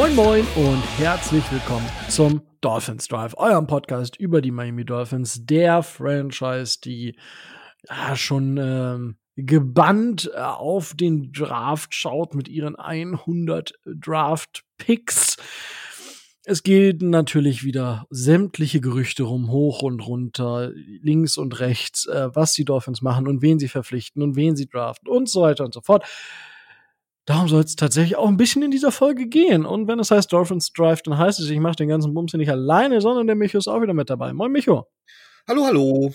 Moin Moin und herzlich willkommen zum Dolphins Drive, eurem Podcast über die Miami Dolphins, der Franchise, die ja, schon ähm, gebannt äh, auf den Draft schaut mit ihren 100 Draft Picks. Es gehen natürlich wieder sämtliche Gerüchte rum, hoch und runter, links und rechts, äh, was die Dolphins machen und wen sie verpflichten und wen sie draften und so weiter und so fort. Darum soll es tatsächlich auch ein bisschen in dieser Folge gehen. Und wenn es heißt Dolphins Drive, dann heißt es, ich mache den ganzen Bums hier nicht alleine, sondern der Micho ist auch wieder mit dabei. Moin, Micho. Hallo, hallo.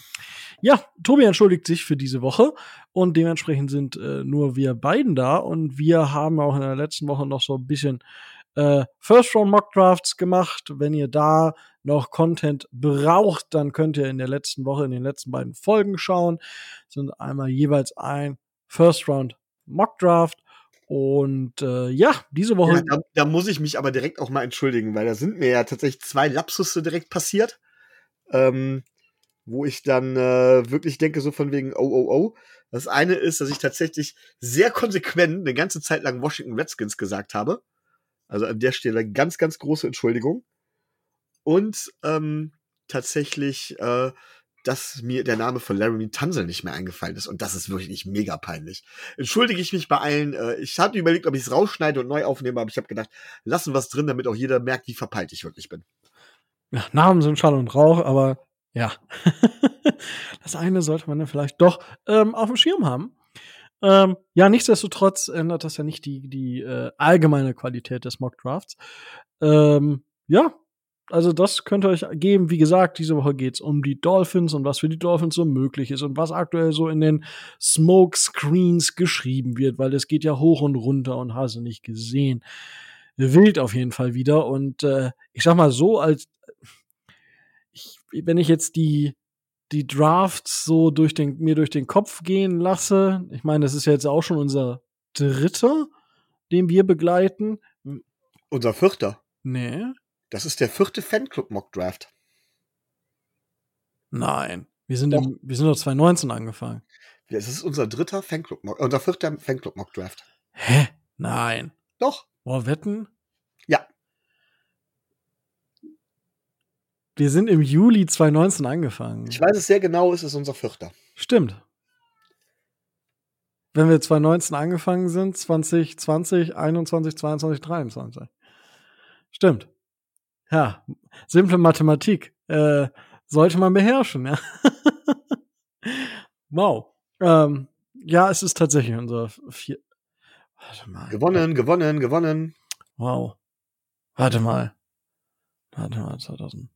Ja, Tobi entschuldigt sich für diese Woche und dementsprechend sind äh, nur wir beiden da und wir haben auch in der letzten Woche noch so ein bisschen äh, First Round Mock Drafts gemacht. Wenn ihr da noch Content braucht, dann könnt ihr in der letzten Woche in den letzten beiden Folgen schauen. Das sind einmal jeweils ein First Round Mock Draft und äh, ja, diese Woche. Ja, da, da, muss ich mich aber direkt auch mal entschuldigen, weil da sind mir ja tatsächlich zwei Lapsusse direkt passiert. Ähm, wo ich dann äh, wirklich denke, so von wegen, oh, oh, oh. Das eine ist, dass ich tatsächlich sehr konsequent eine ganze Zeit lang Washington Redskins gesagt habe. Also an der Stelle ganz, ganz große Entschuldigung. Und ähm, tatsächlich, äh, dass mir der Name von Laramie Tunzel nicht mehr eingefallen ist. Und das ist wirklich mega peinlich. Entschuldige ich mich bei allen. Äh, ich hatte überlegt, ob ich es rausschneide und neu aufnehme, aber ich habe gedacht, lassen wir es drin, damit auch jeder merkt, wie verpeilt ich wirklich bin. Ja, Namen sind Schall und Rauch, aber ja. das eine sollte man dann vielleicht doch ähm, auf dem Schirm haben. Ähm, ja, nichtsdestotrotz ändert das ja nicht die, die äh, allgemeine Qualität des Mock Drafts. Ähm, ja, also das könnt ihr euch geben. Wie gesagt, diese Woche geht's um die Dolphins und was für die Dolphins so möglich ist und was aktuell so in den Smoke Screens geschrieben wird, weil es geht ja hoch und runter und hast du nicht gesehen. Wild auf jeden Fall wieder. Und äh, ich sag mal so, als ich, wenn ich jetzt die, die Drafts so durch den, mir durch den Kopf gehen lasse, ich meine, das ist ja jetzt auch schon unser dritter, den wir begleiten. Unser vierter? Nee. Das ist der vierte Fanclub Mock Draft. Nein. Wir sind, doch. Im, wir sind doch 2019 angefangen. Das ist unser dritter Fanclub, unser vierter Fanclub Mock Draft. Hä? Nein. Doch. Boah, wetten? Ja. Wir sind im Juli 2019 angefangen. Ich weiß es sehr genau, es ist unser vierter. Stimmt. Wenn wir 2019 angefangen sind, 2020, 21, 22, 23. Stimmt. Ja, simple Mathematik. Äh, sollte man beherrschen, ja. wow. Ähm, ja, es ist tatsächlich unser vier. Warte mal. Gewonnen, gewonnen, gewonnen. Wow. Warte mal. Warte mal, 2000.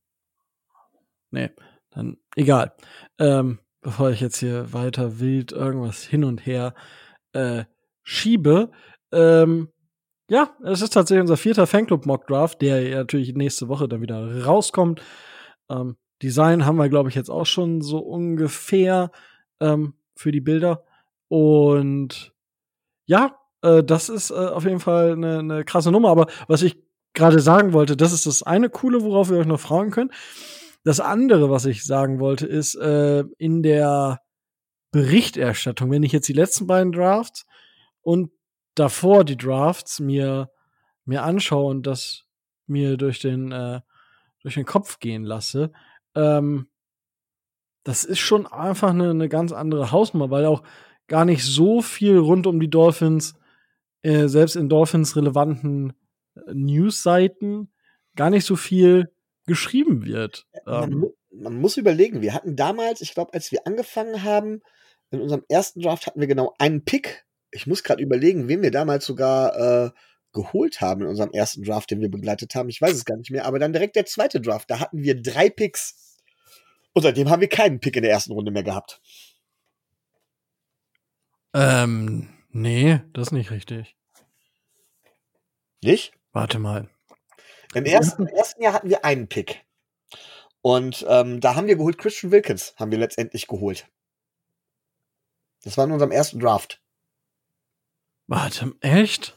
Nee, dann egal. Ähm, bevor ich jetzt hier weiter wild irgendwas hin und her äh, schiebe, ähm, ja, es ist tatsächlich unser vierter Fanclub Mock Draft, der natürlich nächste Woche dann wieder rauskommt. Ähm, Design haben wir, glaube ich, jetzt auch schon so ungefähr ähm, für die Bilder. Und ja, äh, das ist äh, auf jeden Fall eine, eine krasse Nummer. Aber was ich gerade sagen wollte, das ist das eine Coole, worauf wir euch noch fragen können. Das andere, was ich sagen wollte, ist äh, in der Berichterstattung, wenn ich jetzt die letzten beiden Drafts und davor die Drafts mir, mir anschaue und das mir durch den, äh, durch den Kopf gehen lasse, ähm, das ist schon einfach eine, eine ganz andere Hausnummer, weil auch gar nicht so viel rund um die Dolphins, äh, selbst in Dolphins relevanten äh, News-Seiten, gar nicht so viel geschrieben wird. Man, ähm, man, muss überlegen, wir hatten damals, ich glaube, als wir angefangen haben, in unserem ersten Draft hatten wir genau einen Pick ich muss gerade überlegen, wen wir damals sogar äh, geholt haben in unserem ersten Draft, den wir begleitet haben. Ich weiß es gar nicht mehr. Aber dann direkt der zweite Draft, da hatten wir drei Picks. Und seitdem haben wir keinen Pick in der ersten Runde mehr gehabt. Ähm, nee, das ist nicht richtig. Nicht? Warte mal. Im ersten, Im ersten Jahr hatten wir einen Pick. Und ähm, da haben wir geholt, Christian Wilkins haben wir letztendlich geholt. Das war in unserem ersten Draft. Warte, echt?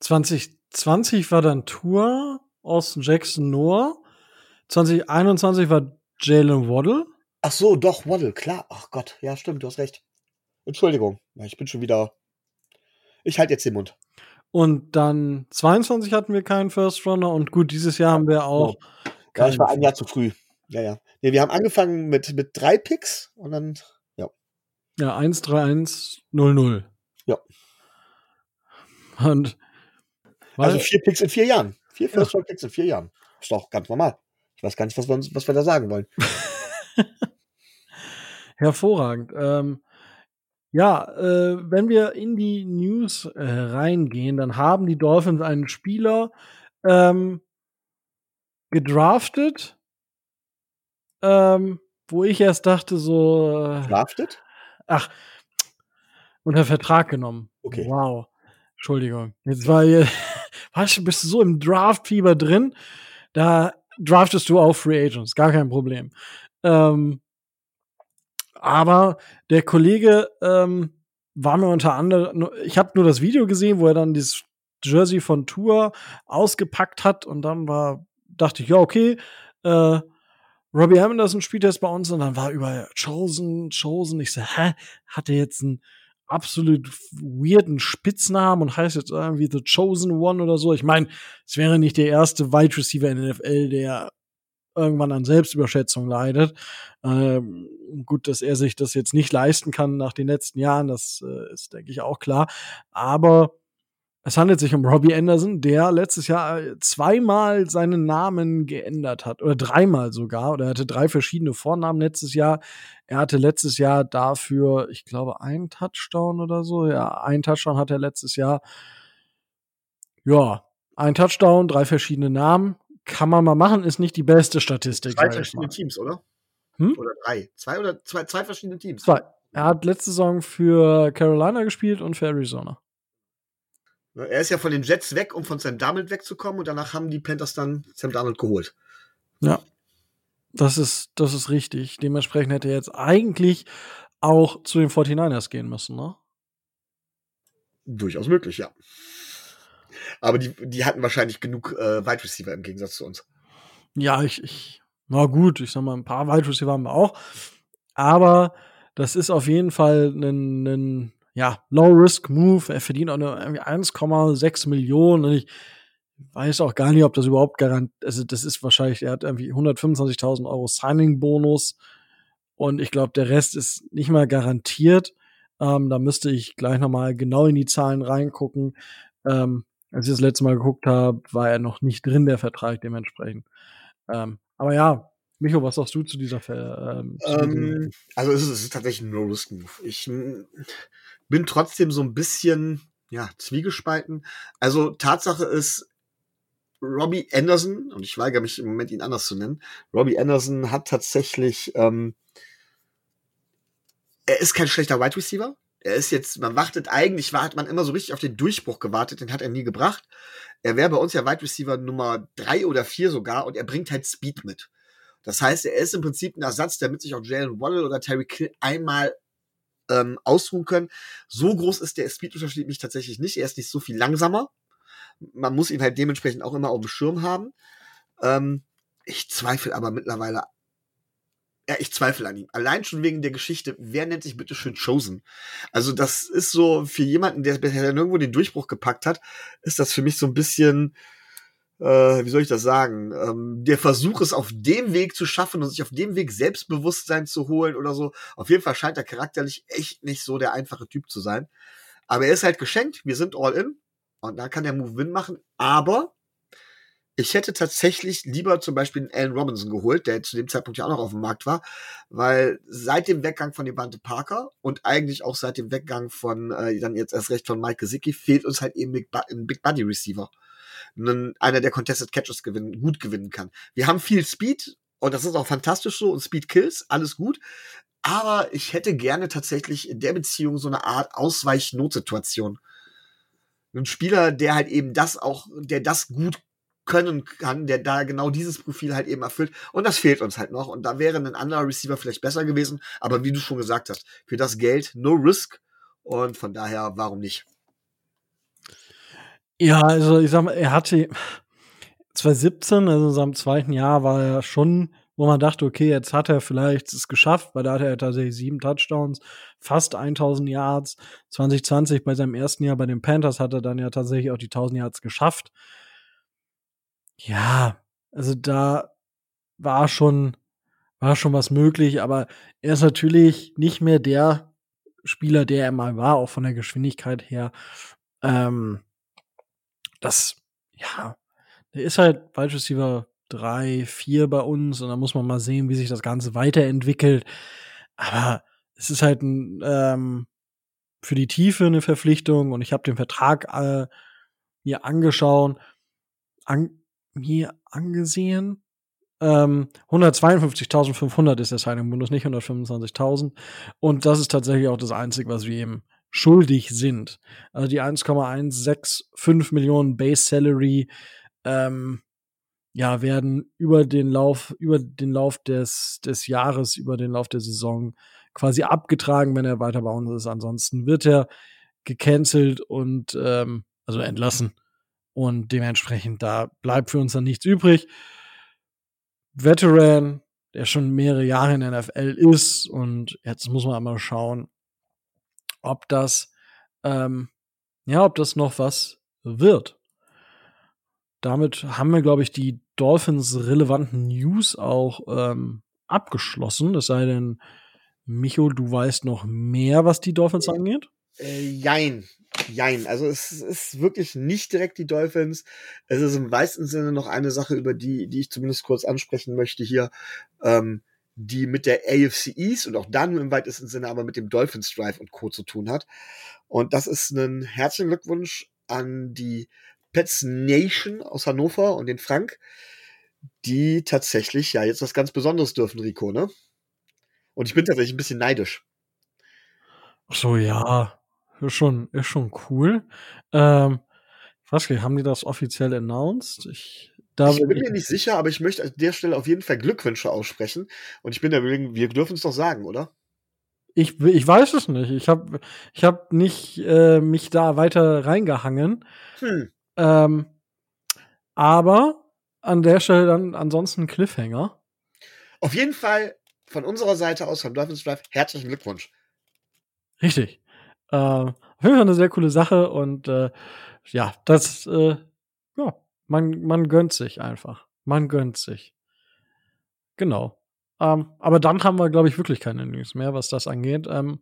2020 war dann Tour, Austin Jackson Noah. 2021 war Jalen Waddle. Ach so, doch, Waddle, klar. Ach Gott, ja, stimmt, du hast recht. Entschuldigung, ich bin schon wieder. Ich halte jetzt den Mund. Und dann 22 hatten wir keinen First Runner und gut, dieses Jahr haben wir auch. Oh. Ja, ich war ein Jahr zu früh. Ja, ja. Nee, wir haben angefangen mit, mit drei Picks und dann, ja. Ja, 1, 3, 1, 0, 0. Ja. Und. Also vier Picks in vier Jahren. Vier First Round Picks in vier Jahren. Ist doch ganz normal. Ich weiß gar nicht, was wir, was wir da sagen wollen. Hervorragend. Ähm, ja, äh, wenn wir in die News äh, reingehen, dann haben die Dolphins einen Spieler ähm, gedraftet, ähm, wo ich erst dachte, so. Äh, Drafted? Ach, unter Vertrag genommen. Okay. Wow. Entschuldigung. Jetzt war hier, weißt du, bist du so im Draft-Fieber drin, da draftest du auch Free Agents, gar kein Problem. Ähm, aber der Kollege ähm, war mir unter anderem, ich habe nur das Video gesehen, wo er dann dieses Jersey von Tour ausgepackt hat und dann war, dachte ich, ja, okay, äh, Robbie Anderson spielt jetzt bei uns und dann war über Chosen, Chosen. Ich so, hä, hat er jetzt einen absolut weirden Spitznamen und heißt jetzt irgendwie The Chosen One oder so? Ich meine, es wäre nicht der erste Wide Receiver in der NFL, der irgendwann an Selbstüberschätzung leidet. Ähm, gut, dass er sich das jetzt nicht leisten kann nach den letzten Jahren, das äh, ist, denke ich, auch klar. Aber es handelt sich um Robbie Anderson, der letztes Jahr zweimal seinen Namen geändert hat. Oder dreimal sogar. Oder er hatte drei verschiedene Vornamen letztes Jahr. Er hatte letztes Jahr dafür, ich glaube, einen Touchdown oder so. Ja, einen Touchdown hat er letztes Jahr. Ja, ein Touchdown, drei verschiedene Namen kann man mal machen, ist nicht die beste Statistik. Zwei verschiedene Teams, oder? Hm? Oder drei? Zwei oder zwei, zwei verschiedene Teams? Zwei. Er hat letzte Saison für Carolina gespielt und für Arizona. Er ist ja von den Jets weg, um von Sam Darnold wegzukommen und danach haben die Panthers dann Sam Darnold geholt. Ja. Das ist, das ist richtig. Dementsprechend hätte er jetzt eigentlich auch zu den 49ers gehen müssen, ne? Durchaus möglich, ja. Aber die, die hatten wahrscheinlich genug äh, Wide Receiver im Gegensatz zu uns. Ja, ich, ich, na gut, ich sag mal, ein paar Wide Receiver haben wir auch. Aber das ist auf jeden Fall ein, ein ja, Low-Risk-Move. Er verdient auch nur 1,6 Millionen. Und ich weiß auch gar nicht, ob das überhaupt garantiert, also das ist wahrscheinlich, er hat irgendwie 125.000 Euro Signing-Bonus. Und ich glaube, der Rest ist nicht mal garantiert. Ähm, da müsste ich gleich nochmal genau in die Zahlen reingucken. Ähm, als ich das letzte Mal geguckt habe, war er noch nicht drin, der Vertrag dementsprechend. Ähm, aber ja, Micho, was sagst du zu dieser Ver ähm, ähm, Also es ist, es ist tatsächlich ein No-Risk-Move. Ich bin trotzdem so ein bisschen ja, zwiegespalten. Also Tatsache ist, Robbie Anderson, und ich weigere mich im Moment ihn anders zu nennen, Robbie Anderson hat tatsächlich, ähm, er ist kein schlechter Wide Receiver, er ist jetzt, man wartet eigentlich, hat man immer so richtig auf den Durchbruch gewartet, den hat er nie gebracht. Er wäre bei uns ja Wide Receiver Nummer drei oder vier sogar und er bringt halt Speed mit. Das heißt, er ist im Prinzip ein Ersatz, damit sich auch Jalen Waddle oder Terry Kill einmal ähm, ausruhen können. So groß ist der Speed-Unterschied mich tatsächlich nicht. Er ist nicht so viel langsamer. Man muss ihn halt dementsprechend auch immer auf dem Schirm haben. Ähm, ich zweifle aber mittlerweile ja, ich zweifle an ihm. Allein schon wegen der Geschichte, wer nennt sich bitte schön Chosen? Also, das ist so, für jemanden, der bisher nirgendwo den Durchbruch gepackt hat, ist das für mich so ein bisschen, äh, wie soll ich das sagen, ähm, der Versuch, es auf dem Weg zu schaffen und sich auf dem Weg Selbstbewusstsein zu holen oder so. Auf jeden Fall scheint er charakterlich echt nicht so der einfache Typ zu sein. Aber er ist halt geschenkt, wir sind all in. Und da kann der Move Win machen. Aber ich hätte tatsächlich lieber zum Beispiel einen Allen Robinson geholt, der zu dem Zeitpunkt ja auch noch auf dem Markt war, weil seit dem Weggang von Devante Parker und eigentlich auch seit dem Weggang von, äh, dann jetzt erst recht von Mike Gesicki, fehlt uns halt eben ein Big Buddy Receiver. Einen, einer, der Contested Catches gewinnen, gut gewinnen kann. Wir haben viel Speed und das ist auch fantastisch so und Speed Kills, alles gut. Aber ich hätte gerne tatsächlich in der Beziehung so eine Art Ausweichnotsituation. Ein Spieler, der halt eben das auch, der das gut können kann, der da genau dieses Profil halt eben erfüllt. Und das fehlt uns halt noch. Und da wäre ein anderer Receiver vielleicht besser gewesen. Aber wie du schon gesagt hast, für das Geld no risk. Und von daher, warum nicht? Ja, also ich sag mal, er hatte 2017, also in seinem zweiten Jahr, war er schon wo man dachte, okay, jetzt hat er vielleicht es geschafft, weil da hatte er tatsächlich sieben Touchdowns, fast 1000 Yards. 2020 bei seinem ersten Jahr bei den Panthers hat er dann ja tatsächlich auch die 1000 Yards geschafft. Ja, also da war schon, war schon was möglich, aber er ist natürlich nicht mehr der Spieler, der er mal war, auch von der Geschwindigkeit her. Ähm, das, ja, der ist halt Wide Receiver 3, 4 bei uns und da muss man mal sehen, wie sich das Ganze weiterentwickelt. Aber es ist halt ein, ähm, für die Tiefe eine Verpflichtung und ich habe den Vertrag äh, mir angeschaut, an, mir angesehen. Ähm, 152.500 ist der Signing-Bonus, nicht 125.000. Und das ist tatsächlich auch das Einzige, was wir ihm schuldig sind. Also die 1,165 Millionen Base Salary ähm, ja, werden über den Lauf, über den Lauf des, des Jahres, über den Lauf der Saison quasi abgetragen, wenn er weiter bei uns ist. Ansonsten wird er gecancelt und ähm, also entlassen. Und dementsprechend, da bleibt für uns dann nichts übrig. Veteran, der schon mehrere Jahre in der NFL ist und jetzt muss man einmal schauen, ob das, ähm, ja, ob das noch was wird. Damit haben wir, glaube ich, die Dolphins-relevanten News auch ähm, abgeschlossen. Es sei denn, Micho, du weißt noch mehr, was die Dolphins angeht? Äh, jein. Jein. Also es ist wirklich nicht direkt die Dolphins. Es ist im weitesten Sinne noch eine Sache, über die, die ich zumindest kurz ansprechen möchte hier, ähm, die mit der AFC East und auch dann im weitesten Sinne aber mit dem Dolphins Drive und Co. zu tun hat. Und das ist ein herzlichen Glückwunsch an die Pets Nation aus Hannover und den Frank, die tatsächlich ja jetzt was ganz Besonderes dürfen, Rico, ne? Und ich bin tatsächlich ein bisschen neidisch. Ach so, ja. Ist schon, ist schon cool. Ähm, was, haben die das offiziell announced? Ich, da ich bin mir nicht sicher, aber ich möchte an der Stelle auf jeden Fall Glückwünsche aussprechen. Und ich bin der Meinung, wir dürfen es doch sagen, oder? Ich, ich weiß es nicht. Ich habe ich hab nicht äh, mich da weiter reingehangen. Hm. Ähm, aber an der Stelle dann ansonsten Cliffhanger. Auf jeden Fall von unserer Seite aus, vom Dolphins Drive, herzlichen Glückwunsch. Richtig. Äh, auf jeden Fall eine sehr coole Sache und äh, ja, das, äh, ja, man, man gönnt sich einfach. Man gönnt sich. Genau. Ähm, aber dann haben wir, glaube ich, wirklich keine News mehr, was das angeht. Ähm,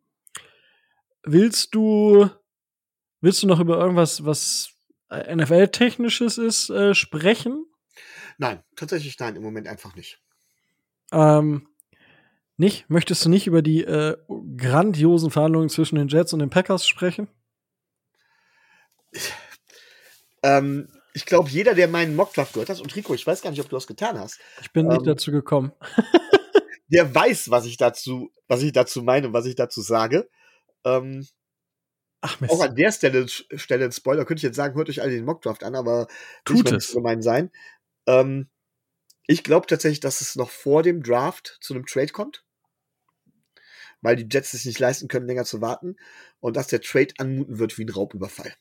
willst du, willst du noch über irgendwas, was äh, NFL-technisches ist, äh, sprechen? Nein, tatsächlich nein, im Moment einfach nicht. Ähm, nicht? Möchtest du nicht über die äh, grandiosen Verhandlungen zwischen den Jets und den Packers sprechen? Ähm, ich glaube, jeder, der meinen Mockdraft gehört hat, und Rico, ich weiß gar nicht, ob du das getan hast. Ich bin nicht ähm, dazu gekommen. der weiß, was ich dazu, was ich dazu meine und was ich dazu sage. Ähm, Ach, Mist. Auch an der Stelle, Stelle ein Spoiler, könnte ich jetzt sagen, hört euch alle den Mockdraft an, aber tut es gemein sein. Ähm, ich glaube tatsächlich, dass es noch vor dem Draft zu einem Trade kommt weil die Jets es nicht leisten können, länger zu warten und dass der Trade anmuten wird wie ein Raubüberfall.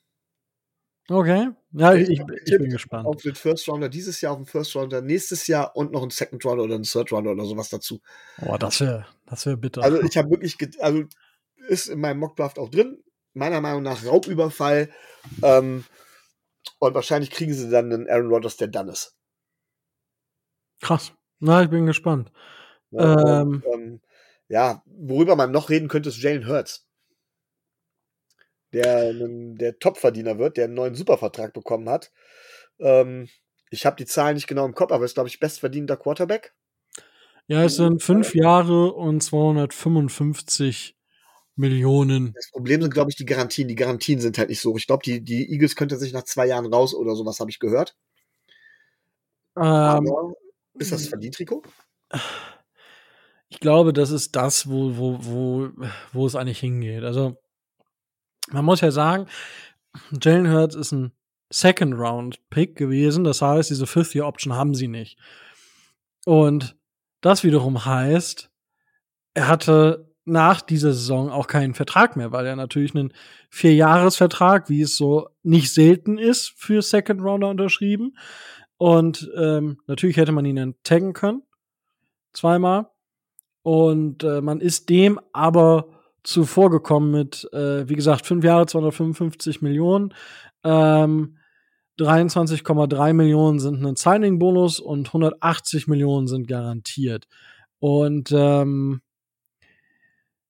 Okay, ja, ich, ich, ich bin gespannt. Auf den First Rounder dieses Jahr, auf den First Rounder nächstes Jahr und noch einen Second Rounder oder einen Third Rounder oder sowas dazu. Boah, das wäre das wär bitter. Also ich habe wirklich, also ist in meinem Mockdraft auch drin, meiner Meinung nach Raubüberfall ähm, und wahrscheinlich kriegen sie dann einen Aaron Rodgers, der dann ist. Krass. Na, ich bin gespannt. Ja, ähm, und, ähm, ja, worüber man noch reden könnte, ist Jalen Hurts. Der, der Topverdiener wird, der einen neuen Supervertrag bekommen hat. Ähm, ich habe die Zahlen nicht genau im Kopf, aber ist, glaube ich, bestverdienter Quarterback. Ja, es sind fünf Jahre und 255 Millionen. Das Problem sind, glaube ich, die Garantien. Die Garantien sind halt nicht so. Ich glaube, die, die Eagles könnte sich nach zwei Jahren raus oder sowas, habe ich gehört. Ähm, aber ist das verdient, Rico? ich glaube, das ist das, wo, wo, wo, wo es eigentlich hingeht. Also, man muss ja sagen, Jalen Hurts ist ein Second-Round-Pick gewesen. Das heißt, diese Fifth-Year-Option haben sie nicht. Und das wiederum heißt, er hatte nach dieser Saison auch keinen Vertrag mehr, weil er natürlich einen Vierjahresvertrag, wie es so nicht selten ist, für Second Rounder unterschrieben. Und ähm, natürlich hätte man ihn dann taggen können zweimal. Und äh, man ist dem aber zuvorgekommen mit, äh, wie gesagt, fünf Jahre, 255 Millionen. Ähm, 23,3 Millionen sind ein Signing-Bonus und 180 Millionen sind garantiert. Und ähm,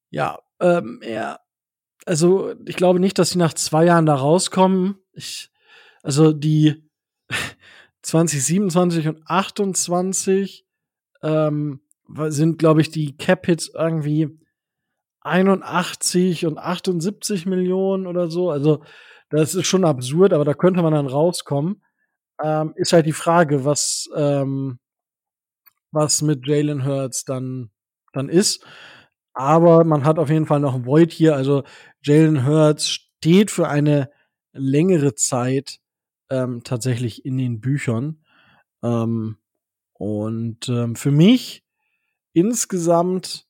ja, ähm, er, also ich glaube nicht, dass sie nach zwei Jahren da rauskommen. Ich, also die 2027 und 28 ähm, sind, glaube ich, die Cap-Hits irgendwie 81 und 78 Millionen oder so. Also das ist schon absurd, aber da könnte man dann rauskommen. Ähm, ist halt die Frage, was, ähm, was mit Jalen Hurts dann, dann ist. Aber man hat auf jeden Fall noch ein Void hier. Also Jalen Hurts steht für eine längere Zeit ähm, tatsächlich in den Büchern. Ähm, und ähm, für mich insgesamt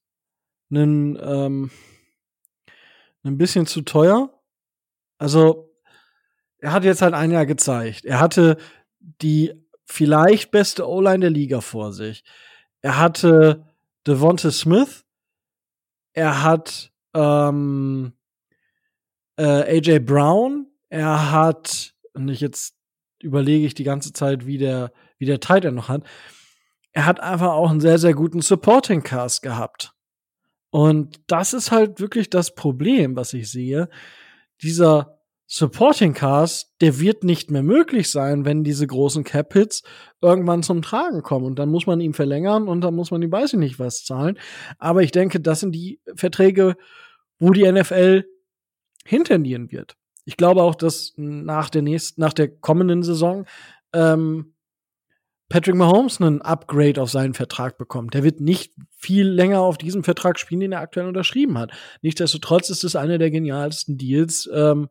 ein, ähm, ein bisschen zu teuer. Also, er hat jetzt halt ein Jahr gezeigt. Er hatte die vielleicht beste O-Line der Liga vor sich. Er hatte Devonta Smith. Er hat ähm, äh, AJ Brown. Er hat, und ich jetzt überlege ich die ganze Zeit, wie der, wie der Tight End noch hat. Er hat einfach auch einen sehr, sehr guten Supporting Cast gehabt. Und das ist halt wirklich das Problem, was ich sehe. Dieser Supporting Cast, der wird nicht mehr möglich sein, wenn diese großen Cap-Hits irgendwann zum Tragen kommen. Und dann muss man ihm verlängern und dann muss man ihm weiß ich nicht was zahlen. Aber ich denke, das sind die Verträge, wo die NFL hintendieren wird. Ich glaube auch, dass nach der nächsten, nach der kommenden Saison ähm, Patrick Mahomes einen Upgrade auf seinen Vertrag bekommt. Der wird nicht viel länger auf diesem Vertrag spielen, den er aktuell unterschrieben hat. Nichtsdestotrotz ist es einer der genialsten Deals, ähm,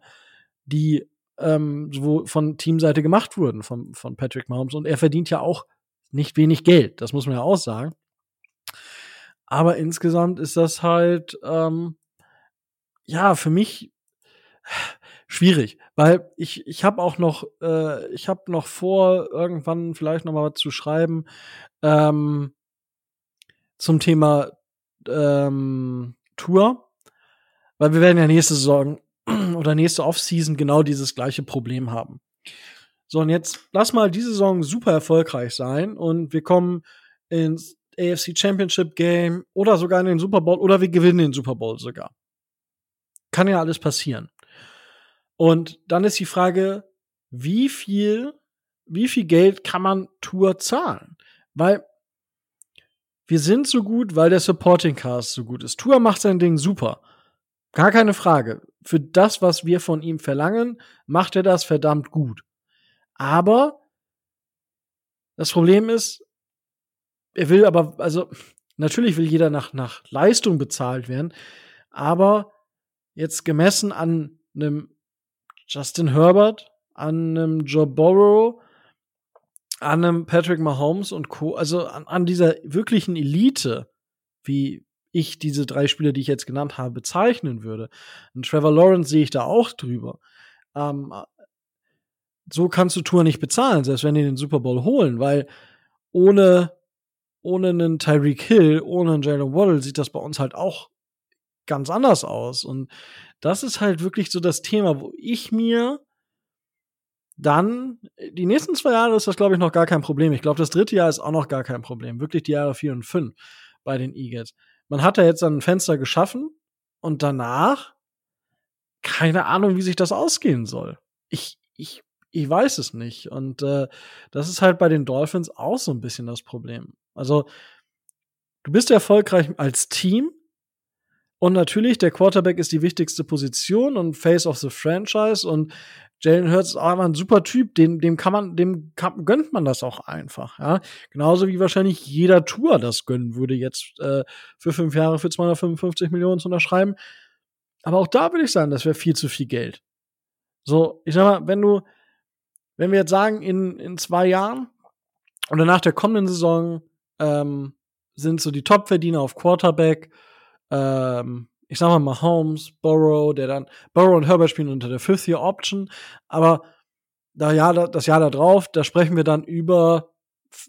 die ähm, so von Teamseite gemacht wurden von, von Patrick Mahomes. Und er verdient ja auch nicht wenig Geld, das muss man ja auch sagen. Aber insgesamt ist das halt, ähm, ja, für mich schwierig, weil ich ich habe auch noch äh, ich habe noch vor irgendwann vielleicht noch mal was zu schreiben ähm, zum Thema ähm, Tour, weil wir werden ja nächste Saison oder nächste Offseason genau dieses gleiche Problem haben. So und jetzt lass mal diese Saison super erfolgreich sein und wir kommen ins AFC Championship Game oder sogar in den Super Bowl oder wir gewinnen den Super Bowl sogar. Kann ja alles passieren. Und dann ist die Frage, wie viel, wie viel Geld kann man Tour zahlen? Weil wir sind so gut, weil der Supporting Cast so gut ist. Tour macht sein Ding super. Gar keine Frage. Für das, was wir von ihm verlangen, macht er das verdammt gut. Aber das Problem ist, er will aber, also natürlich will jeder nach, nach Leistung bezahlt werden, aber jetzt gemessen an einem Justin Herbert, an einem Joe Burrow, an einem Patrick Mahomes und Co., also an, an dieser wirklichen Elite, wie ich diese drei Spieler, die ich jetzt genannt habe, bezeichnen würde. Und Trevor Lawrence sehe ich da auch drüber. Ähm, so kannst du Tour nicht bezahlen, selbst wenn die den Super Bowl holen, weil ohne, ohne einen Tyreek Hill, ohne einen Jalen Waddle sieht das bei uns halt auch ganz anders aus. Und das ist halt wirklich so das Thema, wo ich mir dann, die nächsten zwei Jahre ist das, glaube ich, noch gar kein Problem. Ich glaube, das dritte Jahr ist auch noch gar kein Problem. Wirklich die Jahre vier und fünf bei den Eagles. Man hat da jetzt ein Fenster geschaffen und danach keine Ahnung, wie sich das ausgehen soll. Ich, ich, ich weiß es nicht. Und äh, das ist halt bei den Dolphins auch so ein bisschen das Problem. Also, du bist erfolgreich als Team, und natürlich, der Quarterback ist die wichtigste Position und Face of the Franchise. Und Jalen Hurts ist auch ein super Typ, dem, dem kann man, dem kann, gönnt man das auch einfach. Ja? Genauso wie wahrscheinlich jeder Tour das gönnen würde, jetzt äh, für fünf Jahre für 255 Millionen zu unterschreiben. Aber auch da würde ich sagen, das wäre viel zu viel Geld. So, ich sag mal, wenn du, wenn wir jetzt sagen, in, in zwei Jahren oder nach der kommenden Saison ähm, sind so die Top-Verdiener auf Quarterback ähm, ich sag mal Mahomes, Burrow, der dann, Burrow und Herbert spielen unter der Fifth Year Option, aber da Jahr, das Jahr da drauf, da sprechen wir dann über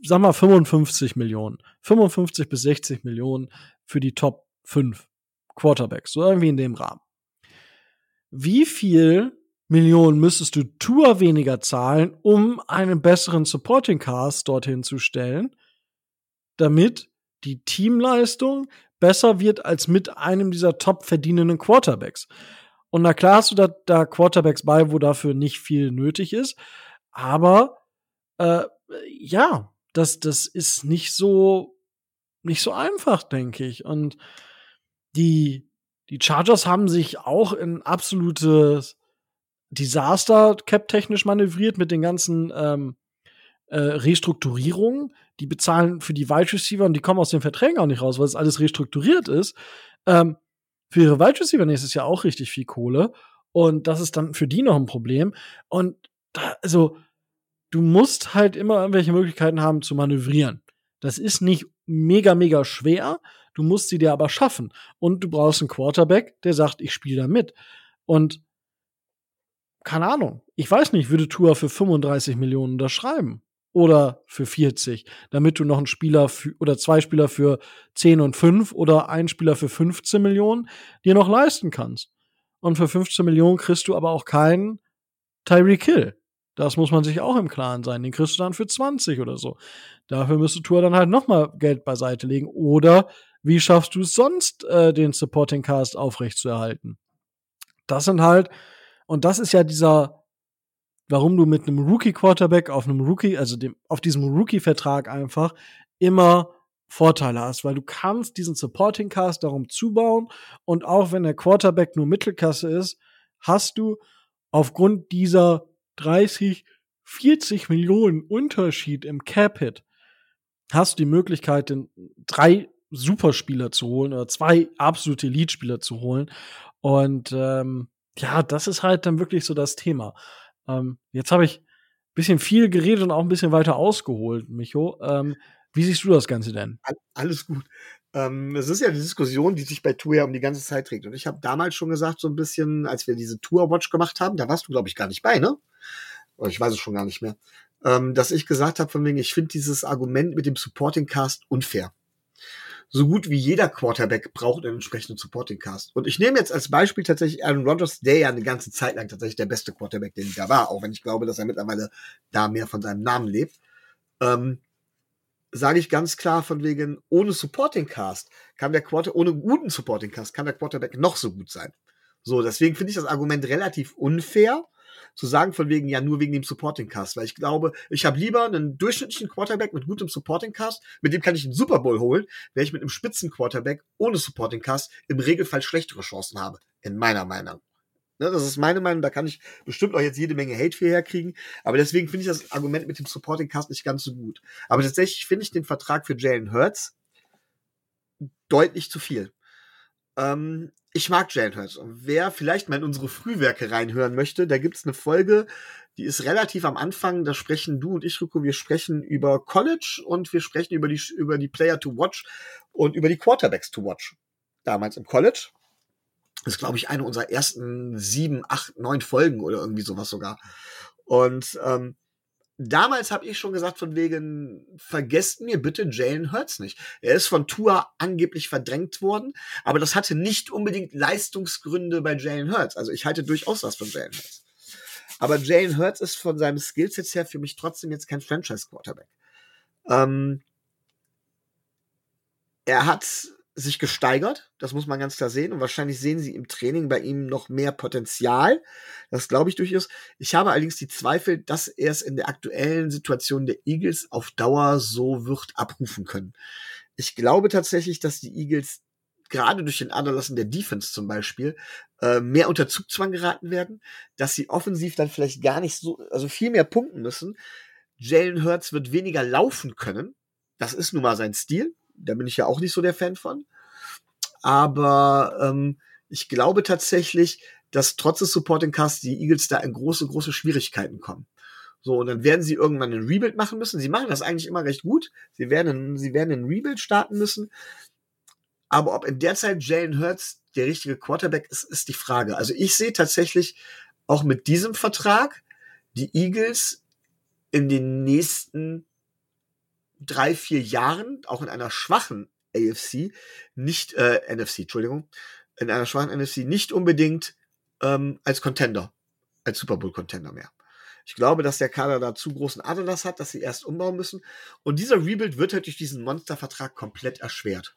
sag mal 55 Millionen. 55 bis 60 Millionen für die Top 5 Quarterbacks. So irgendwie in dem Rahmen. Wie viel Millionen müsstest du Tour weniger zahlen, um einen besseren Supporting Cast dorthin zu stellen, damit die Teamleistung besser wird als mit einem dieser top verdienenden Quarterbacks. Und na klar hast du da, da Quarterbacks bei, wo dafür nicht viel nötig ist. Aber äh, ja, das, das ist nicht so, nicht so einfach, denke ich. Und die, die Chargers haben sich auch in absolutes Desaster cap-technisch manövriert mit den ganzen ähm, äh, Restrukturierungen. Die bezahlen für die Wide Receiver und die kommen aus den Verträgen auch nicht raus, weil es alles restrukturiert ist. Ähm, für ihre Wide Receiver nächstes Jahr auch richtig viel Kohle. Und das ist dann für die noch ein Problem. Und da, also, du musst halt immer irgendwelche Möglichkeiten haben zu manövrieren. Das ist nicht mega, mega schwer. Du musst sie dir aber schaffen. Und du brauchst einen Quarterback, der sagt, ich spiele da mit. Und keine Ahnung. Ich weiß nicht, würde Tour für 35 Millionen unterschreiben oder für 40, damit du noch einen Spieler für, oder zwei Spieler für 10 und 5 oder einen Spieler für 15 Millionen dir noch leisten kannst. Und für 15 Millionen kriegst du aber auch keinen Tyreek Hill. Das muss man sich auch im Klaren sein. Den kriegst du dann für 20 oder so. Dafür müsste Tour dann halt noch mal Geld beiseite legen. Oder wie schaffst du es sonst, äh, den Supporting Cast aufrechtzuerhalten? Das sind halt und das ist ja dieser, warum du mit einem Rookie-Quarterback auf einem Rookie, also dem, auf diesem Rookie-Vertrag einfach immer Vorteile hast, weil du kannst diesen Supporting Cast darum zubauen und auch wenn der Quarterback nur Mittelklasse ist, hast du aufgrund dieser 30, 40 Millionen Unterschied im Cap-Hit, hast du die Möglichkeit, den drei Superspieler zu holen oder zwei absolute Elite-Spieler zu holen. Und ähm, ja, das ist halt dann wirklich so das Thema. Ähm, jetzt habe ich ein bisschen viel geredet und auch ein bisschen weiter ausgeholt, Micho. Ähm, wie siehst du das Ganze denn? Alles gut. Ähm, es ist ja die Diskussion, die sich bei Tour ja um die ganze Zeit trägt. Und ich habe damals schon gesagt, so ein bisschen, als wir diese Tour-Watch gemacht haben, da warst du, glaube ich, gar nicht bei, ne? Ich weiß es schon gar nicht mehr. Ähm, dass ich gesagt habe, von wegen, ich finde dieses Argument mit dem Supporting Cast unfair so gut wie jeder Quarterback braucht einen entsprechenden Supporting Cast. Und ich nehme jetzt als Beispiel tatsächlich Aaron Rodgers, der ja eine ganze Zeit lang tatsächlich der beste Quarterback, den da war, auch wenn ich glaube, dass er mittlerweile da mehr von seinem Namen lebt. Ähm, sage ich ganz klar von wegen, ohne Supporting Cast kann der Quarter, ohne guten Supporting Cast kann der Quarterback noch so gut sein. So, deswegen finde ich das Argument relativ unfair zu sagen von wegen, ja, nur wegen dem Supporting Cast, weil ich glaube, ich habe lieber einen durchschnittlichen Quarterback mit gutem Supporting Cast, mit dem kann ich einen Super Bowl holen, während ich mit einem Spitzen Quarterback ohne Supporting Cast im Regelfall schlechtere Chancen habe, in meiner Meinung. Ne, das ist meine Meinung, da kann ich bestimmt auch jetzt jede Menge Hate für herkriegen, aber deswegen finde ich das Argument mit dem Supporting Cast nicht ganz so gut. Aber tatsächlich finde ich den Vertrag für Jalen Hurts deutlich zu viel. Ähm, ich mag Jalen Hurts. Und wer vielleicht mal in unsere Frühwerke reinhören möchte, da gibt's eine Folge, die ist relativ am Anfang. Da sprechen du und ich, Rico, wir sprechen über College und wir sprechen über die, über die Player to Watch und über die Quarterbacks to Watch. Damals im College. Das ist, glaube ich, eine unserer ersten sieben, acht, neun Folgen oder irgendwie sowas sogar. Und ähm, damals habe ich schon gesagt, von wegen, vergesst mir bitte Jalen Hurts nicht. Er ist von Tua angeblich verdrängt worden, aber das hatte nicht unbedingt Leistungsgründe bei Jalen Hurts. Also ich halte durchaus was von Jalen Hurts. Aber Jalen Hurts ist von seinem Skillset her für mich trotzdem jetzt kein Franchise-Quarterback. Ähm, er hat sich gesteigert, das muss man ganz klar sehen. Und wahrscheinlich sehen sie im Training bei ihm noch mehr Potenzial. Das glaube ich durchaus. Ich habe allerdings die Zweifel, dass er es in der aktuellen Situation der Eagles auf Dauer so wird abrufen können. Ich glaube tatsächlich, dass die Eagles gerade durch den Aderlassen der Defense zum Beispiel äh, mehr unter Zugzwang geraten werden, dass sie offensiv dann vielleicht gar nicht so, also viel mehr punkten müssen. Jalen Hurts wird weniger laufen können. Das ist nun mal sein Stil da bin ich ja auch nicht so der Fan von. Aber ähm, ich glaube tatsächlich, dass trotz des Supporting Cast die Eagles da in große, große Schwierigkeiten kommen. So, und dann werden sie irgendwann ein Rebuild machen müssen. Sie machen das eigentlich immer recht gut. Sie werden, sie werden ein Rebuild starten müssen. Aber ob in der Zeit Jalen Hurts der richtige Quarterback ist, ist die Frage. Also ich sehe tatsächlich auch mit diesem Vertrag die Eagles in den nächsten drei, vier Jahren, auch in einer schwachen AFC, nicht, äh, NFC, Entschuldigung, in einer schwachen NFC nicht unbedingt ähm, als Contender, als Super Bowl-Contender mehr. Ich glaube, dass der Kader da zu großen Adalas hat, dass sie erst umbauen müssen. Und dieser Rebuild wird halt durch diesen Monstervertrag komplett erschwert.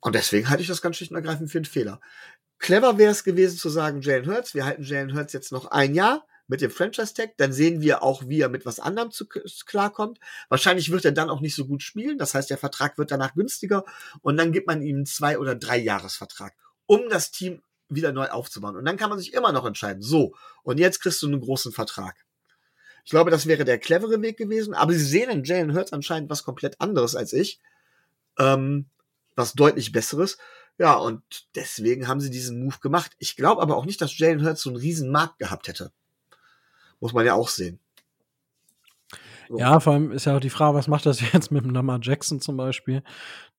Und deswegen halte ich das ganz schlicht und ergreifend für einen Fehler. Clever wäre es gewesen zu sagen, Jalen Hurts, wir halten Jalen Hurts jetzt noch ein Jahr mit dem Franchise Tag, dann sehen wir auch, wie er mit was anderem zu, klarkommt. Wahrscheinlich wird er dann auch nicht so gut spielen, das heißt, der Vertrag wird danach günstiger und dann gibt man ihm einen zwei- oder drei Jahresvertrag, um das Team wieder neu aufzubauen. Und dann kann man sich immer noch entscheiden, so, und jetzt kriegst du einen großen Vertrag. Ich glaube, das wäre der clevere Weg gewesen, aber sie sehen in Jalen Hurts anscheinend was komplett anderes als ich. Ähm, was deutlich besseres. Ja, und deswegen haben sie diesen Move gemacht. Ich glaube aber auch nicht, dass Jalen Hurts so einen riesen Markt gehabt hätte. Muss man ja auch sehen. So. Ja, vor allem ist ja auch die Frage, was macht das jetzt mit Lamar Jackson zum Beispiel?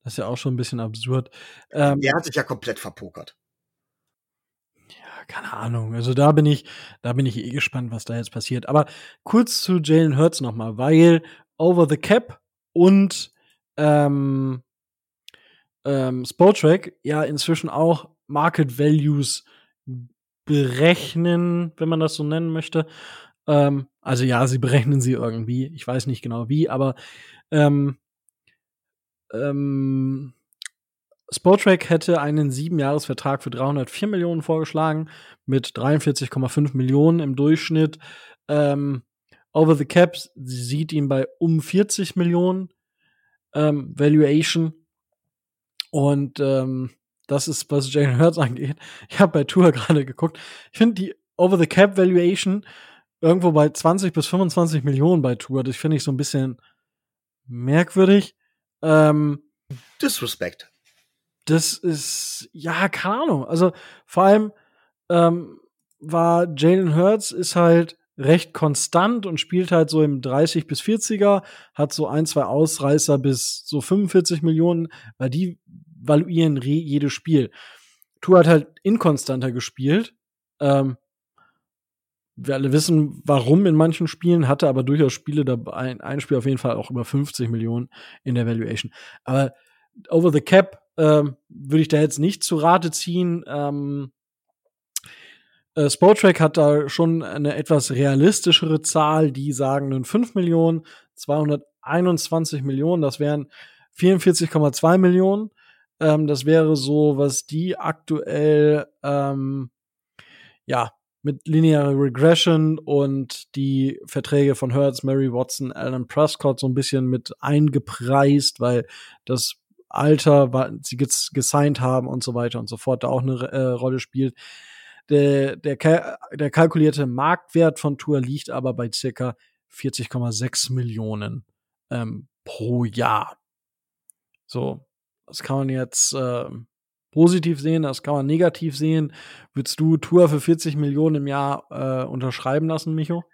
Das ist ja auch schon ein bisschen absurd. Ähm, Der hat sich ja komplett verpokert. Ja, keine Ahnung. Also da bin ich, da bin ich eh gespannt, was da jetzt passiert. Aber kurz zu Jalen Hurts nochmal, weil Over the Cap und ähm, ähm, Spotrack ja inzwischen auch Market Values berechnen, wenn man das so nennen möchte. Ähm, also ja, sie berechnen sie irgendwie. Ich weiß nicht genau wie, aber ähm, ähm, Spotrack hätte einen Siebenjahresvertrag für 304 Millionen vorgeschlagen, mit 43,5 Millionen im Durchschnitt. Ähm, Over the Cap sieht ihn bei um 40 Millionen ähm, Valuation. Und ähm, das ist, was Jalen Hurts angeht. Ich habe bei Tour gerade geguckt. Ich finde die Over-the-Cap-Valuation irgendwo bei 20 bis 25 Millionen bei Tour. Das finde ich so ein bisschen merkwürdig. Ähm, Disrespect. Das ist, ja, keine Ahnung. Also vor allem ähm, war Jalen Hurts ist halt recht konstant und spielt halt so im 30 bis 40er, hat so ein, zwei Ausreißer bis so 45 Millionen, weil die valuieren jedes Spiel. Tour hat halt inkonstanter gespielt. Ähm, wir alle wissen, warum in manchen Spielen, hatte aber durchaus Spiele dabei, ein, ein Spiel auf jeden Fall auch über 50 Millionen in der Valuation. Aber over the cap ähm, würde ich da jetzt nicht zu Rate ziehen. Ähm, äh, Sportrack hat da schon eine etwas realistischere Zahl, die sagen nun 5 Millionen, 221 Millionen, das wären 44,2 Millionen. Ähm, das wäre so, was die aktuell ähm, ja mit linearer Regression und die Verträge von Hertz, Mary Watson, Alan Prescott so ein bisschen mit eingepreist, weil das Alter, was sie gesigned haben und so weiter und so fort, da auch eine äh, Rolle spielt. Der, der, der kalkulierte Marktwert von Tour liegt aber bei circa 40,6 Millionen ähm, pro Jahr. So, das kann man jetzt äh, positiv sehen, das kann man negativ sehen. Würdest du Tour für 40 Millionen im Jahr äh, unterschreiben lassen, Micho?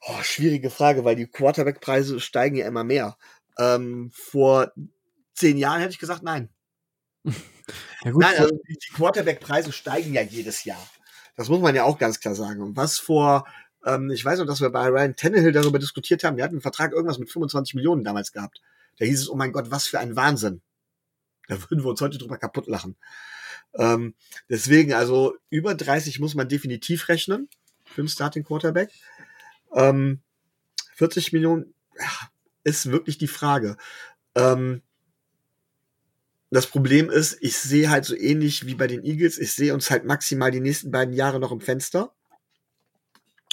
Oh, schwierige Frage, weil die Quarterback-Preise steigen ja immer mehr. Ähm, vor zehn Jahren hätte ich gesagt, nein. Ja, gut, Nein, also die Quarterback-Preise steigen ja jedes Jahr. Das muss man ja auch ganz klar sagen. Und was vor, ähm, ich weiß noch, dass wir bei Ryan Tannehill darüber diskutiert haben, der hat einen Vertrag irgendwas mit 25 Millionen damals gehabt. Da hieß es, oh mein Gott, was für ein Wahnsinn. Da würden wir uns heute drüber kaputt lachen. Ähm, deswegen, also über 30 muss man definitiv rechnen für einen Starting Quarterback. Ähm, 40 Millionen ja, ist wirklich die Frage. Ähm, das Problem ist, ich sehe halt so ähnlich wie bei den Eagles, ich sehe uns halt maximal die nächsten beiden Jahre noch im Fenster.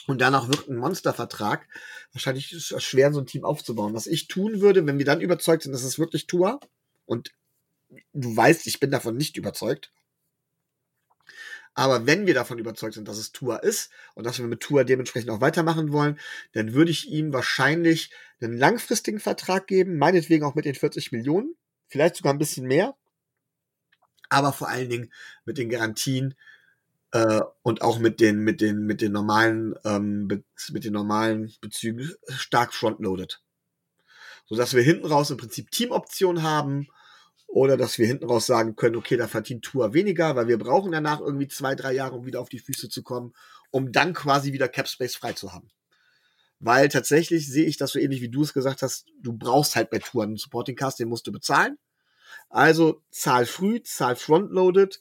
Und danach wird ein Monstervertrag. Wahrscheinlich schwer, so ein Team aufzubauen. Was ich tun würde, wenn wir dann überzeugt sind, dass es wirklich Tour, und du weißt, ich bin davon nicht überzeugt. Aber wenn wir davon überzeugt sind, dass es Tour ist und dass wir mit Tour dementsprechend auch weitermachen wollen, dann würde ich ihm wahrscheinlich einen langfristigen Vertrag geben, meinetwegen auch mit den 40 Millionen vielleicht sogar ein bisschen mehr, aber vor allen Dingen mit den Garantien äh, und auch mit den mit den mit den normalen ähm, mit den normalen Bezügen stark frontloaded, so dass wir hinten raus im Prinzip Teamoptionen haben oder dass wir hinten raus sagen können, okay, da verdient Tour weniger, weil wir brauchen danach irgendwie zwei drei Jahre, um wieder auf die Füße zu kommen, um dann quasi wieder Capspace frei zu haben Weil tatsächlich sehe ich das so ähnlich wie du es gesagt hast, du brauchst halt bei Touren einen Supporting Cast, den musst du bezahlen. Also zahl früh, zahl frontloaded,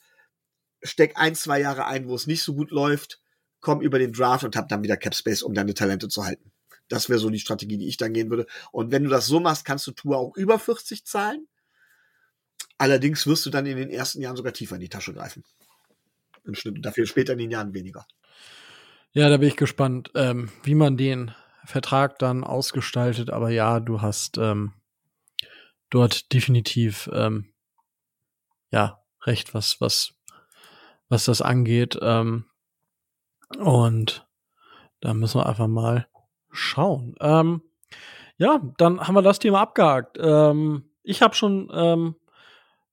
steck ein, zwei Jahre ein, wo es nicht so gut läuft, komm über den Draft und hab dann wieder Cap Space, um deine Talente zu halten. Das wäre so die Strategie, die ich dann gehen würde. Und wenn du das so machst, kannst du Tour auch über 40 zahlen. Allerdings wirst du dann in den ersten Jahren sogar tiefer in die Tasche greifen. Im Schnitt. Dafür später in den Jahren weniger. Ja, da bin ich gespannt, ähm, wie man den Vertrag dann ausgestaltet. Aber ja, du hast ähm, dort definitiv ähm, ja recht, was was was das angeht. Ähm, und da müssen wir einfach mal schauen. Ähm, ja, dann haben wir das Thema abgehakt. Ähm, ich habe schon ähm,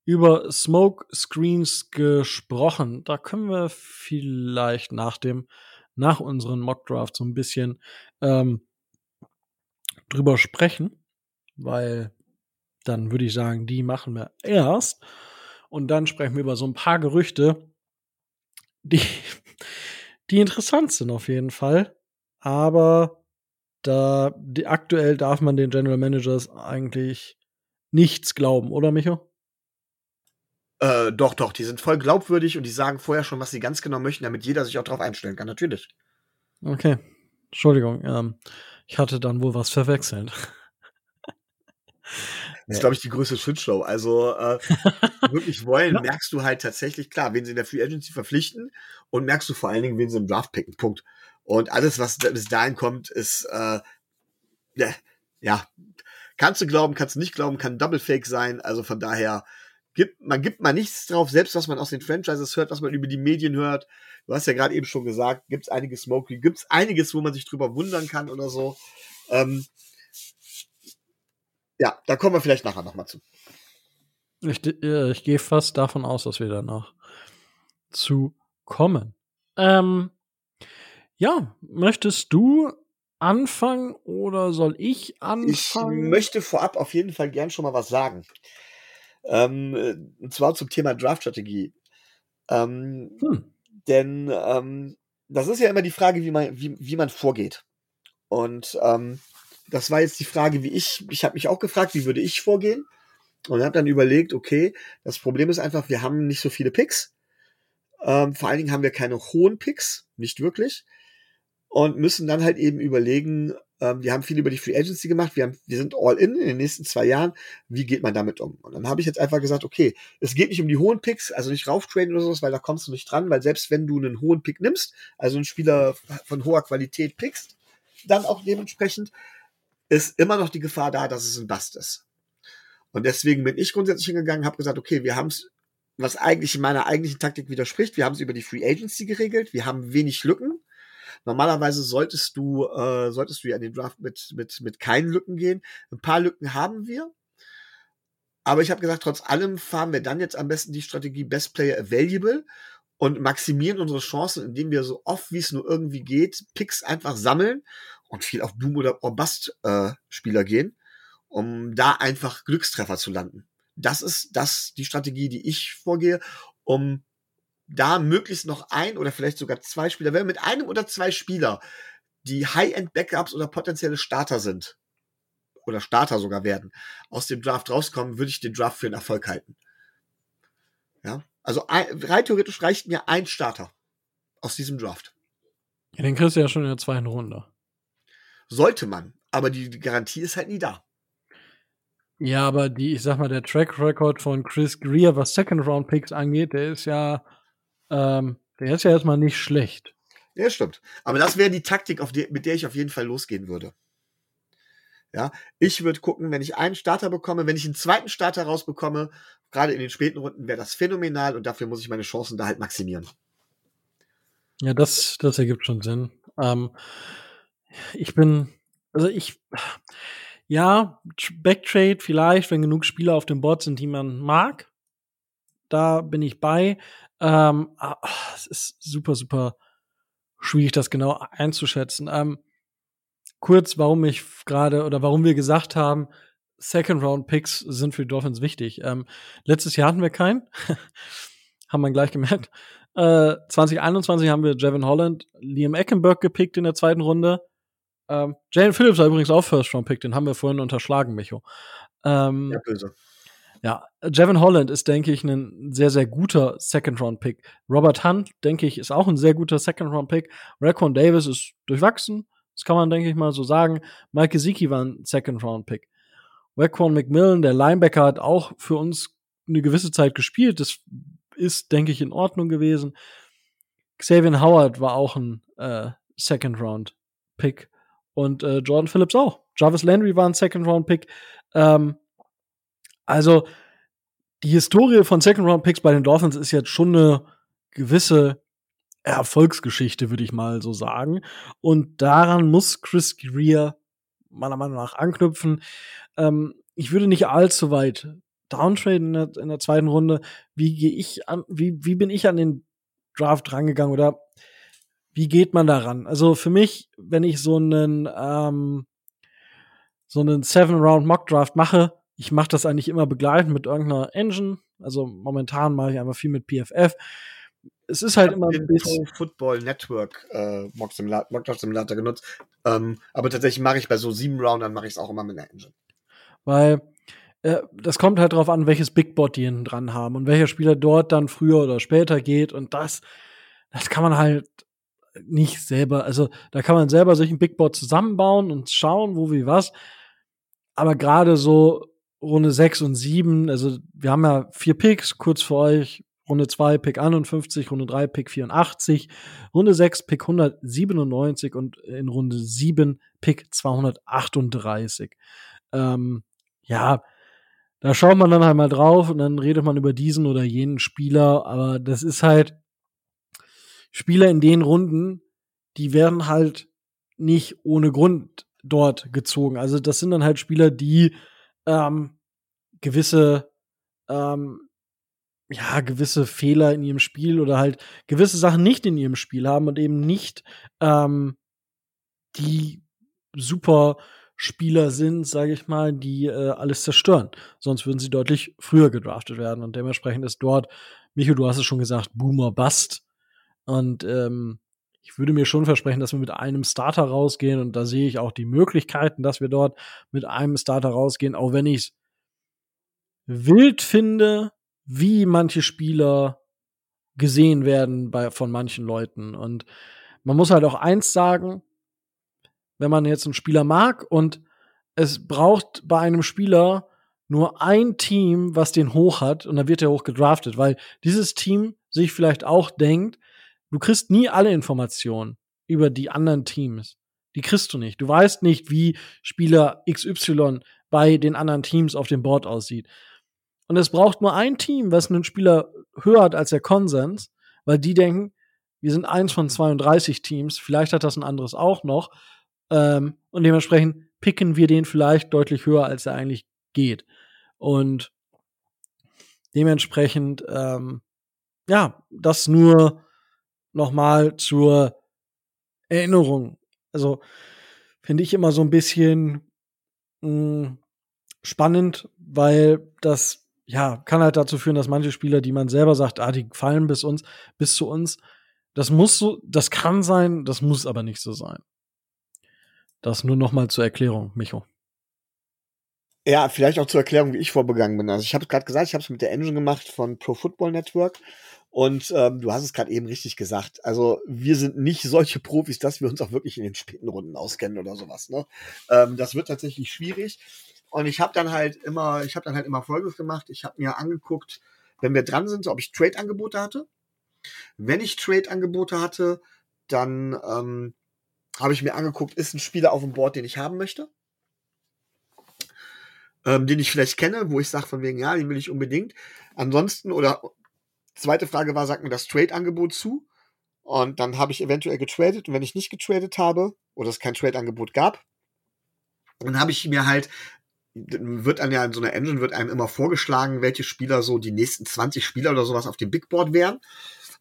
über Smoke Screens gesprochen. Da können wir vielleicht nach dem, nach unseren Mock Draft so ein bisschen ähm, drüber sprechen, weil dann würde ich sagen, die machen wir erst und dann sprechen wir über so ein paar Gerüchte, die, die interessant sind auf jeden Fall. Aber da die, aktuell darf man den General Managers eigentlich nichts glauben, oder Micho? Äh, doch, doch, die sind voll glaubwürdig und die sagen vorher schon, was sie ganz genau möchten, damit jeder sich auch darauf einstellen kann, natürlich. Okay. Entschuldigung, ähm, ich hatte dann wohl was verwechselt. Das ist, glaube ich, die größte Shitshow. Also äh, wirklich wollen, ja. merkst du halt tatsächlich, klar, wen sie in der Free Agency verpflichten und merkst du vor allen Dingen, wen sie im Draft picken. Punkt. Und alles, was bis dahin kommt, ist äh, ja, ja, kannst du glauben, kannst du nicht glauben, kann Double Fake sein. Also von daher gibt man gibt mal nichts drauf, selbst was man aus den Franchises hört, was man über die Medien hört. Du hast ja gerade eben schon gesagt, gibt es einige Smokey, gibt es einiges, wo man sich drüber wundern kann oder so. Ähm, ja, da kommen wir vielleicht nachher nochmal zu. Ich, äh, ich gehe fast davon aus, dass wir danach zu kommen. Ähm, ja, möchtest du anfangen oder soll ich anfangen? Ich möchte vorab auf jeden Fall gern schon mal was sagen. Ähm, äh, und zwar zum Thema Draft-Strategie. Ähm, hm. Denn ähm, das ist ja immer die Frage, wie man, wie, wie man vorgeht. Und ähm, das war jetzt die Frage, wie ich, ich habe mich auch gefragt, wie würde ich vorgehen? Und habe dann überlegt, okay, das Problem ist einfach, wir haben nicht so viele Picks. Ähm, vor allen Dingen haben wir keine hohen Picks, nicht wirklich. Und müssen dann halt eben überlegen, ähm, wir haben viel über die Free Agency gemacht, wir, haben, wir sind all in in den nächsten zwei Jahren, wie geht man damit um? Und dann habe ich jetzt einfach gesagt, okay, es geht nicht um die hohen Picks, also nicht rauftraden oder sowas, weil da kommst du nicht dran, weil selbst wenn du einen hohen Pick nimmst, also einen Spieler von hoher Qualität pickst, dann auch dementsprechend, ist immer noch die Gefahr da, dass es ein Bust ist. Und deswegen bin ich grundsätzlich hingegangen, habe gesagt, okay, wir haben es, was eigentlich in meiner eigentlichen Taktik widerspricht, wir haben es über die Free Agency geregelt, wir haben wenig Lücken. Normalerweise solltest du, äh, solltest du ja in den Draft mit, mit, mit keinen Lücken gehen. Ein paar Lücken haben wir. Aber ich habe gesagt, trotz allem fahren wir dann jetzt am besten die Strategie Best Player Available und maximieren unsere Chancen, indem wir so oft wie es nur irgendwie geht, Picks einfach sammeln und viel auf Boom oder Bust äh, Spieler gehen, um da einfach Glückstreffer zu landen. Das ist das die Strategie, die ich vorgehe, um da möglichst noch ein oder vielleicht sogar zwei Spieler, wenn wir mit einem oder zwei Spieler, die High-End-Backups oder potenzielle Starter sind, oder Starter sogar werden, aus dem Draft rauskommen, würde ich den Draft für einen Erfolg halten. Ja, also ein, rein theoretisch reicht mir ein Starter aus diesem Draft. Ja, den kriegst du ja schon in der zweiten Runde. Sollte man. Aber die Garantie ist halt nie da. Ja, aber die, ich sag mal, der Track Record von Chris Greer, was Second Round Picks angeht, der ist ja, ähm, der ist ja erstmal nicht schlecht. Ja, stimmt. Aber das wäre die Taktik, die, mit der ich auf jeden Fall losgehen würde. Ja, ich würde gucken, wenn ich einen Starter bekomme, wenn ich einen zweiten Starter rausbekomme, gerade in den späten Runden, wäre das phänomenal und dafür muss ich meine Chancen da halt maximieren. Ja, das, das ergibt schon Sinn. Ähm, ich bin, also ich, ja, Backtrade vielleicht, wenn genug Spieler auf dem Board sind, die man mag. Da bin ich bei. Ähm, ah, es ist super, super schwierig, das genau einzuschätzen. Ähm, kurz, warum ich gerade oder warum wir gesagt haben, Second Round Picks sind für die Dolphins wichtig. Ähm, letztes Jahr hatten wir keinen. haben wir gleich gemerkt. Äh, 2021 haben wir Jevin Holland, Liam Eckenberg gepickt in der zweiten Runde Ähm, Jalen Phillips war übrigens auch First Round Pick, den haben wir vorhin unterschlagen, Micho. Ähm, ja, böse. Ja, Jevin Holland ist, denke ich, ein sehr, sehr guter Second-Round-Pick. Robert Hunt, denke ich, ist auch ein sehr guter Second-Round-Pick. Raquan Davis ist durchwachsen. Das kann man, denke ich mal, so sagen. Mike Gesicki war ein Second-Round-Pick. Raquan McMillan, der Linebacker, hat auch für uns eine gewisse Zeit gespielt. Das ist, denke ich, in Ordnung gewesen. Xavier Howard war auch ein äh, Second-Round-Pick. Und äh, Jordan Phillips auch. Jarvis Landry war ein Second-Round-Pick. Ähm, also, die Historie von Second-Round-Picks bei den Dolphins ist jetzt schon eine gewisse Erfolgsgeschichte, würde ich mal so sagen. Und daran muss Chris Greer meiner Meinung nach anknüpfen. Ähm, ich würde nicht allzu weit downtraden in der, in der zweiten Runde. Wie gehe ich an, wie, wie bin ich an den Draft rangegangen oder wie geht man daran? Also für mich, wenn ich so einen ähm, so einen Seven Round Mock Draft mache, ich mache das eigentlich immer begleitend mit irgendeiner Engine. Also momentan mache ich einfach viel mit PFF. Es ist halt immer ein bisschen Football Network äh, Mock Simulator, Simulator genutzt. Ähm, aber tatsächlich mache ich bei so sieben Roundern mache ich es auch immer mit einer Engine. Weil äh, das kommt halt darauf an, welches Big Bot die hinten dran haben und welcher Spieler dort dann früher oder später geht und das, das kann man halt nicht selber, also da kann man selber sich ein Big Board zusammenbauen und schauen, wo wie was. Aber gerade so Runde 6 und 7, also wir haben ja vier Picks kurz vor euch. Runde 2 Pick 51, Runde 3 Pick 84, Runde 6 Pick 197 und in Runde 7 Pick 238. Ähm, ja, da schaut man dann halt mal drauf und dann redet man über diesen oder jenen Spieler, aber das ist halt Spieler in den Runden, die werden halt nicht ohne Grund dort gezogen. Also das sind dann halt Spieler, die ähm, gewisse ähm, ja, gewisse Fehler in ihrem Spiel oder halt gewisse Sachen nicht in ihrem Spiel haben und eben nicht ähm, die super Spieler sind, sage ich mal, die äh, alles zerstören. Sonst würden sie deutlich früher gedraftet werden. Und dementsprechend ist dort, Micho, du hast es schon gesagt, Boomer Bust. Und ähm, ich würde mir schon versprechen, dass wir mit einem Starter rausgehen. Und da sehe ich auch die Möglichkeiten, dass wir dort mit einem Starter rausgehen, auch wenn ich es wild finde, wie manche Spieler gesehen werden bei, von manchen Leuten. Und man muss halt auch eins sagen, wenn man jetzt einen Spieler mag und es braucht bei einem Spieler nur ein Team, was den hoch hat, und dann wird er hoch gedraftet, weil dieses Team sich vielleicht auch denkt, du kriegst nie alle Informationen über die anderen Teams. Die kriegst du nicht. Du weißt nicht, wie Spieler XY bei den anderen Teams auf dem Board aussieht. Und es braucht nur ein Team, was einen Spieler höher hat als der Konsens, weil die denken, wir sind eins von 32 Teams, vielleicht hat das ein anderes auch noch. Ähm, und dementsprechend picken wir den vielleicht deutlich höher, als er eigentlich geht. Und dementsprechend, ähm, ja, das nur nochmal zur Erinnerung. Also finde ich immer so ein bisschen mh, hm, spannend, weil das ja, kann halt dazu führen, dass manche Spieler, die man selber sagt, ah, die fallen bis uns, bis zu uns, das muss so, das kann sein, das muss aber nicht so sein. Das nur noch mal zur Erklärung, Micho. Ja, vielleicht auch zur Erklärung, wie ich vorbegangen bin. Also ich habe gerade gesagt, ich habe es mit der Engine gemacht von Pro Football Network. Und ähm, du hast es gerade eben richtig gesagt. Also wir sind nicht solche Profis, dass wir uns auch wirklich in den späten Runden auskennen oder sowas. Ne? Ähm, das wird tatsächlich schwierig. Und ich habe dann halt immer, ich habe dann halt immer Folgendes gemacht. Ich habe mir angeguckt, wenn wir dran sind, ob ich Trade-Angebote hatte. Wenn ich Trade-Angebote hatte, dann ähm, habe ich mir angeguckt, ist ein Spieler auf dem Board, den ich haben möchte. Ähm, den ich vielleicht kenne, wo ich sage von wegen, ja, den will ich unbedingt. Ansonsten, oder zweite Frage war, sagt mir das Trade-Angebot zu? Und dann habe ich eventuell getradet. Und wenn ich nicht getradet habe oder es kein Trade-Angebot gab, dann habe ich mir halt wird dann ja in so einer Engine wird einem immer vorgeschlagen, welche Spieler so die nächsten 20 Spieler oder sowas auf dem Big Board wären.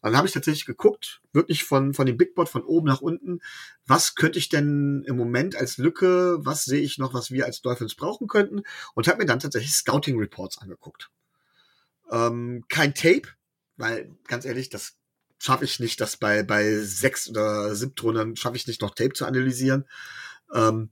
Dann habe ich tatsächlich geguckt, wirklich von, von dem Big Board von oben nach unten, was könnte ich denn im Moment als Lücke, was sehe ich noch, was wir als Dolphins brauchen könnten und habe mir dann tatsächlich Scouting Reports angeguckt. Ähm, kein Tape, weil ganz ehrlich, das schaffe ich nicht, das bei, bei sechs oder siebten Runden schaffe ich nicht noch Tape zu analysieren. Ähm,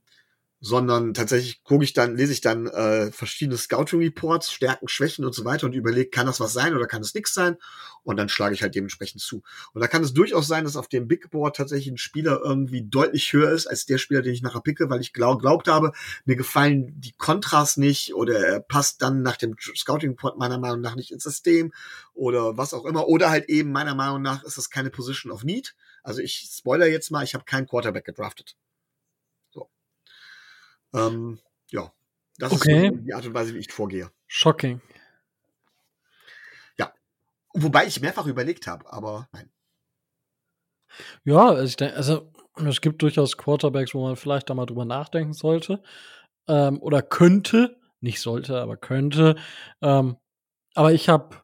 sondern tatsächlich gucke ich dann, lese ich dann äh, verschiedene Scouting Reports, Stärken, Schwächen und so weiter und überlege, kann das was sein oder kann es nichts sein? Und dann schlage ich halt dementsprechend zu. Und da kann es durchaus sein, dass auf dem Big Board tatsächlich ein Spieler irgendwie deutlich höher ist als der Spieler, den ich nachher picke, weil ich glaub, glaubt habe, mir gefallen die Kontras nicht oder er passt dann nach dem Scouting Report meiner Meinung nach nicht ins System oder was auch immer. Oder halt eben meiner Meinung nach ist das keine Position of Need. Also ich spoiler jetzt mal, ich habe keinen Quarterback gedraftet. Ähm, ja, das Okay. ist die Art und Weise, wie ich vorgehe. Shocking. Ja. Wobei ich mehrfach überlegt habe, aber nein. Ja, also ich denke, also es gibt durchaus Quarterbacks, wo man vielleicht da mal drüber nachdenken sollte. Ähm, oder könnte, nicht sollte, aber könnte. Ähm, aber ich habe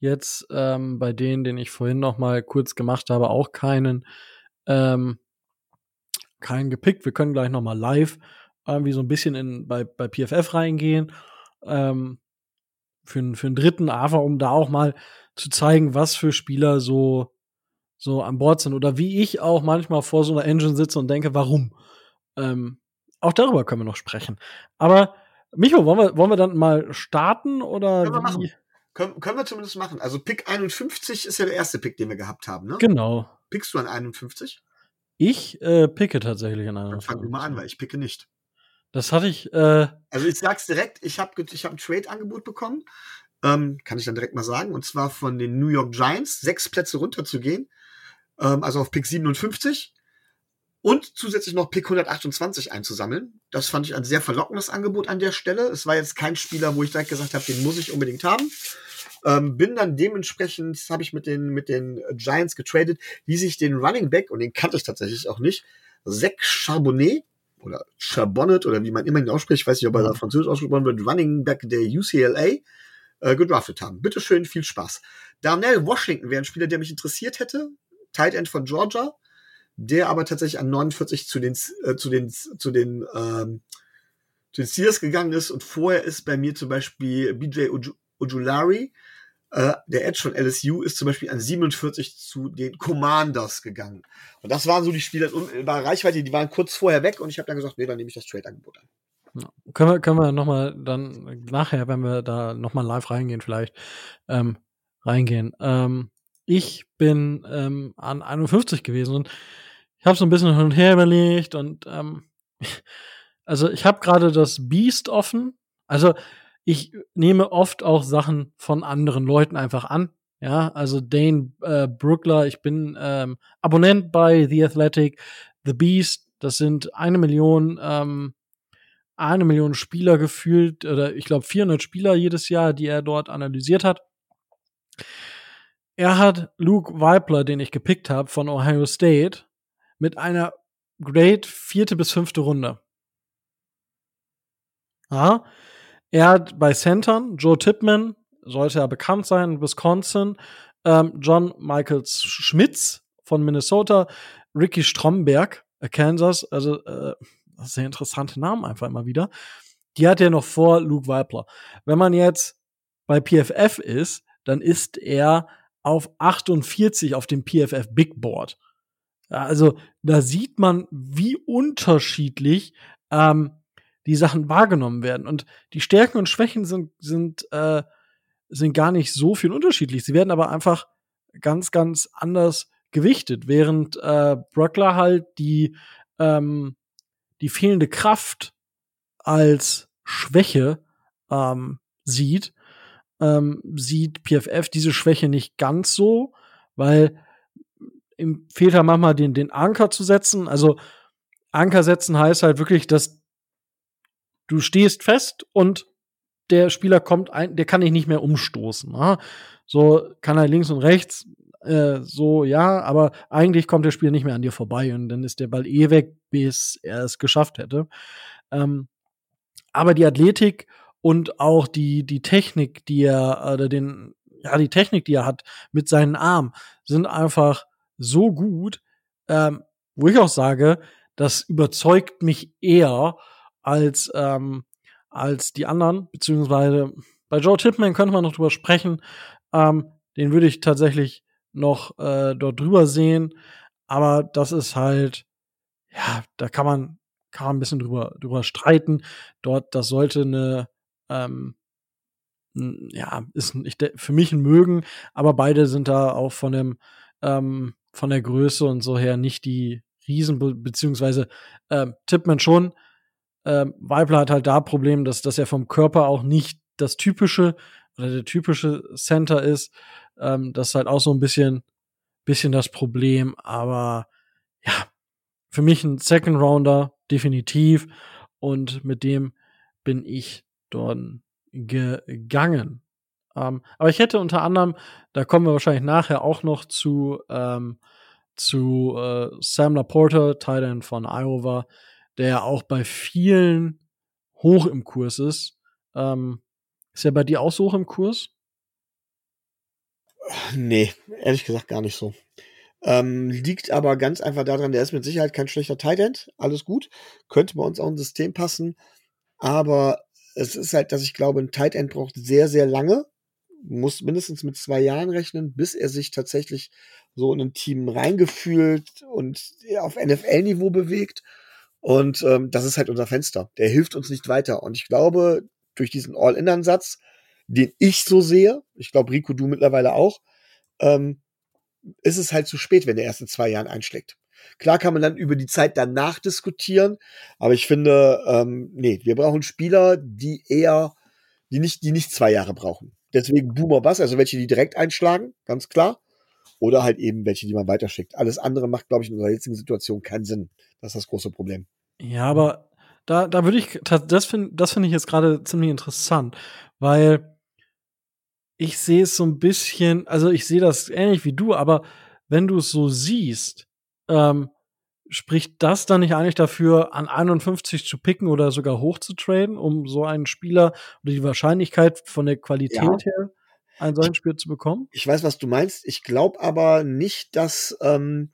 jetzt ähm, bei denen, den ich vorhin noch mal kurz gemacht habe, auch keinen, ähm, keinen gepickt. Wir können gleich noch mal live irgendwie so ein bisschen in, bei, bei PFF reingehen. Ähm, für, für einen dritten, einfach um da auch mal zu zeigen, was für Spieler so, so an Bord sind. Oder wie ich auch manchmal vor so einer Engine sitze und denke, warum? Ähm, auch darüber können wir noch sprechen. Aber Micho, wollen wir, wollen wir dann mal starten oder Können wir machen. Können, können wir zumindest machen. Also Pick 51 ist ja der erste Pick, den wir gehabt haben, ne? Genau. Pickst du an 51? Ich äh, picke tatsächlich an Dann einer fang du mal an, weil ich picke nicht. Das hatte ich, äh, Also ich sag's direkt, ich habe ich hab ein Trade-Angebot bekommen. Ähm, kann ich dann direkt mal sagen. Und zwar von den New York Giants, sechs Plätze runterzugehen. Ähm, also auf Pick 57. Und zusätzlich noch Pick 128 einzusammeln. Das fand ich ein sehr verlockendes Angebot an der Stelle. Es war jetzt kein Spieler, wo ich direkt gesagt habe, den muss ich unbedingt haben. Ähm, bin dann dementsprechend, habe ich mit den, mit den Giants getradet, die sich den Running Back, und den kannte ich tatsächlich auch nicht, Zach Charbonnet, oder Charbonnet, oder wie man immer ihn ausspricht, ich weiß nicht, ob er da französisch ausgesprochen wird, Running Back der UCLA, äh, gedraftet haben. Bitteschön, viel Spaß. Darnell Washington wäre ein Spieler, der mich interessiert hätte. Tight End von Georgia, der aber tatsächlich an 49 zu den, äh, zu den, zu den, ähm, zu den Steelers gegangen ist und vorher ist bei mir zum Beispiel BJ Uj Ujulari, äh, der Edge von LSU, ist zum Beispiel an 47 zu den Commanders gegangen. Und das waren so die Spieler in bei Reichweite, die waren kurz vorher weg und ich habe dann gesagt, nee, dann nehme ich das Trade-Angebot an. Können wir, können wir noch mal dann nachher, wenn wir da noch mal live reingehen, vielleicht ähm, reingehen. Ähm, ich bin ähm, an 51 gewesen und ich habe so ein bisschen hin und her überlegt und ähm, also ich habe gerade das Beast offen. Also ich nehme oft auch Sachen von anderen Leuten einfach an. Ja, also Dane äh, Brookler, ich bin ähm, Abonnent bei The Athletic, The Beast, das sind eine Million ähm, eine Million Spieler gefühlt, oder ich glaube 400 Spieler jedes Jahr, die er dort analysiert hat. Er hat Luke Weipler, den ich gepickt habe von Ohio State, mit einer Grade vierte bis fünfte Runde. Ja. Er hat bei Centern Joe Tipman, sollte er bekannt sein, Wisconsin, ähm, John Michael Schmitz von Minnesota, Ricky Stromberg, äh, Kansas, also äh, sehr interessante Namen einfach immer wieder. Die hat er noch vor Luke Weipler. Wenn man jetzt bei PFF ist, dann ist er auf 48 auf dem PFF Big Board. Ja, also da sieht man, wie unterschiedlich ähm, die Sachen wahrgenommen werden. Und die Stärken und Schwächen sind, sind, äh, sind gar nicht so viel unterschiedlich. Sie werden aber einfach ganz, ganz anders gewichtet, während äh, Brockler halt die, ähm, die fehlende Kraft als Schwäche ähm, sieht, ähm, sieht PFF diese Schwäche nicht ganz so, weil ihm fehlt halt manchmal den, den Anker zu setzen. Also Anker setzen heißt halt wirklich, dass du stehst fest und der Spieler kommt ein, der kann dich nicht mehr umstoßen. Ne? So kann er links und rechts, äh, so ja, aber eigentlich kommt der Spieler nicht mehr an dir vorbei und dann ist der Ball eh weg, bis er es geschafft hätte. Ähm, aber die Athletik und auch die, die Technik, die er, oder den, ja, die Technik, die er hat mit seinen Armen, sind einfach so gut, ähm, wo ich auch sage, das überzeugt mich eher als, ähm, als die anderen, beziehungsweise bei Joe Tipman könnte man noch drüber sprechen. Ähm, den würde ich tatsächlich noch äh, dort drüber sehen. Aber das ist halt, ja, da kann man kann man ein bisschen drüber, drüber streiten. Dort, das sollte eine, ähm, ja, ist ich, für mich ein Mögen, aber beide sind da auch von dem, ähm, von der Größe und so her nicht die Riesen, beziehungsweise ähm, Tippmann schon. Ähm, Weibler hat halt da Problem, dass, dass er vom Körper auch nicht das typische oder der typische Center ist. Ähm, das ist halt auch so ein bisschen, bisschen das Problem. Aber ja, für mich ein Second Rounder, definitiv. Und mit dem bin ich dort gegangen. Ähm, aber ich hätte unter anderem, da kommen wir wahrscheinlich nachher auch noch zu, ähm, zu äh, Sam Laporta, Titan von Iowa, der ja auch bei vielen hoch im Kurs ist. Ähm, ist er bei dir auch so hoch im Kurs? Nee, ehrlich gesagt gar nicht so. Ähm, liegt aber ganz einfach daran, der ist mit Sicherheit kein schlechter Tight End. Alles gut. Könnte bei uns auch ein System passen. Aber es ist halt, dass ich glaube, ein Tight End braucht sehr, sehr lange. Muss mindestens mit zwei Jahren rechnen, bis er sich tatsächlich so in ein Team reingefühlt und auf NFL-Niveau bewegt. Und ähm, das ist halt unser Fenster. Der hilft uns nicht weiter. Und ich glaube, durch diesen All-In-Ansatz, den ich so sehe, ich glaube, Rico, du mittlerweile auch, ähm, ist es halt zu spät, wenn der erst in zwei Jahren einschlägt. Klar kann man dann über die Zeit danach diskutieren, aber ich finde, ähm, nee, wir brauchen Spieler, die eher, die nicht, die nicht zwei Jahre brauchen. Deswegen Boomer Bass, also welche, die direkt einschlagen, ganz klar. Oder halt eben welche, die man weiterschickt. Alles andere macht, glaube ich, in unserer jetzigen Situation keinen Sinn. Das ist das große Problem. Ja, aber da, da würde ich, das finde das finde ich jetzt gerade ziemlich interessant, weil ich sehe es so ein bisschen, also ich sehe das ähnlich wie du, aber wenn du es so siehst, ähm, spricht das dann nicht eigentlich dafür, an 51 zu picken oder sogar hoch zu traden, um so einen Spieler oder die Wahrscheinlichkeit von der Qualität ja. her einen solchen Spieler zu bekommen? Ich weiß, was du meinst. Ich glaube aber nicht, dass ähm,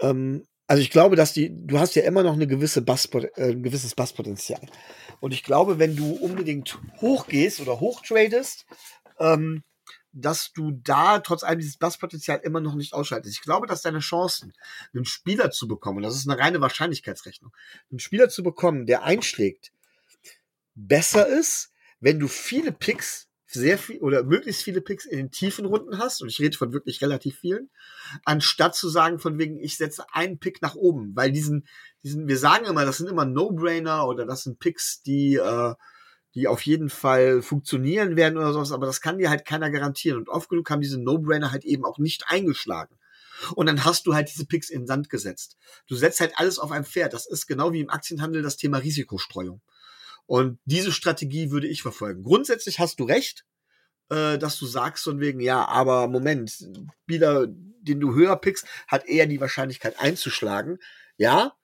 ähm, also ich glaube, dass die, du hast ja immer noch eine gewisse Bass, äh, ein gewisses Basspotenzial. Und ich glaube, wenn du unbedingt hochgehst oder hochtradest, ähm, dass du da trotz allem dieses Basspotenzial immer noch nicht ausschaltest. Ich glaube, dass deine Chancen, einen Spieler zu bekommen, das ist eine reine Wahrscheinlichkeitsrechnung, einen Spieler zu bekommen, der einschlägt, besser ist, wenn du viele Picks sehr viel oder möglichst viele Picks in den tiefen Runden hast, und ich rede von wirklich relativ vielen, anstatt zu sagen, von wegen, ich setze einen Pick nach oben, weil diesen, diesen, wir sagen immer, das sind immer No-Brainer oder das sind Picks, die, äh, die auf jeden Fall funktionieren werden oder sowas, aber das kann dir halt keiner garantieren. Und oft genug haben diese No-Brainer halt eben auch nicht eingeschlagen. Und dann hast du halt diese Picks in den Sand gesetzt. Du setzt halt alles auf ein Pferd. Das ist genau wie im Aktienhandel das Thema Risikostreuung. Und diese Strategie würde ich verfolgen. Grundsätzlich hast du recht, äh, dass du sagst von wegen, ja, aber Moment, Spieler, den du höher pickst, hat eher die Wahrscheinlichkeit einzuschlagen. Ja,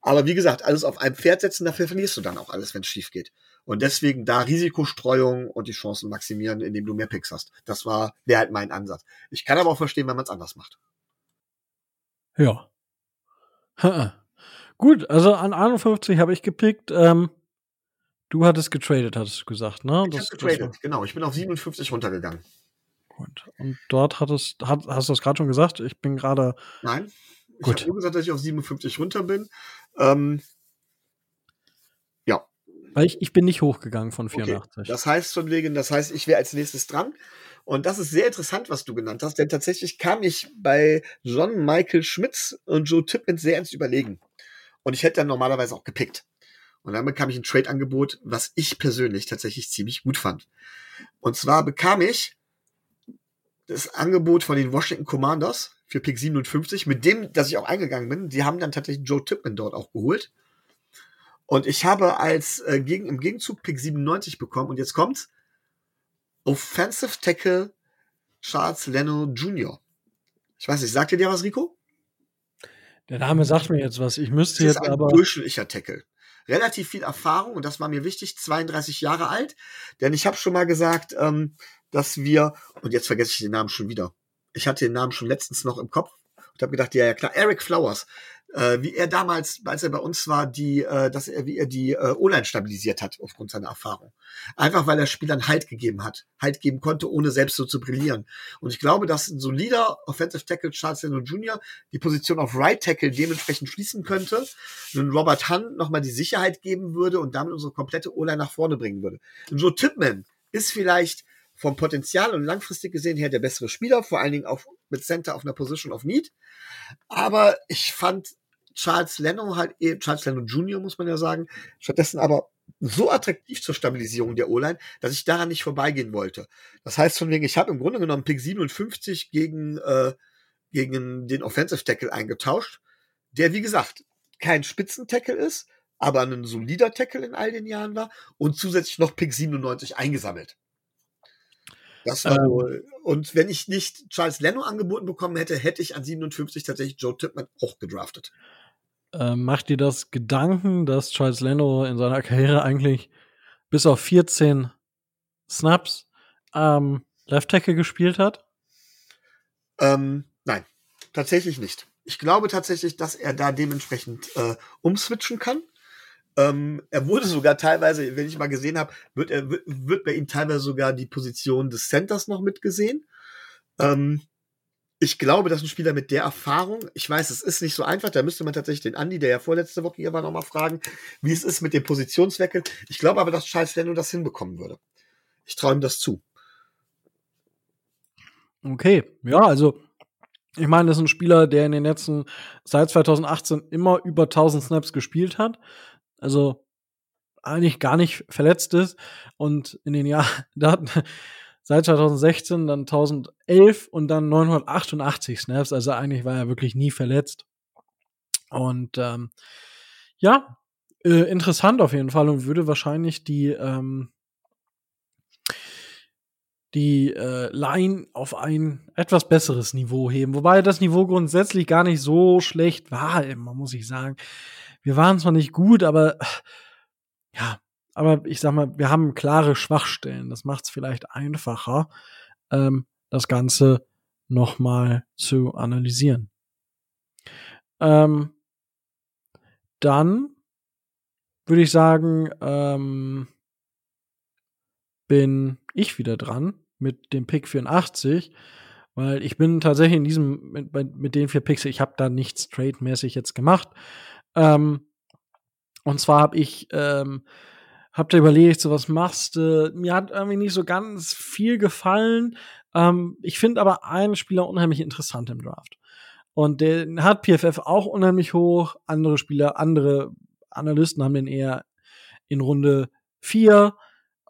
aber wie gesagt, alles auf ein Pferd setzen, dafür verlierst du dann auch alles, wenn es schief geht. Und deswegen da Risikostreuung und die Chancen maximieren, indem du mehr Picks hast. Das war, wäre halt mein Ansatz. Ich kann aber auch verstehen, wenn man es anders macht. Ja. Gut, also an 51 habe ich gepickt. Ähm, du hattest getradet, hattest du gesagt, ne? Ich habe getradet, genau. Ich bin auf 57 runtergegangen. Gut. Und dort hattest, hat, hast du das gerade schon gesagt? Ich bin gerade. Nein. Ich habe nur gesagt, dass ich auf 57 runter bin. Ähm, ja. Weil ich, ich bin nicht hochgegangen von 84. Okay. Das heißt von wegen, das heißt, ich wäre als nächstes dran. Und das ist sehr interessant, was du genannt hast, denn tatsächlich kam ich bei John Michael Schmitz und Joe Tippett sehr ins Überlegen. Und ich hätte dann normalerweise auch gepickt. Und dann bekam ich ein Trade-Angebot, was ich persönlich tatsächlich ziemlich gut fand. Und zwar bekam ich das Angebot von den Washington Commanders für Pick 57, mit dem, dass ich auch eingegangen bin. Die haben dann tatsächlich Joe Tipman dort auch geholt. Und ich habe als äh, gegen, im Gegenzug Pick 97 bekommen. Und jetzt kommt's. Offensive Tackle Charles Leno Jr. Ich weiß nicht, sagt ihr dir was, Rico? Der Name sagt mir jetzt was. Ich müsste das jetzt ist ein aber. Durchschnittlicher Tackle. Relativ viel Erfahrung und das war mir wichtig. 32 Jahre alt, denn ich habe schon mal gesagt, ähm, dass wir und jetzt vergesse ich den Namen schon wieder ich hatte den Namen schon letztens noch im Kopf und habe gedacht, ja, ja klar, Eric Flowers. Äh, wie er damals, als er bei uns war, die, äh, dass er, wie er die äh, O-Line stabilisiert hat aufgrund seiner Erfahrung. Einfach weil er Spielern Halt gegeben hat, Halt geben konnte, ohne selbst so zu brillieren. Und ich glaube, dass ein solider Offensive Tackle Charles Leno Jr. die Position auf Right Tackle dementsprechend schließen könnte, und Robert Hunt nochmal die Sicherheit geben würde und damit unsere komplette O-Line nach vorne bringen würde. Und Joe Tipman ist vielleicht vom Potenzial und langfristig gesehen her der bessere Spieler, vor allen Dingen auch mit Center auf einer Position of Need. Aber ich fand Charles Leno halt, eh, Charles Leno Jr. muss man ja sagen, stattdessen aber so attraktiv zur Stabilisierung der O-Line, dass ich daran nicht vorbeigehen wollte. Das heißt von wegen, ich habe im Grunde genommen Pick 57 gegen, äh, gegen den Offensive Tackle eingetauscht, der wie gesagt kein Spitzentackle ist, aber ein solider Tackle in all den Jahren war und zusätzlich noch Pick 97 eingesammelt. Das war ähm. Und wenn ich nicht Charles Leno angeboten bekommen hätte, hätte ich an 57 tatsächlich Joe Tipman auch gedraftet. Ähm, macht dir das Gedanken, dass Charles Leno in seiner Karriere eigentlich bis auf 14 Snaps ähm, Left Tackle gespielt hat? Ähm, nein, tatsächlich nicht. Ich glaube tatsächlich, dass er da dementsprechend äh, umswitchen kann. Ähm, er wurde sogar teilweise, wenn ich mal gesehen habe, wird, er, wird bei ihm teilweise sogar die Position des Centers noch mitgesehen. Ähm, ich glaube, dass ein Spieler mit der Erfahrung, ich weiß, es ist nicht so einfach, da müsste man tatsächlich den Andi, der ja vorletzte Woche hier war, nochmal fragen, wie es ist mit dem Positionswechsel. Ich glaube aber, dass Charles Leno das hinbekommen würde. Ich traue ihm das zu. Okay, ja, also ich meine, das ist ein Spieler, der in den letzten, seit 2018 immer über 1000 Snaps gespielt hat also eigentlich gar nicht verletzt ist und in den Jahren seit 2016 dann 1011 und dann 988 Snaps, also eigentlich war er wirklich nie verletzt. Und ähm, ja, äh, interessant auf jeden Fall und würde wahrscheinlich die ähm, die äh, Line auf ein etwas besseres Niveau heben. Wobei das Niveau grundsätzlich gar nicht so schlecht war, immer muss ich sagen wir waren zwar nicht gut, aber ja, aber ich sag mal, wir haben klare Schwachstellen. Das macht es vielleicht einfacher, ähm, das Ganze nochmal zu analysieren. Ähm, dann würde ich sagen, ähm, bin ich wieder dran mit dem Pick 84, weil ich bin tatsächlich in diesem, mit, mit den vier Picks, ich habe da nichts trade-mäßig jetzt gemacht. Ähm, und zwar habe ich, ähm, hab da überlegt, so was machst du? Mir hat irgendwie nicht so ganz viel gefallen. Ähm, ich finde aber einen Spieler unheimlich interessant im Draft. Und den hat PFF auch unheimlich hoch. Andere Spieler, andere Analysten haben den eher in Runde 4.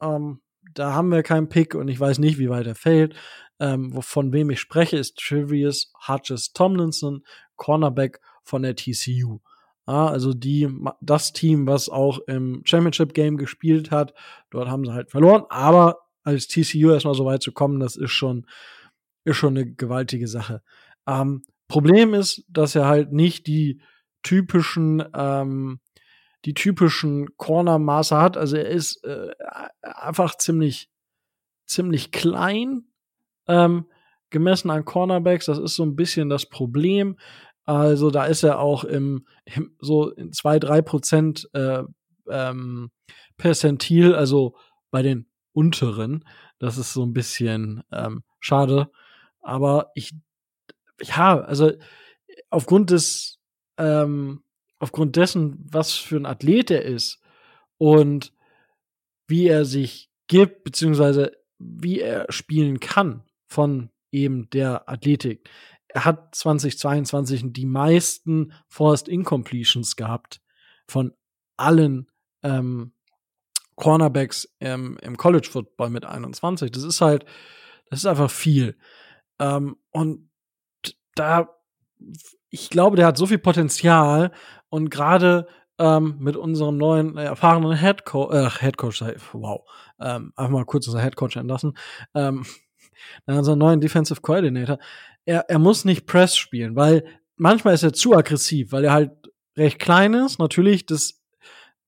Ähm, da haben wir keinen Pick und ich weiß nicht, wie weit er fällt. Ähm, von wem ich spreche, ist Trivius Hodges Tomlinson, Cornerback von der TCU. Ja, also die, das Team, was auch im Championship Game gespielt hat, dort haben sie halt verloren. Aber als TCU erstmal so weit zu kommen, das ist schon, ist schon eine gewaltige Sache. Ähm, Problem ist, dass er halt nicht die typischen, ähm, die typischen Corner-Maße hat. Also er ist äh, einfach ziemlich, ziemlich klein, ähm, gemessen an Cornerbacks. Das ist so ein bisschen das Problem. Also da ist er auch im, im so in zwei, drei Prozent äh, ähm, Perzentil, also bei den unteren. Das ist so ein bisschen ähm, schade. Aber ich, ja, also aufgrund des, ähm, aufgrund dessen, was für ein Athlet er ist und wie er sich gibt, beziehungsweise wie er spielen kann von eben der Athletik hat 2022 die meisten Forced Incompletions gehabt von allen ähm, Cornerbacks ähm, im College Football mit 21. Das ist halt, das ist einfach viel. Ähm, und da, ich glaube, der hat so viel Potenzial und gerade ähm, mit unserem neuen äh, erfahrenen Head Coach, äh, Head Coach, wow, ähm, einfach mal kurz unser Head Coach entlassen, ähm, unseren neuen Defensive Coordinator, er, er muss nicht Press spielen, weil manchmal ist er zu aggressiv, weil er halt recht klein ist. Natürlich, das,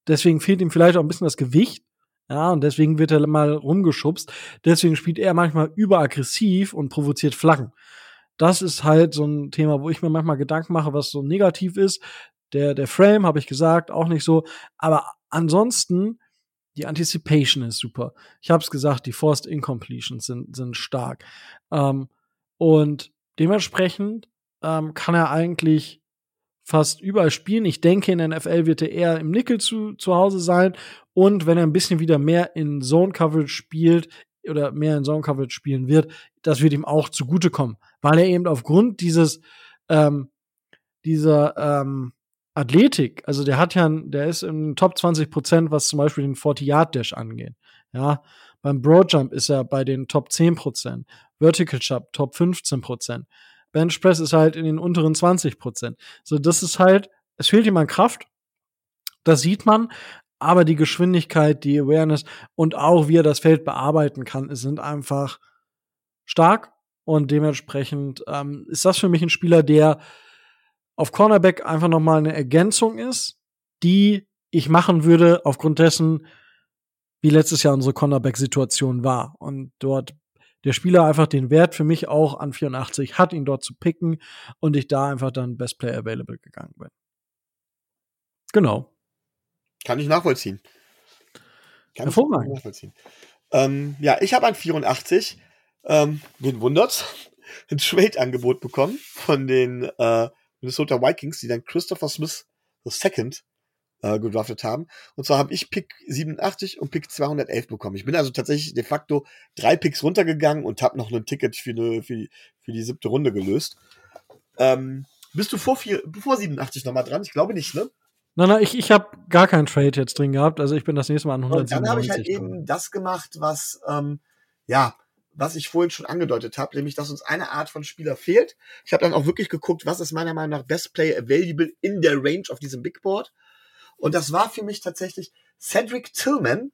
deswegen fehlt ihm vielleicht auch ein bisschen das Gewicht. Ja, und deswegen wird er mal rumgeschubst. Deswegen spielt er manchmal überaggressiv und provoziert Flaggen. das ist halt so ein Thema, wo ich mir manchmal Gedanken mache, was so negativ ist. Der, der Frame, habe ich gesagt, auch nicht so. Aber ansonsten, die Anticipation ist super. Ich habe es gesagt, die Forced Incompletions sind, sind stark. Ähm, und dementsprechend ähm, kann er eigentlich fast überall spielen. Ich denke, in der NFL wird er eher im Nickel zu, zu Hause sein. Und wenn er ein bisschen wieder mehr in Zone Coverage spielt oder mehr in Zone Coverage spielen wird, das wird ihm auch zugutekommen, weil er eben aufgrund dieses ähm, dieser ähm, Athletik, also der hat ja, der ist im Top 20 Prozent, was zum Beispiel den 40 Yard Dash angeht. Ja, beim Broad Jump ist er bei den Top 10 Prozent, Vertical Jump Top 15 Prozent. Bench Press ist halt in den unteren 20 Prozent. So, das ist halt, es fehlt ihm an Kraft. Das sieht man. Aber die Geschwindigkeit, die Awareness und auch wie er das Feld bearbeiten kann, sind einfach stark. Und dementsprechend ähm, ist das für mich ein Spieler, der auf Cornerback einfach nochmal eine Ergänzung ist, die ich machen würde aufgrund dessen, wie letztes Jahr unsere Cornerback-Situation war. Und dort der Spieler einfach den Wert für mich auch an 84 hat, ihn dort zu picken und ich da einfach dann Best Player Available gegangen bin. Genau. Kann ich nachvollziehen. Kann Hervorragend. Ich nachvollziehen. Ähm, ja, ich habe an 84, ähm, wen wundert's, ein Trade-Angebot bekommen von den äh, Minnesota Vikings, die dann Christopher Smith II äh, gedraftet haben. Und zwar habe ich Pick 87 und Pick 211 bekommen. Ich bin also tatsächlich de facto drei Picks runtergegangen und habe noch ein Ticket für, eine, für, die, für die siebte Runde gelöst. Ähm, bist du vor, vier, vor 87 nochmal dran? Ich glaube nicht, ne? Nein, nein, ich, ich habe gar keinen Trade jetzt drin gehabt. Also ich bin das nächste Mal an 197. Und dann habe ich halt eben das gemacht, was, ähm, ja, was ich vorhin schon angedeutet habe, nämlich, dass uns eine Art von Spieler fehlt. Ich habe dann auch wirklich geguckt, was ist meiner Meinung nach Best Player Available in der Range auf diesem Big Board. Und das war für mich tatsächlich Cedric Tillman,